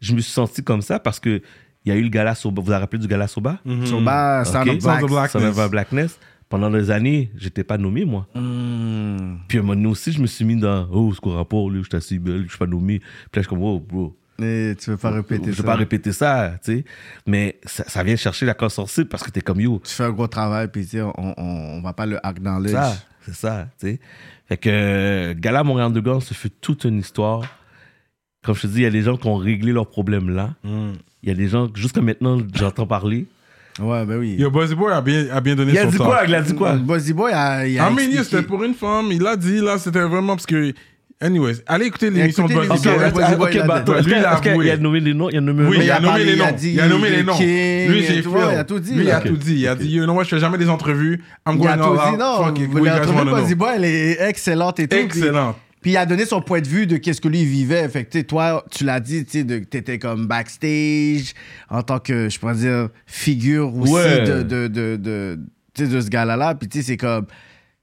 je me suis senti comme ça parce que il y a eu le gala Soba. Vous vous rappelez du gala Soba? stand up Sound of black. Blackness. Pendant des années, j'étais pas nommé, moi. Hmm. Puis à un moment donné aussi, je me suis mis dans Oh, c'est quoi rapport, là, je suis assez belle, je suis pas nommé. Puis là, je suis comme Oh, bro. Et tu veux pas répéter Je ça. vais pas répéter ça, tu sais. Mais ça, ça vient chercher la corde sorcible parce que t'es comme yo. Tu fais un gros travail, puis tu sais, on, on, on va pas le acknowledge. ça, c'est ça, tu sais. Fait que euh, Gala Montréal Underground, ça fait toute une histoire. Comme je te dis, il y a des gens qui ont réglé leurs problèmes là. Il y a des gens, que jusqu'à maintenant, j'entends parler. Ouais, ben oui. Yo, Buzzy Boy a bien, a bien donné Il a son dit temps. quoi? Il a dit quoi? Buzzy Boy a, a Ah, mais c'était pour une femme. Il a dit, là, c'était vraiment parce que. Anyways, allez écouter l'émission de Écoutez Buzzy l'émission Boy. de Buzzy Boy, ok, il a bah, lui, il a avoué. a nommé les noms? Il a nommé Oui, il a il nommé les il noms. Il a nommé les noms. Lui, vois, fait. il a tout dit, Lui, il a tout dit. Il a dit, you know what, je fais jamais des entrevues. I'm Il a going tout all dit, out. non. Boy, elle est excellente et tout. puis- Excellent. Puis il a donné son point de vue de qu'est-ce que lui il vivait. Fait que tu sais, toi, tu l'as dit, tu t'étais comme backstage en tant que, je pourrais dire, figure aussi Ouais. de, de, de, de, tu sais, de ce gars-là. Puis tu sais, c'est comme,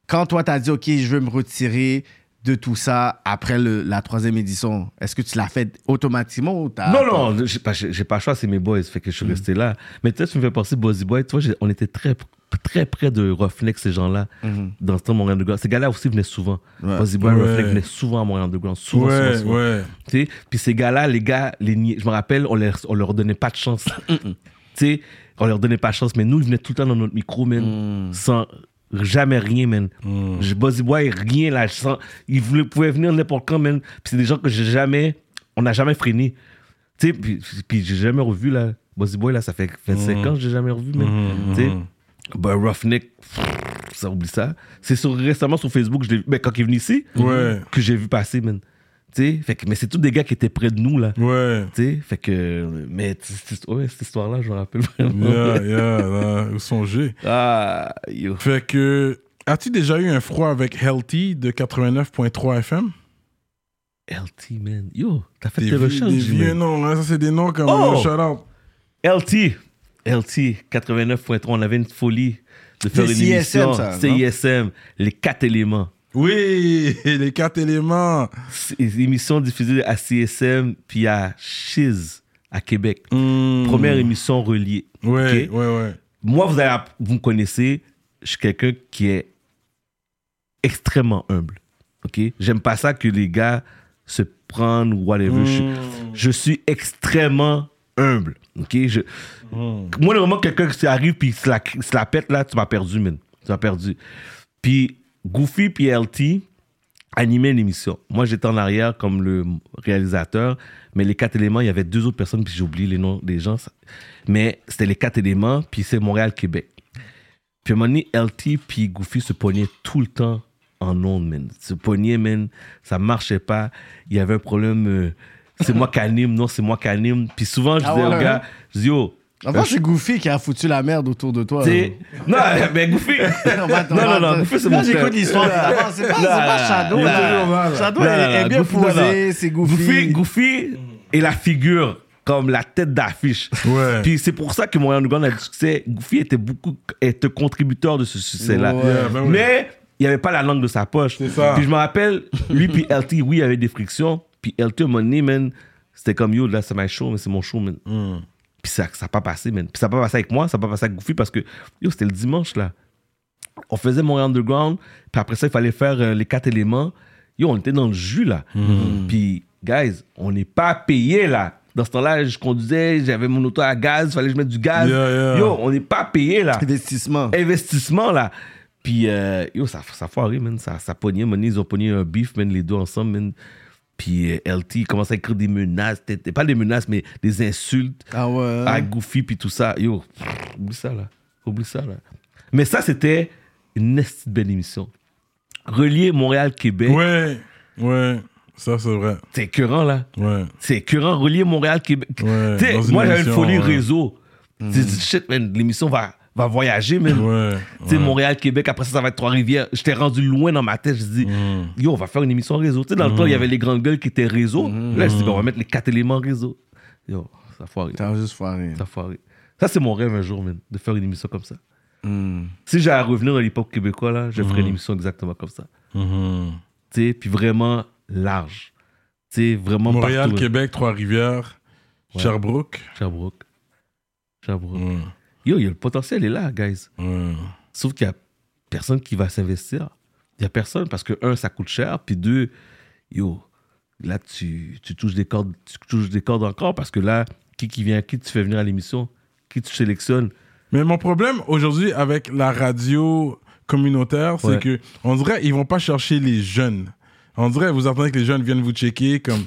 quand toi t'as dit, OK, je veux me retirer de tout ça après le, la troisième édition, est-ce que tu l'as fait automatiquement ou t'as... Non, non, j'ai pas, j'ai j'ai pas le choix, c'est mes boys, fait que je suis resté là. Mais peut-être tu me fais penser Buzzy Boy, tu vois, j'ai- on était très, très près de Roughneck, ces gens-là, dans ce temps Montréal Underground. Ces gars-là aussi venaient souvent. Ouais. Buzzy Boy, Ouais. Roughneck venaient souvent à Montréal Underground, souvent, souvent, Ouais, souvent. ouais. Tu sais, Puis ces gars-là, les gars, les ni- je me rappelle, on leur, on leur donnait pas de chance. tu sais, on leur donnait pas de chance, mais nous, ils venaient tout le temps dans notre micro, man, sans jamais rien, man. J'ai Buzzy Boy, rien là. je sens- ils voulaient, pouvaient venir n'importe quand, man. Puis c'est des gens que j'ai jamais, on n'a jamais freiné. Tu sais, puis, puis j'ai jamais revu, là. Buzzy Boy, là, ça fait 25 ans que j'ai jamais revu, man. Tu sais, ben, Roughneck, ça oublie ça. C'est sur, récemment sur Facebook, je ben, quand il est venu ici, Ouais. que j'ai vu passer, man. Fait que, mais c'est tous des gars qui étaient près de nous, là. Ouais. Fait que. Mais ouais, cette histoire-là, je me rappelle vraiment. Yeah, yeah, là, *laughs* songez. Ah, yo. Fait que, as-tu déjà eu un froid avec Healthy de 89.3 FM? LT, man. Yo, t'as fait Des, tes recherches, des vieux noms, hein, ça c'est des noms comme Oh! shout out. LT. LT, 89.3. On avait une folie de faire une CISM, émission. ça? CISM, les quatre éléments. Oui, *laughs* les quatre éléments. Émission diffusée à CSM puis à Chiz à Québec. Hmm. Première émission reliée. Ouais, Ok? ouais, ouais. Moi, vous, allez, vous me connaissez, je suis quelqu'un qui est extrêmement humble. Ok? J'aime pas ça que les gars se prennent ou whatever. Je, Hmm. je suis extrêmement humble. Ok? Je, Moi, vraiment, quelqu'un qui arrive puis se la, se la pète, là, tu m'as perdu, man. Tu m'as perdu. Puis Goofy puis LT animaient l'émission. Moi, j'étais en arrière comme le réalisateur, mais les quatre éléments, il y avait deux autres personnes, puis j'ai oublié les noms des gens. Mais c'était les quatre éléments, puis c'est Montréal-Québec. Puis à un moment donné, LT puis Goofy se pognaient tout le temps en ondes, man. Se pognaient, man. Ça marchait pas. Il y avait un problème. euh, c'est moi qui anime, non, c'est moi qui anime. Puis souvent, je Ah disais ouais, aux gars, je dis, yo, Avant, c'est Goofy qui a foutu la merde autour de toi. Non, *laughs* mais Goofy. *laughs* Non, Non, non, attends. non, Goofy, c'est mon j'écoute frère. l'histoire, d'abord, c'est pas, Non, Shadow. non, là. non, Shadow Non, est, non, bien Goofy, non, posé, non. c'est Goofy. Goofy, est la figure, comme la tête d'affiche. Ouais. Puis c'est pour ça que Montréal Underground a du succès. Goofy était beaucoup était contributeur de ce succès-là. Ouais. Ben oui. Mais il n'y avait pas la langue de sa poche. C'est ça. Puis je me rappelle, lui puis LT, oui, il y avait des frictions. Puis LT, donné, man, c'était comme yo, là, c'est my show, mais c'est mon show, man. Hmm. Puis ça n'a pas passé, man. Puis ça n'a pas passé avec moi, ça n'a pas passé avec Goofy parce que, yo, c'était le dimanche, là. On faisait Montréal Underground, puis après ça, il fallait faire euh, les quatre éléments. Yo, on était dans le jus, là. Puis, guys, on n'est pas payé, là. Dans ce temps-là, je conduisais, j'avais mon auto à gaz, il fallait que je mette du gaz. Yeah, yeah. Yo, on n'est pas payé, là Investissement. investissement là. Puis euh, yo, ça, ça foiré, man. Ça, ça pognait, man. Ils ont pogné un beef, man, les deux ensemble, man. Puis euh, LT il commence à écrire des menaces, pas des menaces, mais des insultes Ah ouais. à Goofy, puis tout ça. Yo, oublie ça, là. Oublie ça, là. Mais ça, c'était une belle émission. Relier Montréal-Québec, Ouais, ouais. Ça, c'est vrai. c'est écœurant, là. Ouais. C'est écœurant, relier Montréal-Québec. Ouais, moi, j'avais une folie ouais. réseau. Dis, shit, man, l'émission va, va voyager, man. Ouais. Tu sais, ouais. Montréal, Québec, après ça, ça va être Trois-Rivières. J'étais rendu loin dans ma tête. Je dis, Mm. yo, on va faire une émission réseau. Tu sais, dans le temps, il y avait les grandes gueules qui étaient réseau. Là, je dis, ben, on va mettre les quatre éléments réseau. Yo, ça foiré. T'as juste foiré. Ça foiré. Ça, c'est mon rêve un jour, man, de faire une émission comme ça. Si j'ai à revenir dans l'hip-hop québécois, là, je ferais une émission exactement comme ça. Mhm. Tu sais, puis vraiment large. Tu sais, vraiment Montréal, partout. Québec, Trois-Rivières, Ouais. Sherbrooke. Sherbrooke. Sherbrooke. Yo, le potentiel est là, guys. Ouais. Sauf qu'il y a personne qui va s'investir. Il y a personne parce que, un, ça coûte cher, puis deux, yo, là, tu, tu touches des cordes, tu touches des cordes encore parce que là, qui qui vient, qui tu fais venir à l'émission, qui tu sélectionnes. Mais mon problème aujourd'hui avec la radio communautaire, c'est Ouais. que on dirait ils vont pas chercher les jeunes. On dirait vous attendez que les jeunes viennent vous checker comme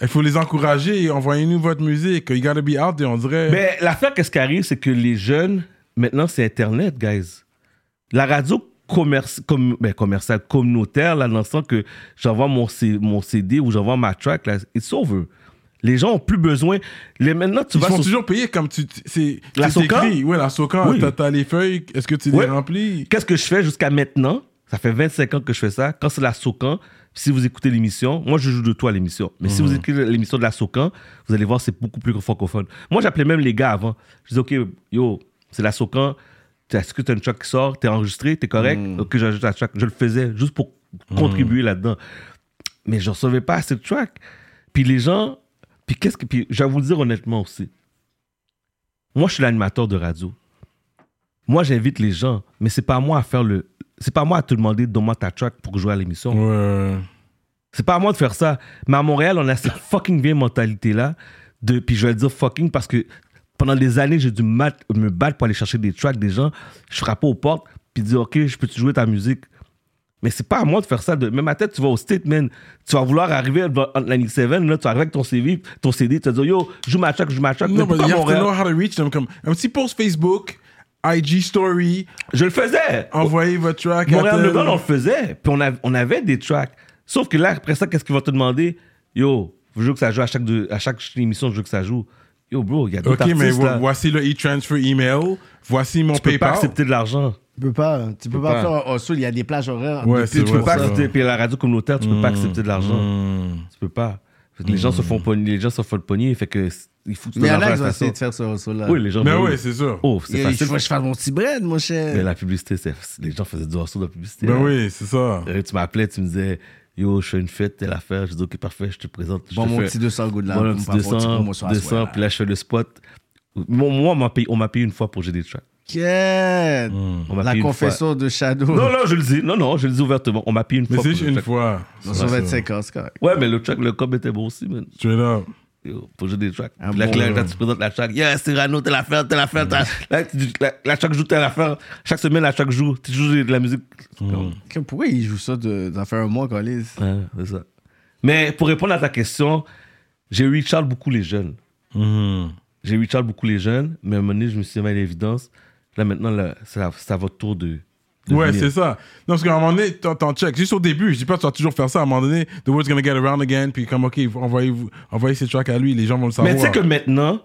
il faut les encourager et envoyez-nous votre musique. You gotta be out there. On dirait. Mais l'affaire, qu'est-ce qui arrive, c'est que les jeunes, maintenant, c'est Internet, guys. La radio commerce, com- ben, commerciale, communautaire, là, dans le sens que j'envoie mon, C- mon CD ou j'envoie ma track, là, it's over. Les gens ont plus besoin. Les, maintenant, tu ils vas font sur- toujours payer comme tu. C'est, La Socan? Ouais, la Socan. Oui. T'as, les feuilles. Est-ce que tu Ouais. les remplis? Qu'est-ce que je fais jusqu'à maintenant? Ça fait 25 ans que je fais ça. Quand c'est la Socan, si vous écoutez l'émission, moi je joue de toi à l'émission. Mais si vous écoutez l'émission de la Socan, vous allez voir, c'est beaucoup plus francophone. Moi, j'appelais même les gars avant. Je disais, OK, yo, c'est la Socan. Est-ce que tu as une track qui sort? T'es enregistré? T'es correct? Ok, j'ajoute la track. Je le faisais juste pour contribuer là-dedans. Mais je ne recevais pas assez de track. Puis les gens. Puis qu'est-ce que. Puis je vais vous le dire honnêtement aussi. Moi, je suis l'animateur de radio. Moi, j'invite les gens, mais c'est pas à moi à faire le. C'est pas à moi à te demander donne-moi ta track pour jouer à l'émission. Ouais. C'est pas à moi de faire ça. Mais à Montréal, on a cette fucking vieille mentalité-là. De, puis je vais dire fucking parce que pendant des années, j'ai dû mat- me battre pour aller chercher des tracks des gens. Je frappais aux portes, puis dire, OK, je peux-tu jouer ta musique? Mais c'est pas à moi de faire ça. De, même à tête, tu vas au state, man. Tu vas vouloir arriver devant Atlantic 7, là, tu vas arriver avec ton CV, ton CD, tu vas dire, yo, joue ma track, joue ma track. Non, Mais you have to know how to reach them. Comme un petit post Facebook, IG story, Je le faisais. envoyez votre track. Montréal Underground, on le faisait. Puis on, a- on avait des tracks. Sauf que là, après ça, qu'est-ce qu'il va te demander? Yo, je veux que ça joue à chaque, deux- à chaque émission, je veux que ça joue. Yo, bro, il y a d'autres Ok, mais artistes, vo- là. voici le e-transfer email. Voici mon Tu peux pas PayPal. accepter de l'argent. Tu peux pas, tu peux peux pas, pas. faire hustle, il y a des plages horaires. Ouais, Tu vrai, peux pas ça. accepter, puis la radio communautaire, tu peux pas accepter de l'argent. Mm. Tu peux pas. Les gens se font pogner, les gens se font le pogner, fait que il faut que tu Mais il y donnes en a l'argent qui à vont la essayer de faire ce hustle-là. Oui, les gens. Mais ouais, c'est sûr. Oh, Il c'est faut facile. que je fasse mon petit bread, mon cher. Mais la publicité, c'est- les gens faisaient du hustle de la publicité. Ben là. oui, c'est ça. Euh, Tu m'appelais, tu me disais, yo, je fais une fête, telle affaire. Je dis, ok, parfait, je te présente. Je Bon, te mon fais- petit 200 goût de là. Un pour petit me faire un petit 200, promotion à 200, soir. puis là, je fais le spot. Moi, moi, on m'a payé, on une fois pour j'ai des tracks. Quête. On m'a La confession de Shadow. Non, non, je le dis. Non, non, je le dis ouvertement. On m'a payé une Mais fois. c'est juste le une track. fois. C'est ça. 25 ans, c'est correct. Ouais, mais le track, le com était bon aussi, man. Straight up. Yo, pour jouer des tracks. Ah Puis bon, là, ouais. là, tu présentes la track? Yeah, Cyrano, telle affaire, telle affaire. telle- Là, tu la, la track joue telle affaire. Chaque semaine, la track joue. Tu joues de la musique. Que- Pourquoi il joue ça de, ça fait un mois qu'on lise Ouais, c'est ça. Mais pour répondre à ta question, j'ai reach out beaucoup les jeunes. Mhm. J'ai reach out beaucoup les jeunes, mais à un moment donné, je me suis mis à l'évidence. Là, maintenant, là, c'est à votre tour de. Ouais, c'est ça. Non, parce qu'à un moment donné, t'en check. Juste au début, je dis pas que tu vas toujours faire ça. À un moment donné, the word's gonna get around again. Puis comme, OK, envoyez, envoyez ces tracks à lui. Les gens vont le savoir. Mais tu sais que maintenant,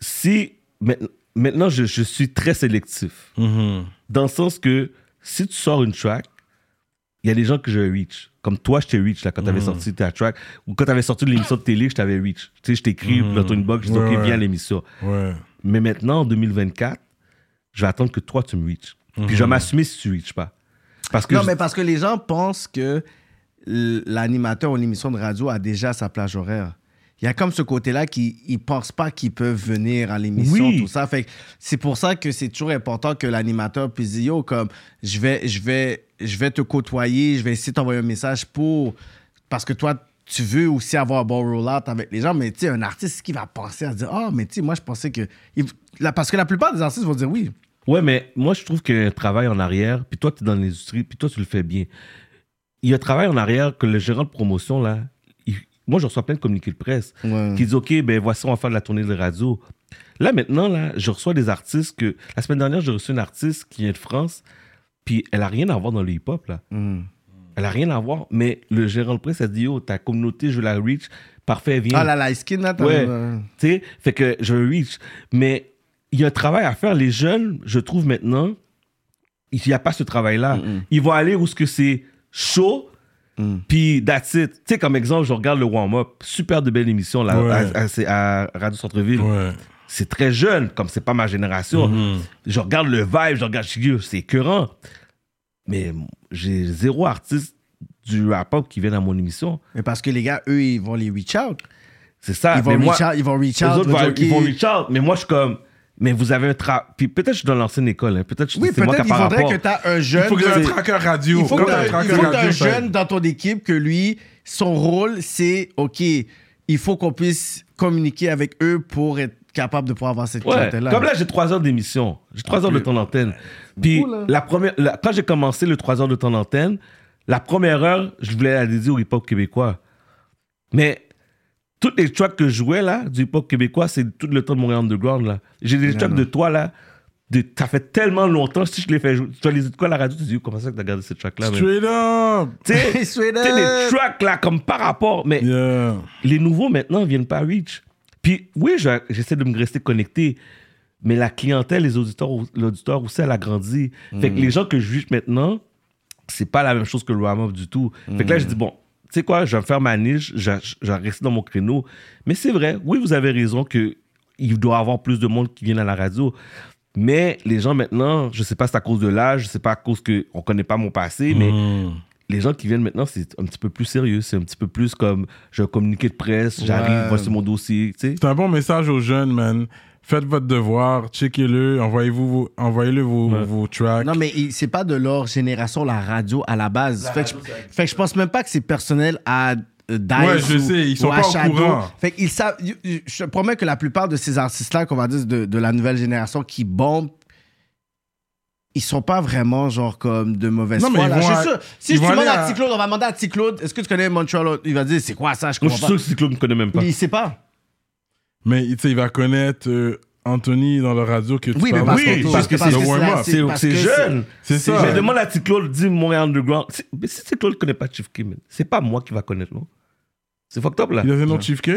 si. maintenant- Maintenant, je, je suis très sélectif. Mhm. Dans le sens que si tu sors une track, il y a des gens que je reach. Comme toi, je t'ai reach là, quand tu avais sorti ta track. Ou quand tu avais sorti l'émission de télé, je t'avais reach. Tu sais, je t'écris dans ton inbox, je dis, Ouais, OK, ouais. viens à l'émission. Ouais. Mais maintenant, en 2024, je vais attendre que toi, tu me reach. Puis je vais m'assumer si tu reach pas. Parce que. Non, je- mais parce que les gens pensent que l'animateur ou l'émission de radio a déjà sa plage horaire. Il y a comme ce côté-là qui ne pensent pas qu'ils peuvent venir à l'émission, Oui. tout ça. Fait que c'est pour ça que c'est toujours important que l'animateur puisse dire Yo, comme je vais, je vais, je vais te côtoyer, je vais essayer de t'envoyer un message pour. Parce que toi, tu veux aussi avoir un bon roll-out avec les gens, mais tu sais, un artiste qui va penser à se dire Ah, mais tu sais, moi, je pensais que. il- la- Parce que la plupart des artistes vont dire oui. Ouais, mais moi, je trouve qu'il y a un travail en arrière, puis toi, tu es dans l'industrie, puis toi, tu le fais bien. Il y a un travail en arrière que le gérant de promotion, là, il- moi, je reçois plein de communiqués de presse Ouais. qui disent OK, ben voici, on va faire de la tournée de radio. Là, maintenant, là, je reçois des artistes que. La semaine dernière, j'ai reçu une artiste qui vient de France, puis elle a rien à voir dans le hip-hop, là. Mm. Elle a rien à voir, mais le gérant de presse a dit Yo, ta communauté, je la reach. Parfait, viens. Ah, la light skin, là, Ouais. Tu sais, fait que je reach. Mais il y a un travail à faire. Les jeunes, je trouve maintenant, il n'y a pas ce travail-là. Ils vont aller où ce que c'est chaud, Mm. puis that's it. Tu sais, comme exemple, je regarde le warm-up. Super de belle émission là, Ouais. à, à- c'est à Radio Centre-Ville. Ouais. C'est très jeune, comme c'est pas ma génération. Mhm. Je regarde le vibe, je regarde c'est écœurant. Mais j'ai zéro artiste du rap-up qui vient à mon émission. Mais parce que les gars, eux, ils vont les reach out. C'est ça. Ils vont Mais moi- reach out, ils vont reach Les out. autres vont, ils vont reach out, mais moi je suis comme, mais vous avez un tra... Puis peut-être je suis dans l'ancienne école, hein. peut-être que Oui, c'est moi qui peut-être a il faudrait rapport. que tu as un Il jeune. faut que tu aies un tracker radio. il faut que un tu tracker aies un radio, ça- jeune dans ton équipe que lui, son rôle, c'est OK, il faut qu'on puisse communiquer avec eux pour être capable de pouvoir avoir cette Ouais, clientèle-là. comme là j'ai trois heures d'émission, j'ai trois heures de temps d'antenne. Puis cool, la première, la- quand j'ai commencé le trois heures de temps d'antenne, la première heure, je voulais la dédier au hip-hop québécois. Mais toutes les tracks que je jouais là, du hip-hop québécois, c'est tout le temps de Montréal Underground là. J'ai des tracks de toi là, de, ça fait tellement longtemps, si je les fais jouer, tu as les quoi à la radio, tu te dis, comment ça que t'as gardé ces tracks là Straight up. Tu sais, *laughs* Straight tu sais, des up. tracks là, comme par rapport, mais Yeah. les nouveaux maintenant viennent pas reach. Puis oui, je- j'essaie de me rester connecté, mais la clientèle, les auditeurs, l'auditeur aussi, elle a grandi. Fait que les gens que je reach maintenant, c'est pas la même chose que le warm-up du tout. Fait que là, je dis, bon, sais quoi, je vais me faire ma niche, je, je vais rester dans mon créneau. Mais c'est vrai, oui, vous avez raison que il doit y avoir plus de monde qui vienne à la radio. Mais les gens maintenant, je sais pas si c'est à cause de l'âge, je sais pas à cause qu'on connaît pas mon passé, mais Mm. les gens qui viennent maintenant, c'est un petit peu plus sérieux. C'est un petit peu plus comme j'ai un communiqué de presse, j'arrive, Ouais. voici mon dossier. Tu sais. C'est un bon message aux jeunes, man. Faites votre devoir, checkez-le, envoyez-vous envoyez-le vos, vos tracks. Non, mais c'est pas de leur génération, la radio, à la base. fait, que je, fait que je pense même pas que c'est personnel à euh, Dice Ouais, je ou- sais, ils sont pas au courant. Fait qu'ils savent... Je te promets que la plupart de ces artistes-là, qu'on va dire de, de la nouvelle génération qui bombent, ils sont pas vraiment genre comme de mauvaise Non, mais ils là. vont Je suis à- sûr, si ils je demande à à- T-Claude, on va demander à T-Claude, est-ce que tu connais Montreal? Il va dire, c'est quoi ça? Je Moi, je comprends suis sûr pas. que Cyclone ne connaît même pas. Il sait pas. Mais tu sais, il va connaître euh, Anthony dans la radio que tu Oui, mais parce, Oui, tantôt. parce que c'est le c'est jeune. C'est ça. Mais demande à Cyclone, dis Montréal Underground. C'est- Mais si Cyclone ne connaît pas Chief Kim, c'est pas moi qui va connaître, non? C'est fucked up là. Il a un autre Chief K?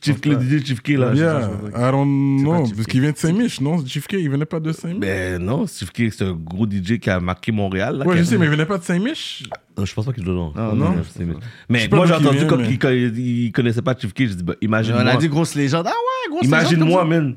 Chief K, le DJ Chief K, là. je sais Yeah. I don't know. Parce qu'il vient de Saint-Mich, non? Chief K, il venait pas de Saint-Mich? Ben non, Chief K, c'est un gros DJ qui a marqué Montréal. Là, Ouais, je a- sais, mais il venait pas de Saint-Mich? Non, je pense pas qu'il doit non. Non, non. je sais, mais- moi, j'ai entendu vient, quand mais- il, connaissait pas Chief K, j'ai dit, bah, imagine-moi. On a dit grosse légende. Ah ouais, grosse Imagine-moi, légende. man.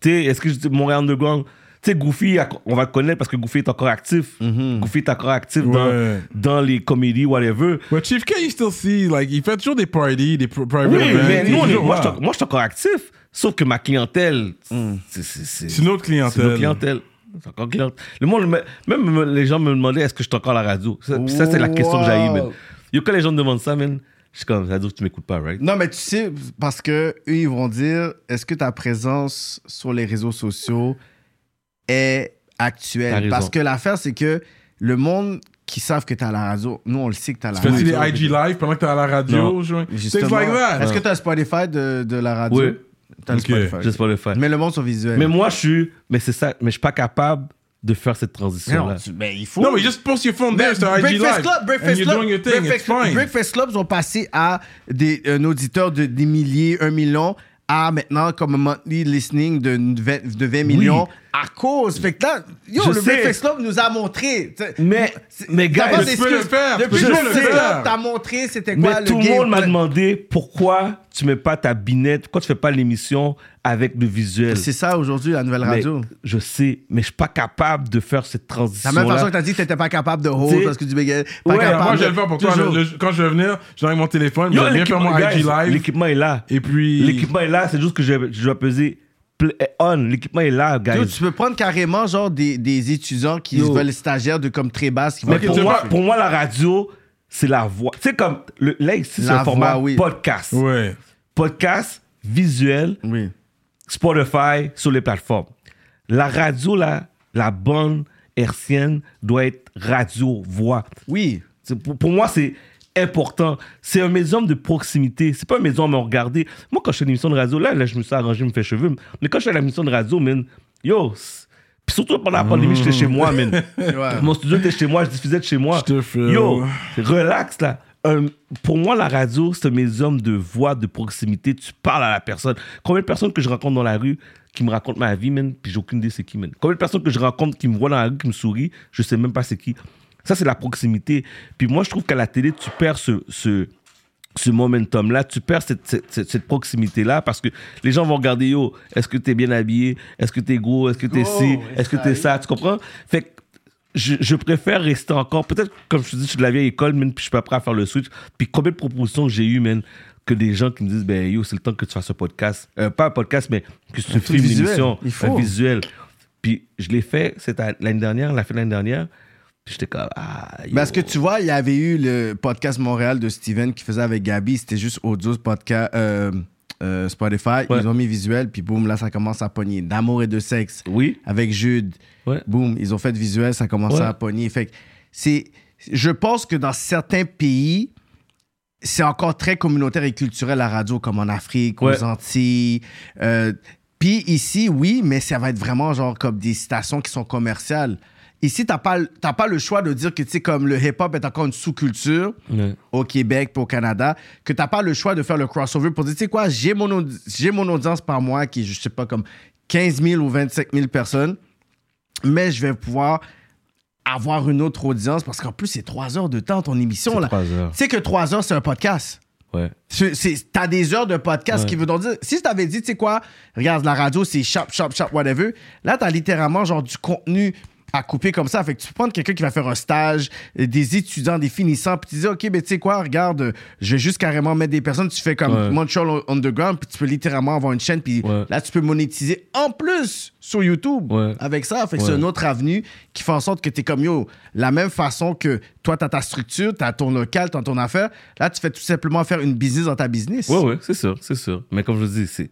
Tu sais, est-ce que je dis Montréal Underground Tu sais, Goofy, on va le connaître parce que Goofy est encore actif. Goofy est encore actif Ouais. dans, dans les comédies, whatever. But Chief K, you still see, like, il fait toujours des parties, des private Oui, events. mais nous, est on est- toujours moi, je suis- moi, je suis encore actif. Sauf que ma clientèle, Mm. c'est- notre clientèle. C'est encore clientèle. Le monde, me- même les gens me demandaient est-ce que je suis encore à la radio? Ça, puis ça, c'est la question que j'ai Wow. Yo, quand les gens me demandent ça, man, je suis comme, ça veut dire que tu m'écoutes pas, right? Non, mais tu sais, parce que eux, ils vont dire est-ce que ta présence sur les réseaux sociaux est actuelle. Parce que l'affaire, c'est que le monde qui savent que t'es à la radio, nous, on le sait que t'es à la Tu fais-tu radio. des IG live pendant que t'es à la radio? Non. Things Justement. like that. Est-ce que t'as Spotify de, de la radio? Oui. T'as le Ok. Spotify. Le faire. Mais le monde sont visuels. Mais moi, je suis. Mais c'est ça. Mais je suis pas capable de faire cette Mais non, transition-là. tu- mais il faut. No, but just post your phone there, c'est IG Breakfast live. Club, And Breakfast you're Club, doing your thing, it's Breakfast, fine. Breakfast Clubs ont passé à des, un auditeur de des milliers, un million, à maintenant comme un monthly listening de 20, de 20 millions à cause. Fait que là, yo, Je le sais. Breakfast Club nous a montré. t'sais, Mais, mais t'as gars, tu peux le faire, Depuis toujours le le Breakfast faire. Club t'a montré c'était quoi mais le tout le monde m'a demandé pourquoi tu mets pas ta binette, pourquoi tu fais pas l'émission avec le visuel. C'est ça aujourd'hui, la nouvelle Mais radio. je sais, mais je suis pas capable de faire cette De la transition. même façon que t'as dit que t'étais pas capable de hold T'sais- parce que tu bégayais. Pas Ouais, moi, je vais le faire pour toi. Toujours. Le- le- quand je vais venir, je vais mon téléphone, je vais bien faire l'équipement, mon IG live. l'équipement est là. Et puis. L'équipement est là, c'est juste que je, je dois peser on. L'équipement est là, Yo, guys. tu peux prendre carrément genre des, des étudiants qui Yo. veulent stagiaires de comme très basse qui vont Mais pour, moi, pas- pour moi, la radio, c'est la voix. Tu sais, comme le, là, ici, c'est un format voix, oui. podcast. Podcast, visuel, Oui. Spotify, sur les plateformes. La radio, là, la bonne hertzienne doit être radio-voix. Oui. C'est- Pour, pour moi, c'est important. C'est un médium de proximité. C'est pas un médium à me regarder. Moi, quand je fais une émission de radio, là, là je me suis arrangé, me fais cheveux. Mais quand je fais l'émission de radio, man, yo, puis surtout pendant la pandémie, j'étais chez moi, man. *laughs* Ouais. Mon studio était chez moi, je diffusais de chez moi. Je. Yo, relax là. Un- pour moi, la radio, c'est un médium de voix, de proximité. Tu parles à la personne. Combien de personnes que je rencontre dans la rue qui me racontent ma vie, man, puis j'ai aucune idée c'est qui, man? Combien de personnes que je rencontre qui me voient dans la rue, qui me sourient, je sais même pas c'est qui. Ça, c'est la proximité. Puis moi, je trouve qu'à la télé, tu perds ce, ce, ce momentum-là, tu perds cette, cette, proximité-là parce que les gens vont regarder, yo, est-ce que t'es bien habillé? Est-ce que t'es gros? Est-ce que t'es Oh, ci? Est-ce que t'es ça? Tu comprends? Fait que je, je préfère rester encore, peut-être, comme je te dis, je suis de la vieille école, man, puis je suis pas prêt à faire le switch. Puis combien de propositions j'ai eues, man, que des gens qui me disent, ben yo, c'est le temps que tu fasses un podcast. Euh, pas un podcast, mais que tu filmes une émission, un visuel. Puis je l'ai fait, c'était l'année dernière, la fin de l'année dernière. Puis j'étais comme, ah, yo. Parce que tu vois, il y avait eu le podcast Montréal de Steven qui faisait avec Gabi. C'était juste audio, podcast, euh, euh, Spotify. Ouais. Ils ont mis visuel, puis boum, là, ça commence à pogner. D'amour et de sexe Oui, avec Jude. Ouais. Boum, ils ont fait visuel, ça commence Ouais. à pogner. Fait que c'est. Je pense que dans certains pays, c'est encore très communautaire et culturel la radio, comme en Afrique, aux Antilles. Euh, Puis ici, oui, mais ça va être vraiment genre comme des stations qui sont commerciales. Ici, t'as pas, t'as pas le choix de dire que, tu sais, comme le hip-hop est encore une sous-culture Ouais. au Québec puis au Canada, que t'as pas le choix de faire le crossover pour dire, tu sais quoi, j'ai mon, audi- j'ai mon audience par mois qui est, je sais pas, comme 15 000 ou 25 000 personnes, mais je vais pouvoir avoir une autre audience parce qu'en plus, c'est trois heures de temps, ton émission. C'est là. trois heures. Tu sais que trois heures, c'est un podcast. Ouais. C'est- c'est- T'as des heures de podcast Ouais. qui veut donc dire. Si t'avais dit, tu sais quoi, regarde, la radio, c'est chop, chop, chop, whatever. Là, t'as littéralement genre du contenu à couper comme ça. Fait que tu peux prendre quelqu'un qui va faire un stage, des étudiants, des finissants, puis tu dis, OK, ben tu sais quoi, regarde, je vais juste carrément mettre des personnes. Tu fais comme Ouais. Montreal Underground, puis tu peux littéralement avoir une chaîne, puis Ouais. là, tu peux monétiser en plus sur YouTube Ouais. avec ça. Fait que c'est une autre avenue qui fait en sorte que tu es comme yo, la même façon que toi, tu as ta structure, tu as ton local, tu as ton affaire. Là, tu fais tout simplement faire une business dans ta business. Ouais, ouais, c'est sûr, c'est sûr. Mais comme je dis, c'est.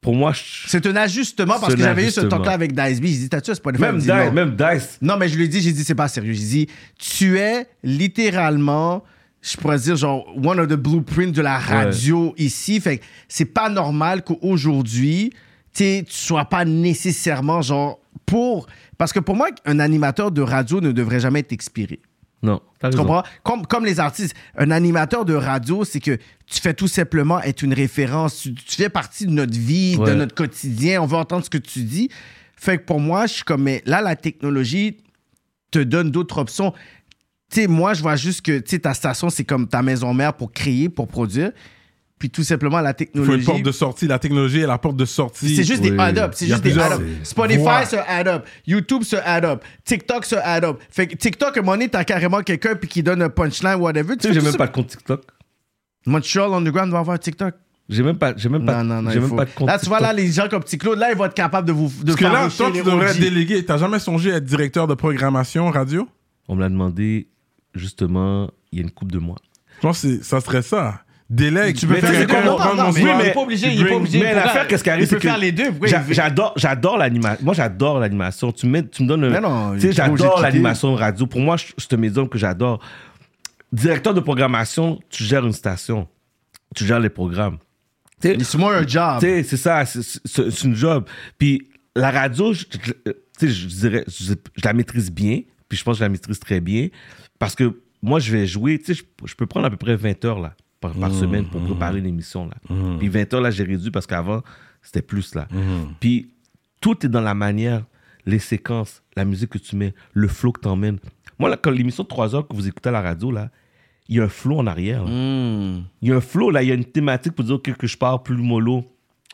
Pour moi, je- C'est un ajustement parce que j'avais eu ce talk-là avec Dice B. J'ai dit, t'as-tu Spotify? même Dice, non. même Dice. Non, mais je lui ai dit, j'ai dit, c'est pas sérieux. J'ai dit, tu es littéralement, je pourrais dire, genre, one of the blueprints de la radio ici. Fait que c'est pas normal qu'aujourd'hui, tu sois pas nécessairement, genre, pour. Parce que pour moi, un animateur de radio ne devrait jamais être expiré. Non, Tu comprends? Comme, comme les artistes. Un animateur de radio, c'est que tu fais tout simplement être une référence. Tu, tu fais partie de notre vie, de notre quotidien. On veut entendre ce que tu dis. Fait que pour moi, je suis comme, mais là, la technologie te donne d'autres options. Tu sais, moi, je vois juste que, ta station, c'est comme ta maison mère pour créer, pour produire. Puis tout simplement, la Il faut une technologie. porte de sortie. La technologie est la porte de sortie. C'est juste Oui. des add-up. C'est juste des add-up. Spotify se add-up. YouTube se add-up. TikTok se add-up. Fait que TikTok, à un moment donné, t'as carrément quelqu'un puis qui donne un punchline, whatever. Tu sais, j'ai même pas de compte TikTok. Montreal Underground va avoir un TikTok. J'ai même pas, j'ai même pas, Non, non, non. j'ai il même faut- pas de compte Là, tu vois, là, les gens comme Petit Claude, là, ils vont être capables de vous. De Parce que là, toi, tu devrais OG. déléguer. T'as jamais songé à être directeur de programmation radio? On me l'a demandé justement il y a une couple de mois. Je pense que ça serait ça. Délègue. Tu peux Mais faire les Non, non, mais spot. il est pas obligé, il est pas obligé. Mais l'affaire, qu'est-ce qui arrive, c'est que faire les deux. J'adore, j'adore l'animation. Moi, j'adore l'animation. Tu me, tu me donnes un. Mais non, tu sais, j'adore l'animation radio. Pour moi, je- c'est un médium que j'adore. Directeur de programmation, tu gères une station. Tu gères les programmes. C'est moi un job. c'est ça, c'est- une job. Puis la radio, je, je- tu sais, je dirais, je, je la maîtrise bien, puis je pense que je la maîtrise très bien, parce que moi, je vais jouer, tu sais, je, je peux prendre à peu près 20 heures là, par, par semaine pour préparer une émission. Là. Puis 20 heures, là, j'ai réduit parce qu'avant, c'était plus là. Puis tout est dans la manière, les séquences, la musique que tu mets, le flow que tu emmènes. Moi, là, quand l'émission de 3 heures que vous écoutez à la radio, là, il y a un flow en arrière. Hmm. Il y a un flow, là, il y a une thématique pour dire ok, que je pars plus mollo.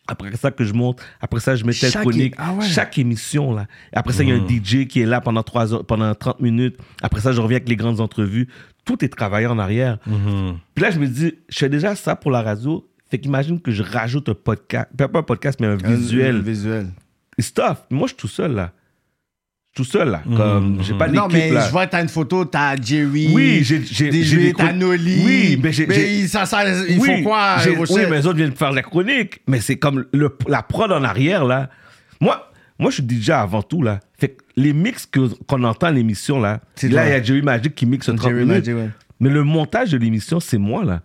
Après ça, que je monte. Après ça, je mets telle Chaque chronique. é- ah ouais. Chaque émission, là. Après ça, il y a un DJ qui est là pendant, 3 heures, pendant 30 minutes. Après ça, je reviens avec les grandes entrevues. Tout est travaillé en arrière. Puis là, je me dis, je fais déjà ça pour la radio. Fait qu'imagine que je rajoute un podcast. Pas un podcast, mais un Un- visuel. un Visuel. It's tough. Moi, je suis tout seul, là. Tout seul, là. Comme, j'ai pas d'équipe, Non, mais là. je vois t'as une photo, t'as Jerry. Oui, j'ai- j'ai- des j'ai t'as Noli. Oui, mais j'ai- il- ça, ça, il oui, faut quoi? Oui, mais les autres viennent faire la chronique. Mais c'est comme le, la prod en arrière, là. Moi, moi, je suis DJ avant tout, là. Fait que les mix que- qu'on entend à l'émission, là, là, il y a Jerry Magic qui mixe 30 Jerry minutes. Magic, ouais. Mais le montage de l'émission, c'est moi, là.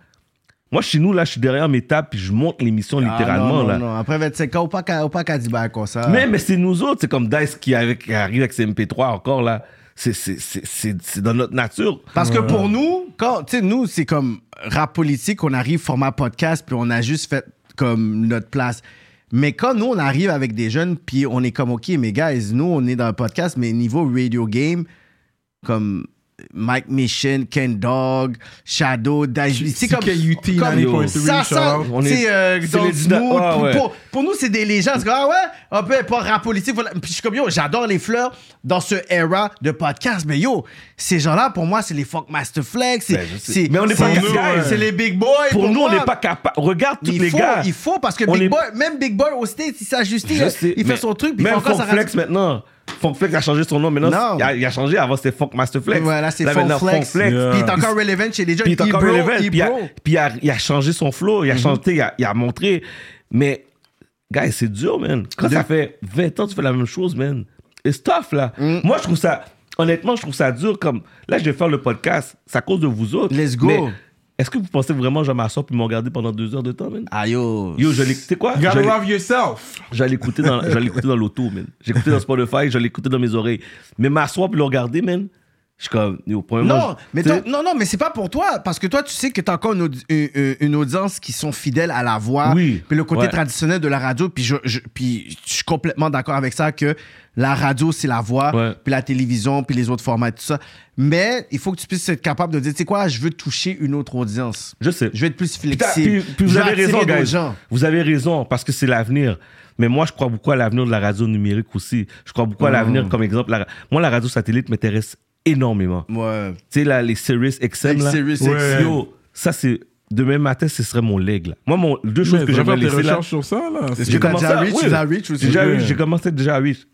Moi, chez nous, là, je suis derrière mes tables, puis je monte l'émission Ah, littéralement, non, non, là. non. Après 25 ans, pas qu'à- ou pas qu'à dire comme ça. Mais, mais c'est nous autres, c'est comme Dice qui, avec, qui arrive avec ses MP3 encore, là. C'est- C'est c'est- c'est- c'est dans notre nature. Parce que pour nous, quand, tu sais, nous, c'est comme rap politique, on arrive format podcast, puis on a juste fait comme notre place. Mais quand nous, on arrive avec des jeunes, puis on est comme, OK, mais guys, nous, on est dans un podcast, mais niveau radio game, comme Mike Mission, Ken Dog, Shadow, Daj... C'est comme... CKUT comme- 90.3, Ça, ça. On est- c'est euh, dans le mood. ouais, Pour, ouais. pour- pour nous, c'est des légendes. C'est comme, ah ouais, un peu pas rap politique. Voilà. Puis je suis comme, yo, j'adore les fleurs dans ce era de podcast. Mais yo, ces gens-là, pour moi, c'est les Funk Master Flex. c'est- Ben, c'est- Mais on n'est pas c'est- capables. C'est les big boys. Pour, nous, on n'est pas capable. Regarde tous les faut, gars. il faut parce que On Big est- Boy, même Big Boy au States, il s'est ajusté. Je il mais fait son truc. Puis Même sa Flex maintenant. Funk Flex a changé son nom. Maintenant, Non. il a, il a changé. Avant, c'était Funk Master Flex. Voilà, c'est Là, Funk Flex. Funk Flex. Yeah. Puis il est encore relevant chez les jeunes. Puis il est encore relevant. Puis il a, puis il a, il a changé son flow. Il a changé, il a, il a montré. Mais, gars, c'est dur, man. Quand De- ça fait 20 ans que tu fais la même chose, man, it's tough, là. Mm. Moi, je trouve ça, honnêtement, je trouve ça dur. Comme, là, je vais faire le podcast. C'est à cause de vous autres. Let's go. Mais est-ce que vous pensez vraiment que je vais m'asseoir puis me regarder pendant deux heures de temps, man? Ah yo. Yo, je sais quoi? You gotta Je love yourself. J'allais l'écouter dans, j'allais l'écouter dans l'auto, man. J'écoutais dans Spotify, j'allais l'écouter dans mes oreilles. Mais m'asseoir puis le regarder, man, je suis comme, Non, mais non, non, mais c'est pas pour toi. Parce que toi, tu sais que t'as encore une, audi- une- une- une audience qui sont fidèles à la voix. Oui, Puis le côté ouais. traditionnel de la radio. Puis je, je- puis je suis complètement d'accord avec ça que la radio, c'est la voix. Ouais. Puis la télévision, puis les autres formats tout ça. Mais il faut que tu puisses être capable de dire, tu sais quoi, je veux toucher une autre audience. je sais. Je vais être plus flexible. puis- puis vous avez raison, d'autres guys. gens. Vous avez raison, parce que c'est l'avenir. Mais moi, je crois beaucoup à l'avenir de la radio numérique aussi. Je crois beaucoup à l'avenir, comme exemple. la- moi, la radio satellite m'intéresse énormément. Ouais. Tu sais, là, les Sirius XM, là. Sirius Ouais. XM. Yo, ça, c'est. Demain matin, ce serait mon leg, là. Moi, mon, deux choses que tes laisser là. recherches sur ça, là. Est-ce J'ai que t'as déjà à- reach? oui. L'as reach aussi? J'ai déjà Ouais. reach, j'ai commencé déjà à reach.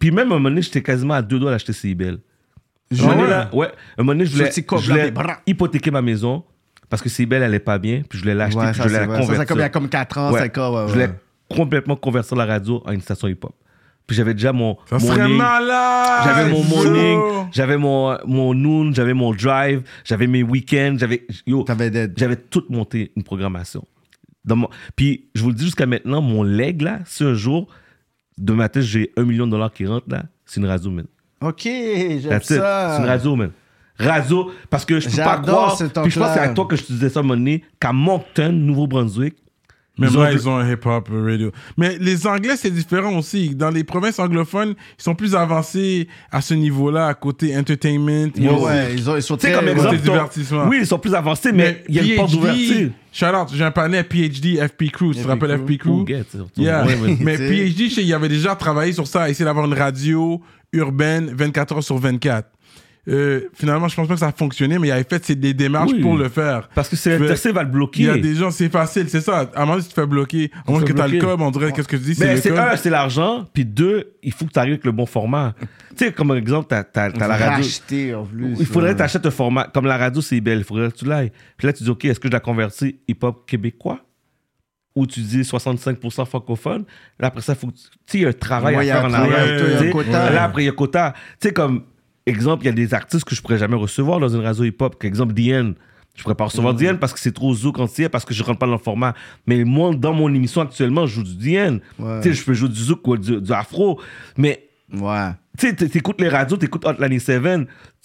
Puis même à un moment donné, j'étais quasiment à deux doigts d'acheter CIBL. Un Ah moment donné, là, ouais. Un moment donné, je voulais, je hypothéquer ma maison parce que CIBL, elle est pas bien. Puis je voulais l'acheter, Ouais, puis ça, je voulais c'est la. Ça, convertir. ça, comme il y a comme 4 ans, Ouais. 5 ans. ouais, Je voulais complètement convertir la radio en une station hip-hop. Puis j'avais déjà mon Ça serait morning, malade. j'avais mon morning, j'avais mon, mon noon, j'avais mon drive, j'avais mes week-ends, j'avais, yo, j'avais tout monté une programmation. Dans mon- Puis je vous le dis jusqu'à maintenant, mon leg là, si un jour, de matin, j'ai un million de dollars qui rentrent là, c'est une radio, man. Ok, j'aime That's it. ça. C'est une radio, man. Radio, parce que je peux pas croire. Puis je pense que c'est à toi que je te disais ça à un moment donné, qu'à Moncton, Nouveau-Brunswick, Même Ils ont là, ils ont un hip-hop radio. Mais les Anglais, c'est différent aussi. Dans les provinces anglophones, ils sont plus avancés à ce niveau-là, à côté entertainment. Ouais, music. ouais, ils, ont, ils sont tu sais, très... comme côté exemple. divertissement. Oui, ils sont plus avancés, mais il y a une porte d'ouverture. Shout out, j'ai un panel PhD, FP Crew. Tu te FP rappelles Crew. FP Crew? Yeah. *laughs* Mais. PhD, il avait déjà travaillé sur ça, essayer d'avoir une radio urbaine 24 heures sur 24. Euh, finalement, je pense pas que ça a fonctionné, mais il avait fait des démarches Oui. pour le faire. Parce que c'est Tu l'intéressé va le bloquer. Il y a des gens, c'est facile, c'est ça. À un moment donné, tu te fais bloquer. À moins que tu as le code, on dirait qu'est-ce que tu dis, c'est Mais c'est code. un, c'est l'argent, puis deux, il faut que tu arrives avec le bon format. Tu sais, comme exemple, t'as, t'as, t'as la radio. Racheter, en plus. Il faudrait ouais. que tu achètes un format. Comme la radio, c'est belle. Il faudrait que tu l'ailles. Puis là, tu dis, OK, est-ce que je la convertis hip-hop québécois? Ou tu dis 65% francophone? Là, après ça, il faut que tu tu sais, il y a un travail Ouais, à a faire en arrière. tu. Là, après, il y a quota. Tu sais, comme exemple, il y a des artistes que je pourrais jamais recevoir dans une radio hip-hop. Exemple, Diane. Je pourrais pas recevoir Diane parce que c'est trop zouk entier, parce que je rentre pas dans le format. Mais moi, dans mon émission actuellement, je joue du Diane. Ouais. Tu sais, je peux jouer du zouk ou du, du afro. Mais Ouais. tu sais, t'écoutes les radios, t'écoutes Hotline 7,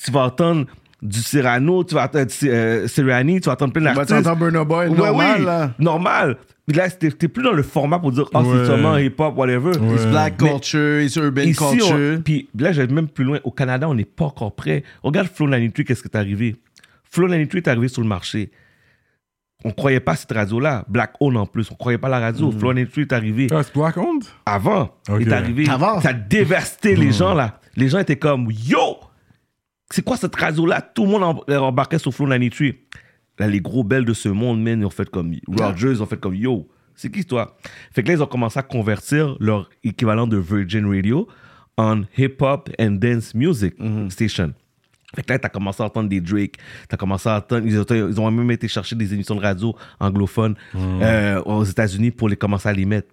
tu vas entendre du Cyrano, tu vas entendre euh, Cyrani, tu vas entendre plein Bah, tu d'artistes. entends Burna Boy, Ouais, normal, oui, là. normal. Mais là, t'es plus dans le format pour dire, oh, Ouais. c'est seulement hip-hop, whatever. It's black Mais culture, it's urban Ici, culture. on, puis là, j'allais même plus loin. Au Canada, on n'est pas encore prêt. Regarde Flow 93, qu'est-ce qui est arrivé? Flow 93 est arrivé sur le marché. On croyait pas à cette radio-là. Black Owned en plus. On croyait pas à la radio. Flow 93 est arrivé. Ah, c'est Black Owned? Avant, Ok. il est arrivé. Avant? Ça a dévasté les gens, là. Les gens étaient comme, yo, c'est quoi cette radio-là? Tout le monde em- embarquait sur Flow 93. Là, les gros belles de ce monde, man, ils ont fait comme Rogers, ils ont fait comme, yo, c'est qui toi? Fait que là, ils ont commencé à convertir leur équivalent de Virgin Radio en hip-hop and dance music station. Fait que là, t'as commencé à entendre des Drake, t'as commencé à entendre, ils ont, ils ont même été chercher des émissions de radio anglophones euh, aux États-Unis pour les commencer à les mettre.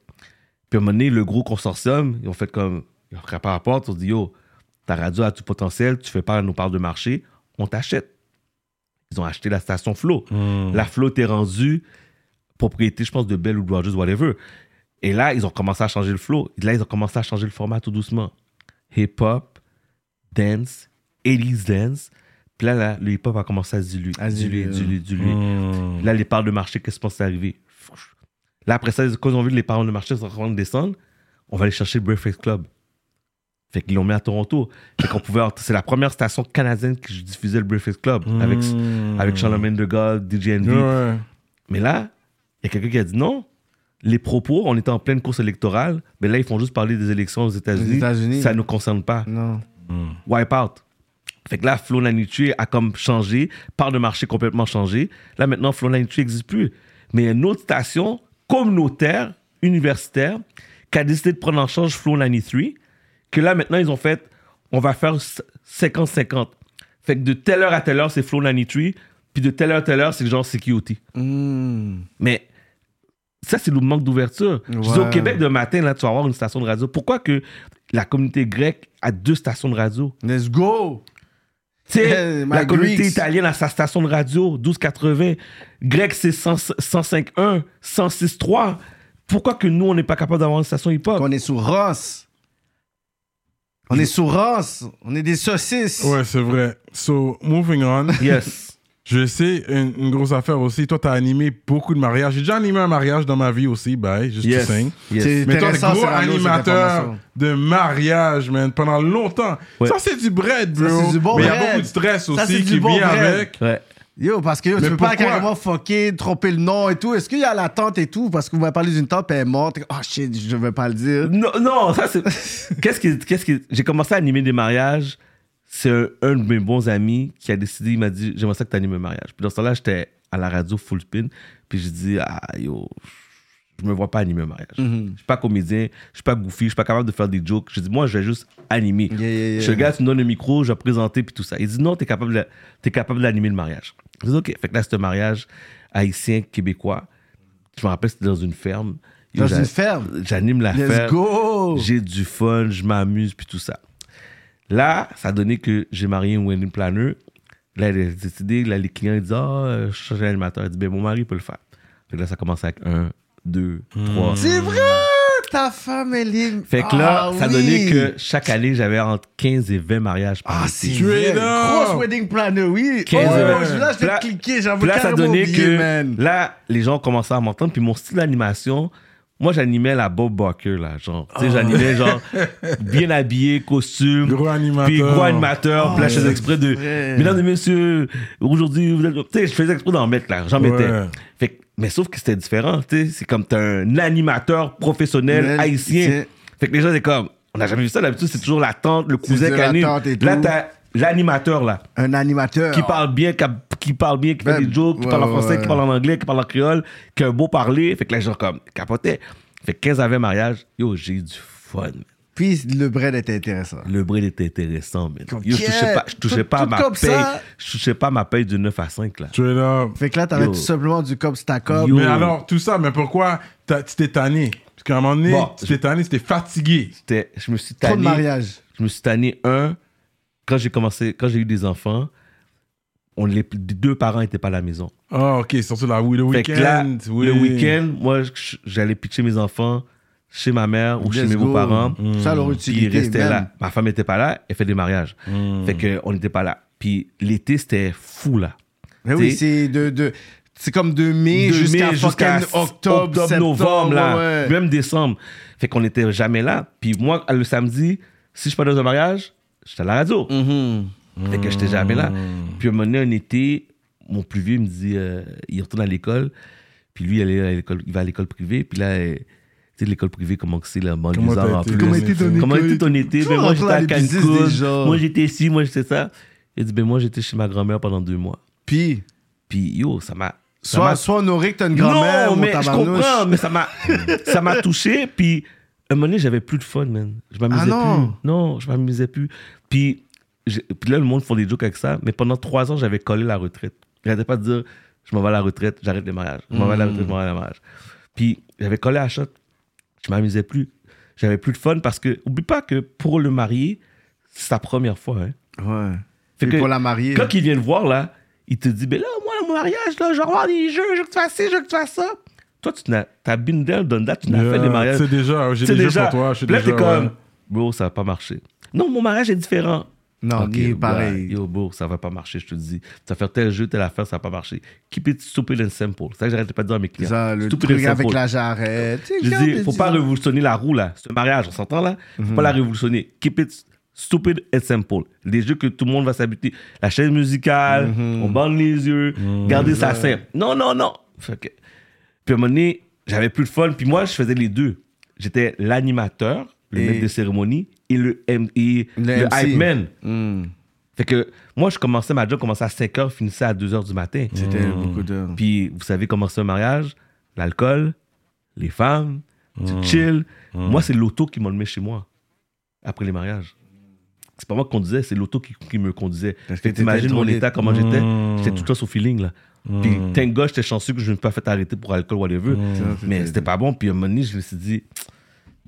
Puis à un moment donné, le gros consortium, ils ont fait comme, ils ont frappé à la porte, ils ont dit, yo, ta radio a du potentiel, tu fais pas nos parts de marché, on t'achète. Ils ont acheté la station Flow. La Flow était rendue propriété, je pense, de Bell ou de Rogers, whatever. Et là, ils ont commencé à changer le flow. Là, ils ont commencé à changer le format tout doucement. Hip-hop, dance, 80s dance. Puis là, là, le hip-hop a commencé à se diluer, À diluer, diluer, diluer, diluer. Là, les parts de marché, qu'est-ce qui se arriver? Là, après ça, quand ils ont vu les parts de marché sont en train de descendre, on va aller chercher le Breakfast Club. Fait qu'ils l'ont mis à Toronto. Fait qu'on pouvait. C'est la première station canadienne qui diffusait le Breakfast Club avec, avec Charlemagne de Gaulle, DJ Envy. Ouais. Mais là, il y a quelqu'un qui a dit non. Les propos, on était en pleine course électorale, mais là, ils font juste parler des élections aux États-Unis. États-Unis. Ça ne nous concerne pas. Non. Wipe out. Fait que là, Flo Nanitue a comme changé, part de marché complètement changé. Là, maintenant, Flo Nanitue n'existe plus. Mais il y a une autre station communautaire, universitaire, qui a décidé de prendre en charge Flow 93, que là, maintenant, ils ont fait, on va faire 50-50. Fait que de telle heure à telle heure, c'est Flow 93, puis de telle heure à telle heure, c'est genre Security. Hmm. Mais ça, c'est le manque d'ouverture. Je dis Ouais. au Québec, de matin, là, tu vas avoir une station de radio. Pourquoi que la communauté grecque a deux stations de radio? Let's go! Tu sais, la communauté Greeks. italienne a sa station de radio, 1280. Grec, c'est 100 105.1, 106.3. Pourquoi que nous, on n'est pas capable d'avoir une station hip-hop? On est sous Ross. On est sous Ross. On est des saucisses. Ouais, c'est vrai. So, moving on. Yes. *laughs* Je sais, une, une grosse affaire aussi. Toi, t'as animé beaucoup de mariages. J'ai déjà animé un mariage dans ma vie aussi, bye, juste Yes. to sing. Yes. C'est Mais toi, intéressant, gros animateur de mariage, man, pendant longtemps. Ouais. Ça, c'est du bread, bro. c'est du bon Mais il y a beaucoup de stress Ça, aussi qui bon vient bread. avec. Ouais. Yo, parce que yo, tu peux pas carrément fucker, tromper le nom et tout. Est-ce qu'il y a la tante et tout? Parce que vous m'avez parlé d'une tante, elle est morte. Oh shit, je veux pas le dire. Non, non, ça c'est. *laughs* qu'est-ce qui, qu'est-ce qui. J'ai commencé à animer des mariages. C'est un, un de mes bons amis qui a décidé, il m'a dit J'aimerais ça que tu animes un mariage. Puis dans ce temps-là, j'étais à la radio full spin. Puis j'ai dit Ah, yo, je me vois pas animer un mariage. Mm-hmm. Je suis pas comédien, je suis pas goofy, je suis pas capable de faire des jokes. J'ai dit Moi, je vais juste animer. Yeah, yeah, yeah. Je suis le gars, tu me donnes le micro, je vais présenter, puis tout ça. Il dit Non, t'es capable, de- t'es capable d'animer le mariage. Je dis Ok. Fait que là, c'est un mariage haïtien-québécois. Je me rappelle, c'était dans une ferme. Dans une ferme? J'anime la Let's ferme. go! J'ai du fun, je m'amuse, puis tout ça. Là, ça a donné que j'ai marié une wedding planner. Là, elle a décidé, là, les clients ils disent Ah, euh, je change d'animateur. Elle dit Ben, mon mari peut le faire. Fait que là, ça commence avec un, deux, trois. C'est vrai! ta femme, elle est. Fait que là, Ah, ça oui. donnait que chaque année, j'avais entre 15 et 20 mariages par Ah, c'est vrai. Grosse wedding planner, oui. 15 oh, events. je- là, je vais là- cliquer, j'avoue Puis là, ça donnait oublié, que man. là, les gens commençaient à m'entendre. Puis mon style d'animation, moi, j'animais la Bob Barker, là. Genre, tu sais, j'animais, genre, *laughs* bien habillé, costume. Gros animateur. Puis gros animateur. puis là, je faisais exprès de. Mesdames et messieurs, aujourd'hui, vous êtes. Tu sais, je faisais exprès d'en mettre, là. J'en Ouais. mettais. Fait que- mais sauf que c'était différent, tu sais. C'est comme t'es un animateur professionnel haïtien. Fait que les gens, c'est comme. On n'a jamais vu ça. D'habitude, c'est toujours la tante, le cousin qui anime. Là, t'as l'animateur, là Un animateur. qui parle bien, qui, a- qui parle bien, qui fait Ben, des jokes, qui ouais, parle en ouais, français, ouais. qui parle en anglais, qui parle en créole, qui a un beau parler. Fait que là, genre comme capotait. Fait que 15 avait mariage, yo, j'ai eu du fun. Puis le bread était intéressant. Le bread était intéressant. Comme, Yo, je touchais pas, je tout- touchais pas tout ma paye. ça. Je touchais pas à ma paye de 9 à 5, là. Straight up. Fait que là, t'avais tout simplement du cop stack up. Yo. Mais alors, tout ça, mais pourquoi t'as- tu t'es tanné? Parce qu'à un moment donné, Bon, tu t'es tanné, tu t'es fatigué. C'était- Je me suis Trop de tanné. mariages. Je me suis tanné, un, quand j'ai commencé, quand j'ai eu des enfants, on, les, les deux parents étaient pas à la maison. Ah, ok, surtout là, oui, le Fait que là, week-end. oui. le week-end, moi, je- j'allais pitcher mes enfants chez ma mère ou chez mes beaux-parents. Ça, leur Puis utilité. ils restaient là. Ma femme n'était pas là, elle fait des mariages. Fait qu'on n'était pas là. Puis l'été, c'était fou là. Mais oui, c'est de, de, c'est comme de mai jusqu'à octobre, septembre, novembre, là, ouais, ouais. même décembre. Fait qu'on n'était jamais là. Puis moi, le samedi, si je pas dans un mariage, j'étais à la radio. Mhm. Fait que j'étais jamais là. Puis à un moment donné, un été, mon plus vieux me dit, euh, il retourne à l'école. Puis lui, il, à va à l'école privée. Puis là, sais, l'école privée, comment c'est, Comment banlieusard t'as en été? plus. Comment était ton Comment école? était ton été? Ben, moi, j'étais à Cancun. Moi, j'étais ici, moi, j'étais ça. Il dit, ben moi, j'étais chez ma grand-mère pendant deux mois. Puis, Puis yo, ça m'a... soit, soit honoré que t'as une grand-mère, non, mais je comprends, mais ça m'a, *laughs* ça m'a touché. Puis, à un moment donné, j'avais plus de fun, man. Je m'amusais Ah non? plus. Non, je m'amusais plus. Puis là, le monde font des jokes avec ça. Mais pendant trois ans, j'avais collé la retraite. J'arrêtais pas de dire, je m'en vais à la retraite, j'arrête les mariages. Je m'en vais à la retraite, je m'en vais à la mariage. Puis, j'avais collé à la shot. Je m'amusais plus. J'avais plus de fun parce que, oublie pas que pour le marié, c'est sa première fois. Hein. Ouais. Fait que pour la marier. Quand il vient te voir, là, il te dit, ben là, moi, mon mariage, là, je vais des jeux, je veux que tu fasses ci, je veux que tu fasses ça. Toi, tu n'as, t'as been there, done that, tu n'as Yeah, fait des mariages. C'est déjà, j'ai jeux déjà. pour toi. Je suis là, t'es comme, bro, ça va pas marcher. Non, mon mariage est différent. Non, Ok, il est bah, pareil. yo, bro, ça va pas marcher, je te dis. Tu vas faire tel jeu, telle affaire, ça va pas marcher. Keep it stupid and simple. C'est ça que j'arrête pas de dire à mes clients. ça, le Stupid truc and avec la jarrette. Je dis, les faut pas révolutionner la roue, là. Ce mariage, on s'entend, là? Faut Mhm. pas la révolutionner. Keep it stupid and simple. Des jeux que tout le monde va s'habituer. La chaise musicale, Mhm. on bande les yeux, garder ça simple. Non, non, non. Fait que- Puis à un moment donné, j'avais plus de fun. Puis moi, je faisais les deux. J'étais l'animateur, le Et- maître de cérémonie, et le, M- et Le hype man. Hmm. Fait que moi, je commençais, ma job commençait à 5 h, finissait à 2 h du matin. C'était beaucoup de. Puis, vous savez comment c'est un mariage? L'alcool, les femmes, tu chill. Moi, c'est l'auto qui m'a mis chez moi après les mariages. C'est pas moi qui conduisais, c'est l'auto qui, qui me conduisait. T'imagines mon état, comment j'étais? J'étais tout le temps sous feeling, là. Puis, thank God, j'étais chanceux que je ne me suis pas fait arrêter pour alcool, whatever. Mais c'était pas bon. Puis, à un moment donné, je me suis dit,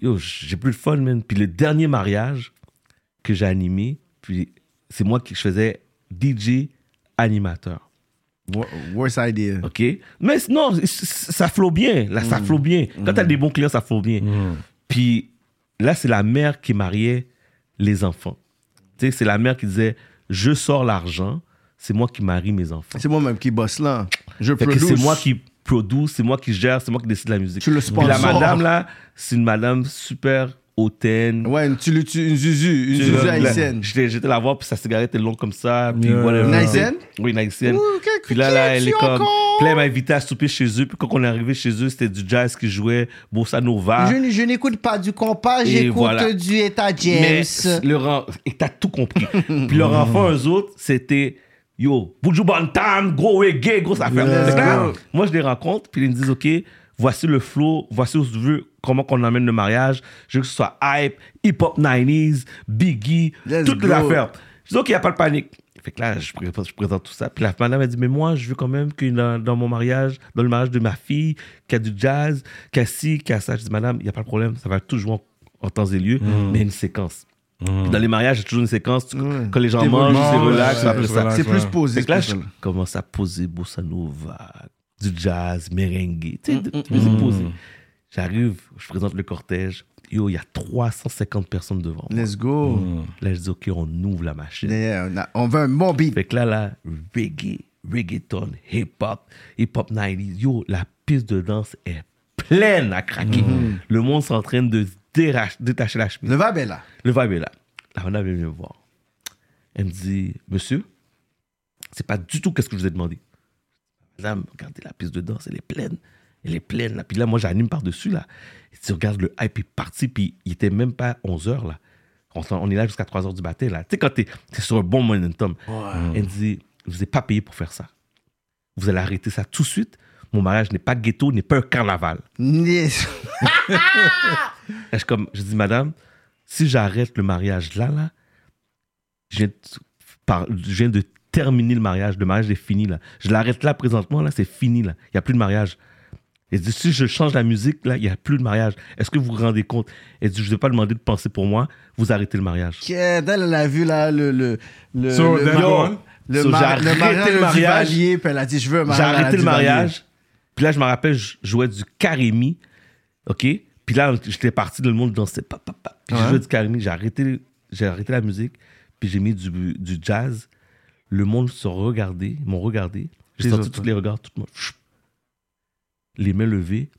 yo, j'ai plus de fun, man. Puis, le dernier mariage que j'ai animé, puis c'est moi qui je faisais DJ animateur. Wo- Worst idea. OK? Mais non, ça flot bien. Là, ça flot bien. Quand t'as des bons clients, ça flot bien. Puis là, c'est la mère qui mariait les enfants. Tu sais, c'est la mère qui disait Je sors l'argent, c'est moi qui marie mes enfants. C'est moi-même qui bosse là. Je c'est moi qui produis, c'est moi qui gère, c'est moi qui décide la musique. Tu le Puis la madame, là, c'est une madame super hautaine. Ouais, une, tu, tu- une zuzu. Une Tu zuzu haïtienne. J'étais j'étais la voir, puis sa cigarette est longue comme ça. Puis Yeah. whatever. Une haïtienne? Oui, une haïtienne. Ouh, Puis là, là, elle est comme. Puis là, elle m'a invité à souper chez eux. Puis quand on est arrivé chez eux, c'était du jazz qui jouait, Bossa Nova. Je, je n'écoute pas du compas, j'écoute voilà. du Eta Mais James. leur en- et t'as tout compris. *laughs* Puis leur enfant, eux autres, c'était yo, Buju Bantam, gros reggae, grosse affaire. Go. moi, je les rencontre, puis ils me disent, OK, voici le flow, voici où je veux, comment qu'on amène le mariage. Je veux que ce soit hype, hip-hop 90s, Biggie, Let's toutes les affaires. Je dis, OK, il n'y a pas de panique. Fait que là, je présente, je présente tout ça. Puis la madame a dit, mais moi, je veux quand même que dans, dans mon mariage, dans le mariage de ma fille, qu'il y a du jazz, qu'il y a ci, qu'il y a ça. Je dis, madame, il n'y a pas de problème, ça va toujours en, en temps et lieu, Mm. mais une séquence. Dans les mariages, il y a toujours une séquence. Quand les gens mangent, c'est relax, ouais, c'est relax. C'est plus posé. Fait là, je commence à poser bossa nova, du jazz, merengue, tu sais, de musique posée. J'arrive, je présente le cortège. Yo, il y a 350 personnes devant moi. Let's go. Là, je dis, OK, on ouvre la machine. Yeah, on, a- on veut un bon beat. Fait que là, là, reggae, reggaeton, hip-hop, hip-hop 90s. Yo, la piste de danse est pleine à craquer. Le monde s'entraîne de détacher la chemise. Le vibe est là. Le vibe est là. La madame vient me voir. Elle me dit, monsieur, c'est pas du tout qu'est-ce que je vous ai demandé. Madame, regardez la piste de danse, elle est pleine. Elle est pleine. Là. Puis là, moi, j'anime par-dessus. là. Tu regardes le hype est parti, puis il était même pas 11 heures. là. On, s'en- on est là jusqu'à 3 heures du matin. là. Tu sais, quand t'es es sur un bon momentum. Elle me dit, je vous ai pas payé pour faire ça. Vous allez arrêter ça tout de suite. Mon mariage n'est pas ghetto, n'est pas un carnaval. Yes. *laughs* Je, comme, je dis, madame, si j'arrête le mariage là, là, je viens, de, par- je viens de terminer le mariage. Le mariage est fini là. Je l'arrête là présentement, là, c'est fini là. Il n'y a plus de mariage. Elle dit, si je change la musique, là, il n'y a plus de mariage. Est-ce que vous vous rendez compte? Elle dit, je ne vais pas demander de penser pour moi, vous arrêtez le mariage. Yeah, elle, elle a vu là le. le, le, So, le, on. le, So, mar- j'ai le mariage, le le mariage. Duvalier, puis elle a dit Je veux un J'ai mariage. la arrêté le mariage. Puis là, je me rappelle, je jouais du Karimi. OK? Puis là, j'étais parti, le monde dansait. Pa, pa, pa. Puis je Ouais. jouais du Karimi. J'ai arrêté, j'ai arrêté la musique. Puis j'ai mis du, du jazz. Le monde se regardait, ils m'ont regardé. J'ai senti tous les regards, tout le monde. Les mains levées.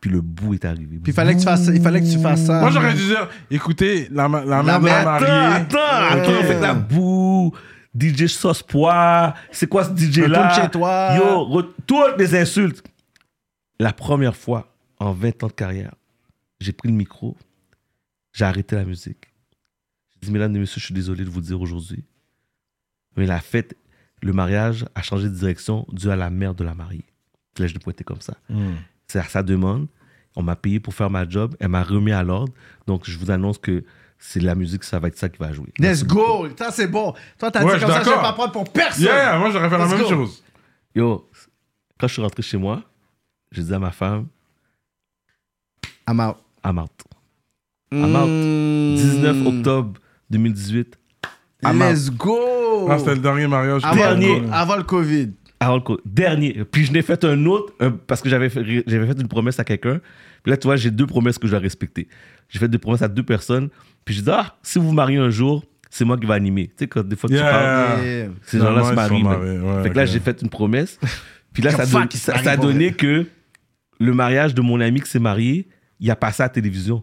Puis le bout est arrivé. Puis il fallait que tu fasses, il fallait que tu fasses ça. Moi, j'aurais dû dire, écoutez, la, la mère de mère- la Attends, mariée. attends, attends, Ouais. fait la boue, DJ sauce poire, c'est quoi ce DJ là Retourne chez toi. Yo, toutes les insultes. La première fois en 20 ans de carrière, j'ai pris le micro, j'ai arrêté la musique. J'ai dit, mesdames et messieurs, je suis désolé de vous le dire aujourd'hui, mais la fête, le mariage a changé de direction dû à la mère de la mariée. Là, je l'ai pointé comme ça. Hmm. C'est à sa demande. On m'a payé pour faire ma job. Elle m'a remis à l'ordre. Donc, je vous annonce que c'est la musique, ça va être ça qui va jouer. Let's go. Ça, c'est bon. Toi, t'as Ouais, dit comme ça, je vais pas prendre pour personne. Yeah, moi, j'aurais fait la même go. chose. Yo, quand je suis rentré chez moi, j'ai dit à ma femme, I'm out. I'm out. I'm out. Mm. 19 octobre 2018. I'm out. Let's go. Ah, c'était le dernier mariage. que avant, Dernier. Le, co- avant le Covid. Alors, dernier. Puis je n'ai fait un autre un- parce que j'avais fait, j'avais fait une promesse à quelqu'un. Puis là, tu vois, j'ai deux promesses que je dois respecter. J'ai fait deux promesses à deux personnes. Puis je dis, ah, si vous vous mariez un jour, c'est moi qui vais animer. Tu sais, quand des fois tu Yeah. parles, Yeah. ces gens-là se Normalement, ils marient. sont man. mariés, ouais, fait que là, ok. j'ai fait une promesse. Puis là, ça, fuck, don- ils se ça, marient ça a donné que le mariage de mon ami qui s'est marié, il a passé à la télévision.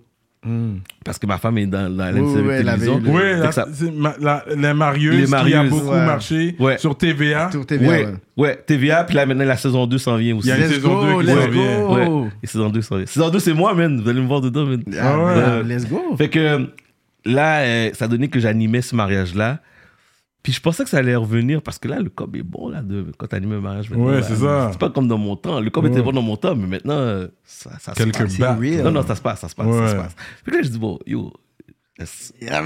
Parce que ma femme est dans, dans la Oui, oui, elle avait télévision. Oui, la- ça- ma- la- les marieuses, Les qui a marieuses, beaucoup ouais. marché Ouais. sur TVA. Est bien. ouais, ouais. ouais, TVA, puis là maintenant la saison 2 s'en vient aussi. Il y a une Let's saison go, 2 qui s'en vient. Ouais, et saison 2 s'en vient. Saison 2 c'est moi, man. Vous allez me voir dedans, man. Ah, ouais. ben, Let's go. Fait que là, euh, ça donné que j'animais ce mariage-là. Puis je pensais que ça allait revenir parce que là, le cob est bon là, de, quand tu animes un mariage. maintenant, Ouais, c'est ça. C'est pas comme dans mon temps. Le cob était bon dans mon temps, mais maintenant, euh, ça, ça se Quelques passe. real. Non, non, ça se passe, ça se passe, ça se Ouais. passe. Puis là, je dis, bon, yo, est-ce- la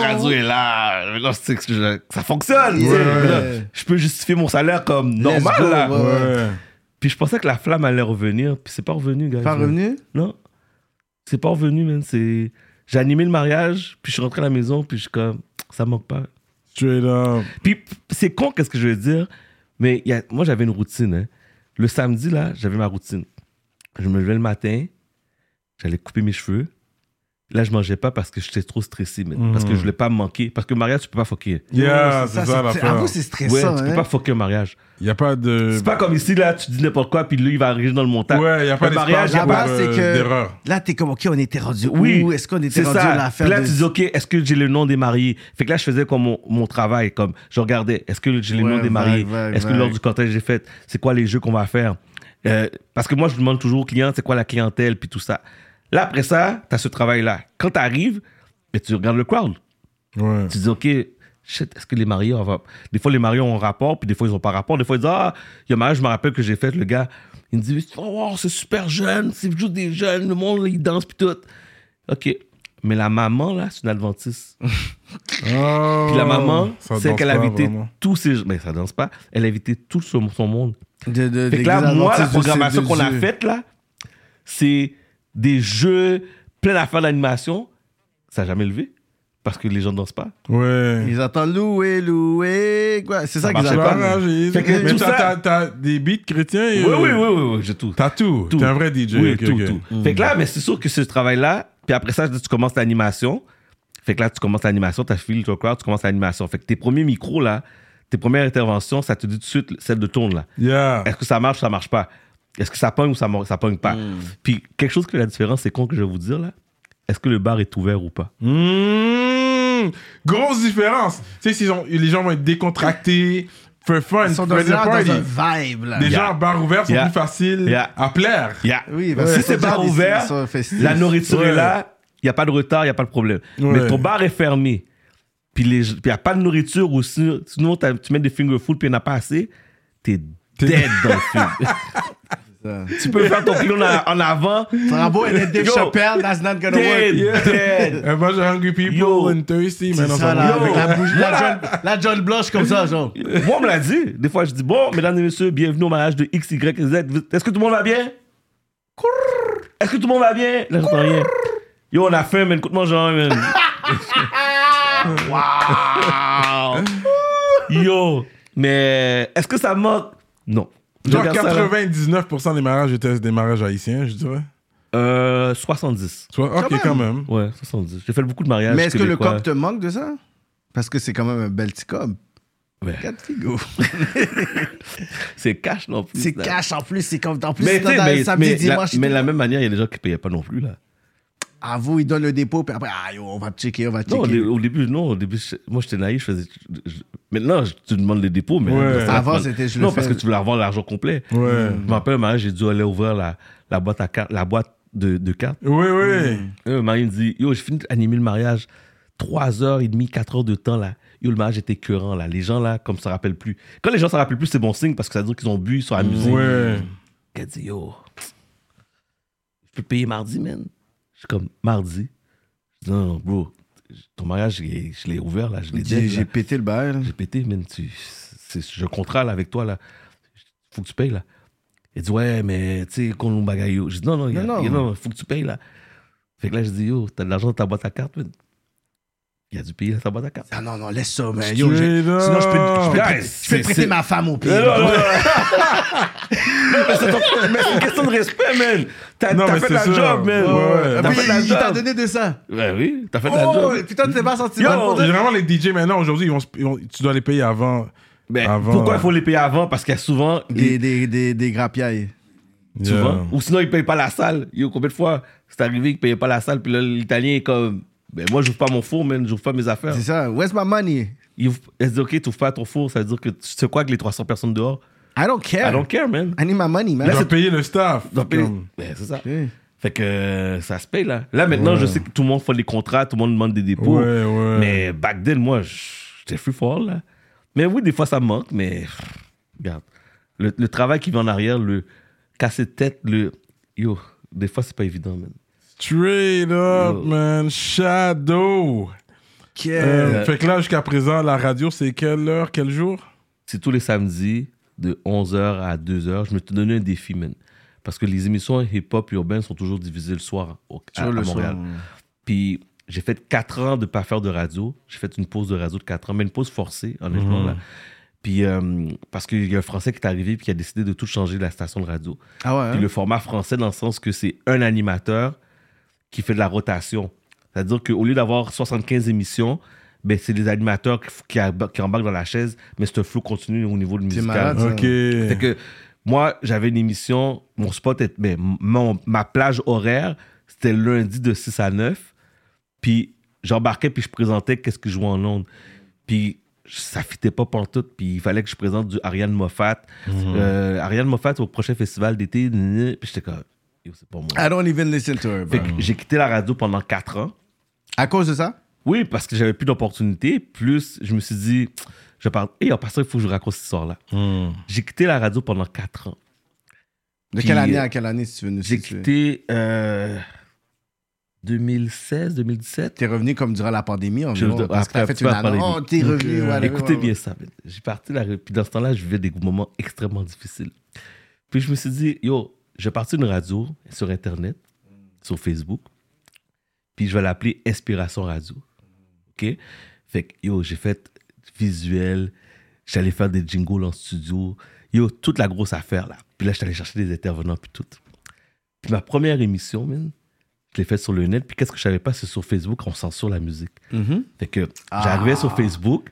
radio est là. Là, c'est que je- ça fonctionne. tu sais. Ouais. Là, je peux justifier mon salaire comme normal. go, là. ouais. Ouais. Puis je pensais que la flamme allait revenir, puis c'est pas revenu, gars. Pas revenu? Non. C'est pas revenu, man. C'est... J'ai animé le mariage, puis je suis rentré à la maison, puis je suis comme, ça manque pas. Straight up. Puis c'est con, qu'est-ce que je veux dire, mais il y a... moi, j'avais une routine. hein. Le samedi, là, j'avais ma routine. Je me levais le matin, j'allais couper mes cheveux. Là, je mangeais pas parce que j'étais trop stressé, man. Parce que je voulais pas me manquer. Parce que le mariage, tu peux pas fucker. Yeah, Ouais, c'est ça l'affaire. Avoue, c'est Ouais, stressant. tu peux hein. pas fucker un mariage. Il n'y a pas de. C'est pas comme ici, là, tu dis n'importe quoi, puis lui, il va arriver dans le montage. Ouais, il n'y a pas Le mariage, Là-bas, c'est que. d'erreur. Là, t'es comme, OK, on était rendu Oui, où? Est-ce qu'on était c'est rendu à ça. l'affaire là, de- tu dis, OK, est-ce que j'ai le nom des mariés? Fait que là, je faisais comme mon, mon travail, comme je regardais, est-ce que j'ai le Ouais, nom des mariés? vague, Est-ce que lors du cortège j'ai fait, c'est quoi les jeux qu'on va faire? Euh, parce que moi, je demande toujours aux clients, c'est quoi la clientèle, puis tout ça. Là, après ça, tu as ce travail-là. Quand tu arrives, tu regardes le crowd. Ouais. Tu dis, OK, est-ce que les mariés, on va... Des fois, les mariés ont un rapport, puis des fois, ils n'ont pas rapport. Des fois, ils disent, ah, il y a un mariage, je me rappelle que j'ai fait, le gars, il me dit, oh, c'est super jeune, c'est juste des jeunes, le monde, il danse, puis tout. OK. Mais la maman, là, c'est une adventiste. Oh, *laughs* Puis la maman, ça c'est qu'elle a invité vraiment. tous ses... Mais ça danse pas. Elle a invité tout son, son monde. de, de, Fait que là, moi, la programmation qu'on a faite, là, c'est des jeux, plein d'affaires d'animation. Ça n'a jamais levé. Parce que les gens dansent pas. Ouais. Ils attendent louer, louer. quoi. C'est ça, Ça qu'ils que Mais t'as- ça- t'as- t'as des beats chrétiens et, Oui, euh, oui, oui, oui, oui, j'ai tout. T'as tout. Tout. T'es un vrai DJ. Oui, tout, tout. Fait que là, mais c'est sûr que ce travail-là, puis après ça, tu commences l'animation. Fait que là, tu commences l'animation, tu as fil ton crowd, tu commences l'animation. Fait que tes premiers micros, là, tes premières interventions, ça te dit tout de suite celle de tourne, là. Yeah. Est-ce que ça marche ou ça marche pas? Est-ce que ça pogne ou ça, ça pogne pas? Puis quelque chose que la différence, c'est con que je vais vous dire, là. Est-ce que le bar est ouvert ou pas? Mmh. Grosse différence. Tu sais, les gens vont être décontractés, for fun, Ils sont dans, un- party. dans un vibe, là. Les Yeah. gens en bar ouvert sont Yeah. plus faciles Yeah. à plaire. Yeah. Oui, parce que si c'est déjà bar des- ouvert, la nourriture Ouais. est là, il n'y a pas de retard, il n'y a pas de problème. Ouais. Mais ton bar est fermé, puis il n'y a pas de nourriture, ou si- sinon tu mets des finger food, puis il n'y en a pas assez, t'es dead dans le *laughs* film. Tu peux faire ton clown en, avant, Bravo, et Dave. Chappelle, that's not gonna dead, work. dead. Un bunch of hungry people Yo. and thirsty, man. on ça, là, avec la, bouche, la, John, la John Blush comme ça, genre. Moi, on me l'a dit. Des fois, je dis Bon, mesdames et messieurs, bienvenue au mariage de X, Y, Z. Est-ce que tout le monde va bien? Est-ce que tout le monde va bien? Là, j'entends rien. Yo, on a faim, man. Écoute-moi, genre, man. *laughs* Wow Yo, mais est-ce que ça manque? Non. Genre regarde ça, là. 99% des mariages étaient des mariages haïtiens, je dirais. Euh, 70. Soit, ok, même. quand même. Ouais, 70. J'ai fait beaucoup de mariages. Mais est-ce que le québécois. cop te manque de ça? Parce que c'est quand même un bel petit. Ouais. Quatre figos. *laughs* C'est cash non plus. C'est là. cash en plus, c'est comme en plus, Mais, c'est dans mais, samedi, mais, dimanche. la, mais de la même manière, il y a des gens qui payaient pas non plus, là. À vous, ils donnent le dépôt, puis après, ah, yo, on va checker, on va checker. Non, au, dé- au début, non. Au début, moi, j'étais naïf. Je faisais, je- maintenant, je- tu demandes les dépôts, mais Ouais. ça Avant, c'était je le non fais. parce que tu voulais avoir l'argent complet. Ouais. Je me rappelle, un mariage, j'ai dû aller ouvrir la, la boîte à cartes, la boîte de, de cartes. Oui, oui. Et le mari me dit, yo, j'ai fini d'animer le mariage, 3 heures et demie, 4 heures de temps là. Yo, le mariage était écœurant là. Les gens là, comme ça se rappellent plus. Quand les gens se rappellent plus, c'est bon signe parce que ça veut dire qu'ils ont bu, ils sont amusés. Ouais. Elle dit, yo, je peux payer mardi, man. Je suis comme, mardi. Je dis, non, bro, ton mariage, je l'ai- je ouvert, là, je l'ai J'ai dead, j'ai pété le bail. J'ai pété, man. Tu, contrat, là, avec toi, là. Faut que tu payes, là. Elle dit, ouais, mais, tu sais, qu'on nous bagaille. Je dis, non, non, il y a- Non, non. il non, faut que tu payes, là. Fait que là, je dis, yo, t'as de l'argent dans ta boîte à carte. Il a dû payer ta boîte à carte. Ah non, non, laisse ça, man. Yo, j'ai- sinon, je peux, je peux, je ma femme au pire. Non, non, non. *laughs* mais c'est, ton- mais c'est une question de respect, man. T'as, Non, t'as mais fait c'est la ça. job, man. Ouais, ouais. T'as puis, fait la il t'a job. donné de ça. Ouais, oui, t'as fait la Oh, job. putain, t'es pas senti Yo, mal pour Généralement, les DJ maintenant, aujourd'hui, ils vont, se- ils vont- tu dois les payer avant. Pourquoi il faut les payer avant? Parce qu'il y a souvent des, des, des, des grappiailles. Souvent. Yeah. Ou sinon, ils payent pas la salle. Yo, combien de fois c'est arrivé qu'ils payaient pas la salle, puis là, l'italien est comme, ben, moi, j'ouvre pas mon four, man, j'ouvre pas mes affaires. C'est ça. Where's my money? Il ouvre- Elle se dit, ok, t'ouvres pas ton four, ça veut dire que tu sais quoi avec les 300 personnes dehors? I don't care. I don't care, man. I need my money, man. Tu dois payer le staff. Donc, payer- Comme- Ben, c'est ça. Fait que euh, ça se paye, là. Là, maintenant, Ouais. je sais que tout le monde fait les contrats, tout le monde demande des dépôts. Ouais, ouais. Mais back then, moi, j'étais free for all, là. Mais oui, des fois, ça me manque, mais pff, regarde. Le, le travail qui vient en arrière, le casser de tête, le. Yo, des fois, c'est pas évident, man. Straight up, Yo. man. Shadow. Euh, fait que là, jusqu'à présent, la radio, c'est quelle heure, quel jour? C'est tous les samedis, de 11h à 2h. Je me suis donné un défi, man. Parce que les émissions hip-hop urbaines sont toujours divisées le soir au, à, Sur le à Montréal. son. Puis j'ai fait 4 ans de pas faire de radio. J'ai fait une pause de radio de 4 ans, mais une pause forcée, honnêtement. Là. Puis euh, parce qu'il y a un Français qui est arrivé puis qui a décidé de tout changer de la station de radio. Ah ouais, Puis hein? le format français, dans le sens que c'est un animateur qui fait de la rotation. C'est-à-dire qu'au lieu d'avoir 75 émissions, ben, c'est des animateurs qui, qui, ab- qui embarquent dans la chaise, mais c'est un flow continu au niveau de C'est musical. malade. Fait que moi, j'avais une émission, mon spot, est, ben, mon, ma plage horaire, c'était lundi de 6 à 9. Puis j'embarquais, puis je présentais qu'est-ce que je jouais en ondes. Puis ça fitait pas pour tout. Puis il fallait que je présente du Ariane Moffat. Euh, Ariane Moffat au prochain festival d'été. Puis j'étais comme, yo, c'est pas moi. I don't even listen to her, bro. Fait que j'ai quitté la radio pendant 4 ans. À cause de ça? Oui, parce que j'avais plus d'opportunités. Plus, je me suis dit, je parle, et en passant, il faut que je raconte cette histoire-là. Hmm. J'ai quitté la radio pendant 4 ans. De Puis, quelle année euh, à quelle année, si tu veux nous J'ai quitté euh, 2016, 2017. T'es revenu comme durant la pandémie environ, Je- parce que t'as fait une pandémie. Oh, t'es revenu. Whatever, Écoutez ouais, bien ça. J'ai parti la... Puis dans ce temps-là, je vivais des moments extrêmement difficiles. Puis je me suis dit, yo, je vais partir une radio sur Internet, sur Facebook. Puis je vais l'appeler Inspiration Radio. OK? Fait que, yo, j'ai fait visuel, j'allais faire des jingles en studio, yo, toute la grosse affaire, là. Puis là, j'allais chercher des intervenants, puis tout. Puis ma première émission, man, je l'ai faite sur le net, puis qu'est-ce que je savais pas, c'est sur Facebook, on censure la musique. Fait que j'arrivais sur Facebook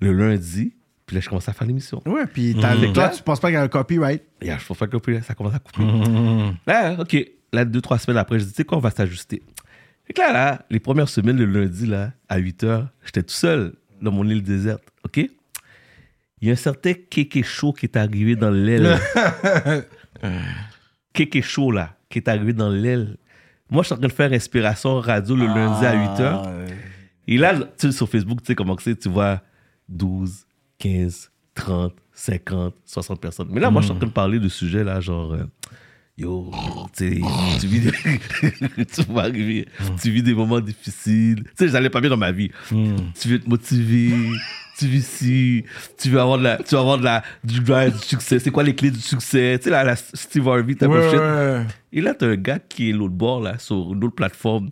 le lundi, puis là, je commençais à faire l'émission. Ouais, puis t'as- Mhm. toi, tu penses pas qu'il y a un copyright? Et là, je pense pas que le- ça commence à couper. Là, OK. Là, deux, trois semaines après, je dis, tu sais quoi, on va s'ajuster. Fait que là, là, les premières semaines, le lundi, là, à 8 h, j'étais tout seul dans mon île déserte. OK? Il y a un certain kéké chaud qui est arrivé dans l'aile. *laughs* kéké chaud, là, qui est arrivé dans l'aile. Moi, je suis en train de faire respiration radio le lundi à 8 h. Et là, tu sais, sur Facebook, tu sais comment c'est, tu vois 12, 15, 30, 50, 60 personnes. Mais là, moi, je suis en train de parler de sujets, là, genre, euh, yo, tu vis des... *laughs* tu vas arriver, tu vis des moments difficiles. Tu sais, j'allais pas bien dans ma vie. Tu veux te motiver, tu vis ci, tu veux avoir de la, tu veux avoir de la, du drive, du succès. C'est quoi les clés du succès? Tu sais, là, la Steve Harvey, type Ouais, shit. ouais. Et là, t'as un gars qui est l'autre bord, là, sur une autre plateforme,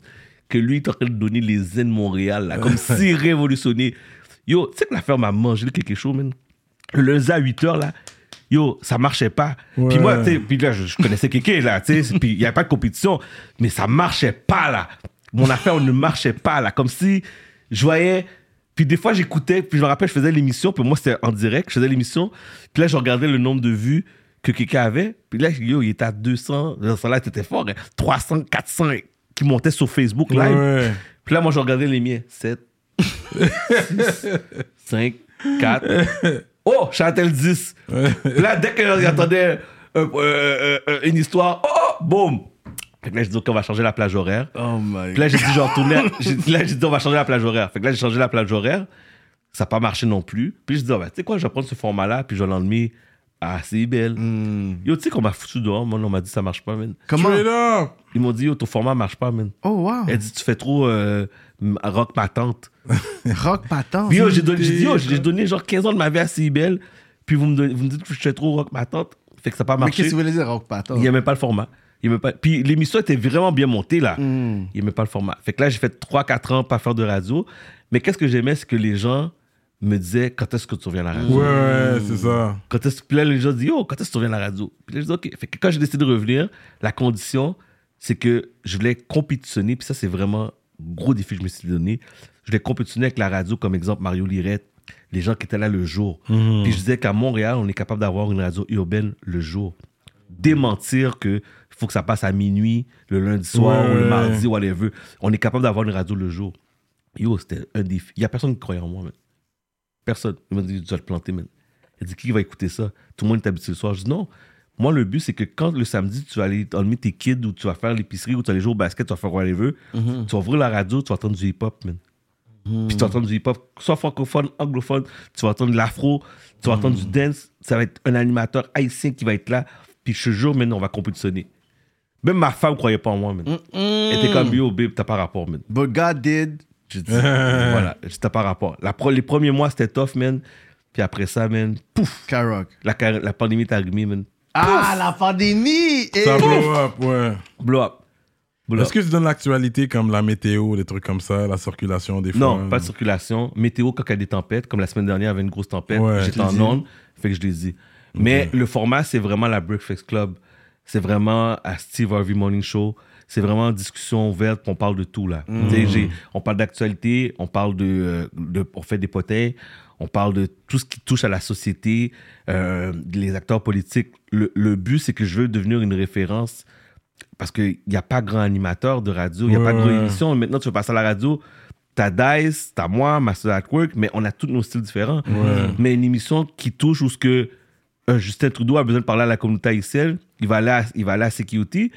que lui, il est en train de donner les zen Montréal, là, comme *laughs* s'il révolutionnait. Yo, tu sais que l'affaire m'a mangé quelque chose, man? Le lundi à 8 h là, yo, ça marchait pas. Puis moi, tu sais, puis là, je, je connaissais quelqu'un, là, tu sais, puis il n'y avait pas de compétition, mais ça marchait pas, là. Mon affaire ne marchait pas, là. Comme si je voyais. Puis des fois, j'écoutais, puis je me rappelle, je faisais l'émission, puis moi, c'était en direct, je faisais l'émission, puis là, je regardais le nombre de vues que quelqu'un avait, puis là, yo, il était à 200, ça là, c'était fort, hein, 300, 400 qui montaient sur Facebook live. Ouais. Puis là, moi, je regardais les miens. 7, 6, 5, 4. Oh, Chantel 10. Puis là, dès que j'entendais euh, euh, euh, une histoire, oh, boum. Fait que là, je dis, OK, on va changer la plage horaire. Oh my Puis là, j'ai dit, je retournais. j'ai- Là, j'ai dit, on va changer la plage horaire. Fait que là, j'ai changé la plage horaire. Ça n'a pas marché non plus. Puis je dis, ah, ben, tu sais quoi, je vais prendre ce format-là, puis je vais l'enlever à CIBL. Yo, tu sais qu'on m'a foutu dehors. Moi, on m'a dit, ça marche pas, man. Comment? Ils m'ont dit, yo, ton format marche pas, man. Oh, wow. Elle dit, tu fais trop euh, rock ma tante. *laughs* Rock patent. Puis yo, j'ai donné, j'ai dit, yo, j'ai donné genre 15 ans de ma vie à CIBL, puis vous me, donnez- vous me dites que je fais trop rock ma tante. Fait que ça n'a pas Mais marché. qu'est-ce que tu voulais dire, rock patent? Il n'aimait pas le format. Il aimait pas... Puis l'émission était vraiment bien montée, là. Hmm. Il n'aimait pas le format. Fait que là, j'ai fait 3-4 ans pas faire de radio. Mais qu'est-ce que j'aimais, c'est que les gens me disaient quand est-ce que tu reviens à la radio. Ouais, c'est ça. Quand est-ce... Puis là, les gens disent, yo, quand est-ce que tu reviens à la radio? Puis là, je dis, OK. Fait que quand j'ai décidé de revenir, la condition, c'est que je voulais compétitionner. Puis ça, c'est vraiment gros défi que je me suis donné. Je voulais compétitionner avec la radio, comme exemple Mario Lirette, les gens qui étaient là le jour. Puis je disais qu'à Montréal, on est capable d'avoir une radio urbaine le jour. Démentir que faut que ça passe à minuit, le lundi soir Ouais, ou le mardi, whatever. On est capable d'avoir une radio le jour. Yo, c'était un défi. Il n'y a personne qui croyait en moi, man. Personne. Il m'a dit, tu vas te planter, man. Il dit, qui va écouter ça? Tout le monde est habitué le soir. Je dis, non. Moi, le but, c'est que quand le samedi, tu vas aller enlever tes kids ou tu vas faire l'épicerie ou tu vas aller jouer au basket, tu vas faire whatever, tu vas ouvrir la radio, tu vas entendre du hip-hop, man. Puis tu vas entendre du hip-hop, soit francophone, anglophone, tu vas entendre de l'afro, tu vas entendre du dance. Ça va être un animateur haïtien qui va être là. Puis je te jure, man, on va compétitionner. Même ma femme croyait pas en moi, man. Elle était comme, yo, babe, t'as pas rapport, man. But God did. Dit, *laughs* voilà, c'était pas rapport. La pro- les premiers mois, c'était tough, man. Puis après ça, man, pouf, K-Rock. la, la pandémie est arrivée, man. Ah, la pandémie! Eh, Ça blow up, ouais. Blow up. Blow up. Est-ce que tu donnes l'actualité comme la météo, des trucs comme ça, la circulation des fois? Non, pas de circulation. Météo, quand il y a des tempêtes, comme la semaine dernière, il y avait une grosse tempête. Ouais. J'étais en onde, fait que je l'ai dit. Mais le format, c'est vraiment la Breakfast Club. C'est vraiment à Steve Harvey Morning Show. C'est vraiment discussion ouverte, puis on parle de tout, là. J'ai- On parle d'actualité, on parle de, euh, de- On fait des potins, on parle de tout ce qui touche à la société, euh, les acteurs politiques. Le, le but, c'est que je veux devenir une référence parce qu'il n'y a pas grand animateur de radio, il n'y a pas de grande émission. Maintenant, tu veux passer à la radio, t'as Dice, t'as moi, Master at Work, mais on a tous nos styles différents. Mais une émission qui touche où ce que euh, Justin Trudeau a besoin de parler à la communauté haïtienne, il va aller à, il va aller à Security,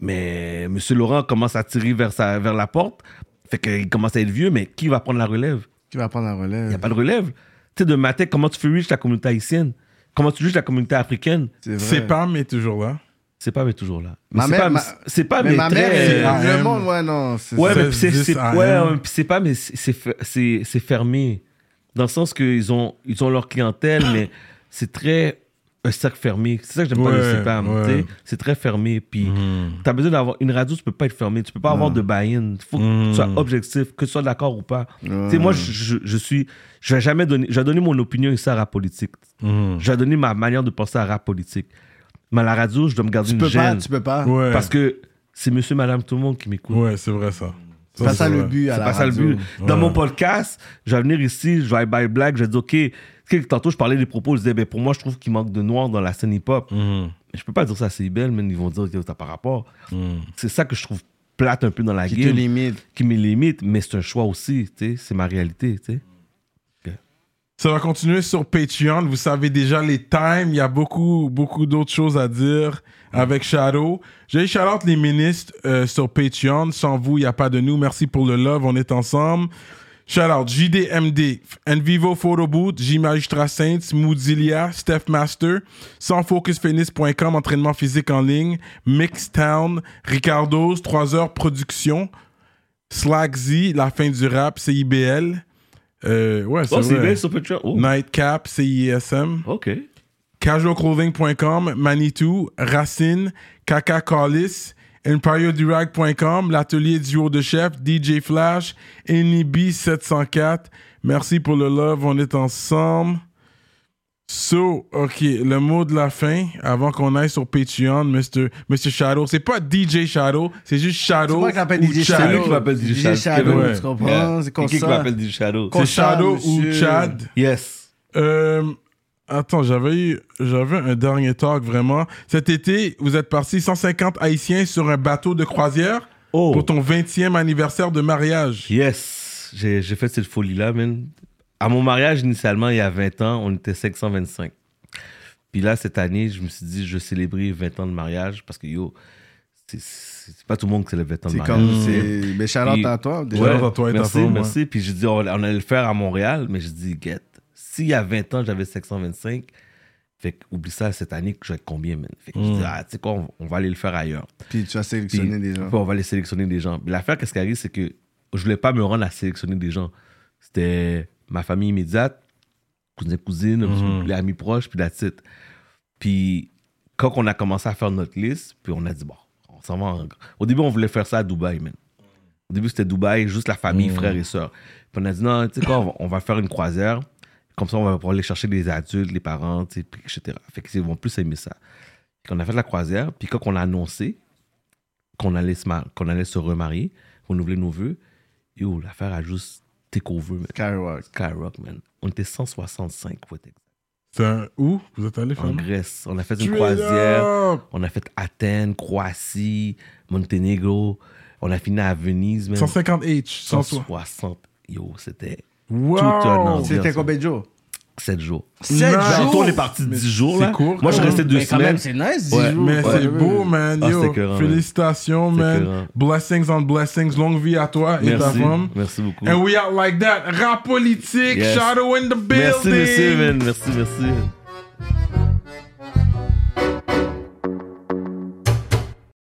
mais M. Laurent commence à tirer vers, sa, vers la porte, fait qu'il commence à être vieux, mais qui va prendre la relève? Qui va prendre la Il n'y relève? a pas de relève. Tu sais, de matin, comment tu fais reach la communauté haïtienne? Comment tu reach la communauté africaine? C'est pas, mais toujours là. C'est pas, mais toujours là. Ma c'est mère- pas, ma- c'est pas, Mais mais, ma mère, AM. le monde, ouais, non. Ouais, mais c'est, 16, c'est, 10 AM. ouais, ouais, puis c'est pas, mais c'est, c'est, fer- c'est, c'est fermé. Dans le sens qu'ils ont, ils ont leur clientèle, mais c'est très. Un cercle fermé. C'est ça que j'aime pas Ouais, le CPAM. ouais. tu. C'est très fermé. Puis tu as besoin d'avoir une radio, tu peux pas être fermé. Tu peux pas avoir de buy-in. Il faut que tu sois objectif, que tu sois d'accord ou pas. Tu sais, moi, je, je, je suis. Je vais jamais donner. Je vais donner mon opinion ici à rap politique. Je vais donner ma manière de penser à rap politique. Mais à la radio, je dois me garder Tu une peux pas, tu peux pas. Ouais. Parce que c'est monsieur, madame, tout le monde qui m'écoute. Ouais, c'est vrai ça. C'est pas ça le but C'est pas ça le but. Dans mon podcast, je vais venir ici, je vais by black, je vais dire, OK, tantôt je parlais des propos, je disais, ben, pour moi, je trouve qu'il manque de noir dans la scène hip-hop. Mais je peux pas dire ça à CIBL, mais ils vont dire que t'as pas rapport. Mhm. C'est ça que je trouve plate un peu dans la Qui te game, limite. qui me limite, mais c'est un choix aussi, tu sais, c'est ma réalité, tu sais. Ça va continuer sur Patreon. Vous savez déjà les times. Il y a beaucoup, beaucoup d'autres choses à dire avec Shadow. J'ai out les ministres euh, sur Patreon. Sans vous, il n'y a pas de nous. Merci pour le love. On est ensemble. Shout out JDMD, Envivo Photo Booth, J Saints, Moodilia, Steph Master, entraînement physique en ligne, Mixtown, Ricardo's, 3 heures production, Slack Z, la fin du rap, CIBL. Euh, ouais, c'est Oh, vrai. Oh, Nightcap, CISM, OK. casualclothing.com, Manitou, Racine, Kaka Callis, EmpireDurag.com, l'atelier duo de chef, DJ Flash, Enibi704. Merci pour le love, on est ensemble. So, ok, le mot de la fin, avant qu'on aille sur Patreon, Mr. Mr. Shadow. C'est pas DJ Shadow, c'est juste C'est Shadow. moi qui l'appelle DJ Chad. C'est lui Shadow. qui m'appelle DJ DJ Shadow. Shadow, Ouais. tu comprends? Yeah. C'est comme qui qui m'appelle DJ Shadow? C'est Shadow Monsieur. ou Chad? Yes. Euh, attends, j'avais eu, j'avais un dernier talk vraiment. Cet été, vous êtes partis 150 Haïtiens sur un bateau de croisière Oh. pour ton 20e anniversaire de mariage. Yes, j'ai j'ai fait cette folie-là, man. À mon mariage, initialement, il y a 20 ans, on était 525. Puis là, cette année, je me suis dit, je vais célébrer 20 ans de mariage parce que, yo, c'est- pas tout le monde qui célèbre 20 ans de C'est mariage. comme. c'est- Mais Charlotte à toi, déjà. Ouais. À toi et ta merci, femme, ouais. merci. Puis j'ai dit, on, on allait le faire à Montréal, mais j'ai dit, get, s'il y a 20 ans, j'avais 525, fait oublie ça, cette année, que j'ai combien, man? Fait que Mm. je dis, ah, tu sais quoi, on, on va aller le faire ailleurs. Puis tu as sélectionné Puis, des gens. puis on va aller sélectionner des gens. Mais L'affaire, qu'est-ce qui arrive, c'est que je voulais pas me rendre à sélectionner des gens. C'était ma famille immédiate, cousins, cousines, Mhm. les amis proches, puis la titre. Puis quand on a commencé à faire notre liste, puis on a dit, bon, on s'en va. en- Au début, on voulait faire ça à Dubaï, man. Au début, c'était Dubaï, juste la famille, Mhm. frères et sœurs. Puis on a dit, non, tu sais quoi, on va, faire une croisière. Comme ça, on va pouvoir aller chercher les adultes, les parents, puis etc. Fait qu'ils vont plus aimer ça. Puis on a fait la croisière, puis quand on a annoncé qu'on allait, se mar- qu'on allait se remarier, renouveler nos vœux, yo, l'affaire a juste take over, man. Skyrock. Skyrock, man. On était 165, pour être exact. C'est un... Où? Vous êtes allé En faire Grèce. On a fait une Straight croisière. up! On a fait Athènes, Croatie, Monténégro. On a fini à Venise, man. 150 H. 160. 160. Yo, c'était Wow! Tout un an. C'était combien de jours? 7 jours. 7 Nice. Tantôt, on est parti 10 jours, c'est court, Moi, je restais même. deux Mais quand semaines. même, c'est nice, 10 Ouais. jours. Mais Ouais, c'est beau, man. Ah, félicitations, man. écœurant. Blessings on blessings. Longue vie à toi et ta femme. Merci beaucoup. And we out like that. Rap politique. Yes. Shadow in the building. Merci, monsieur, man. Merci, merci.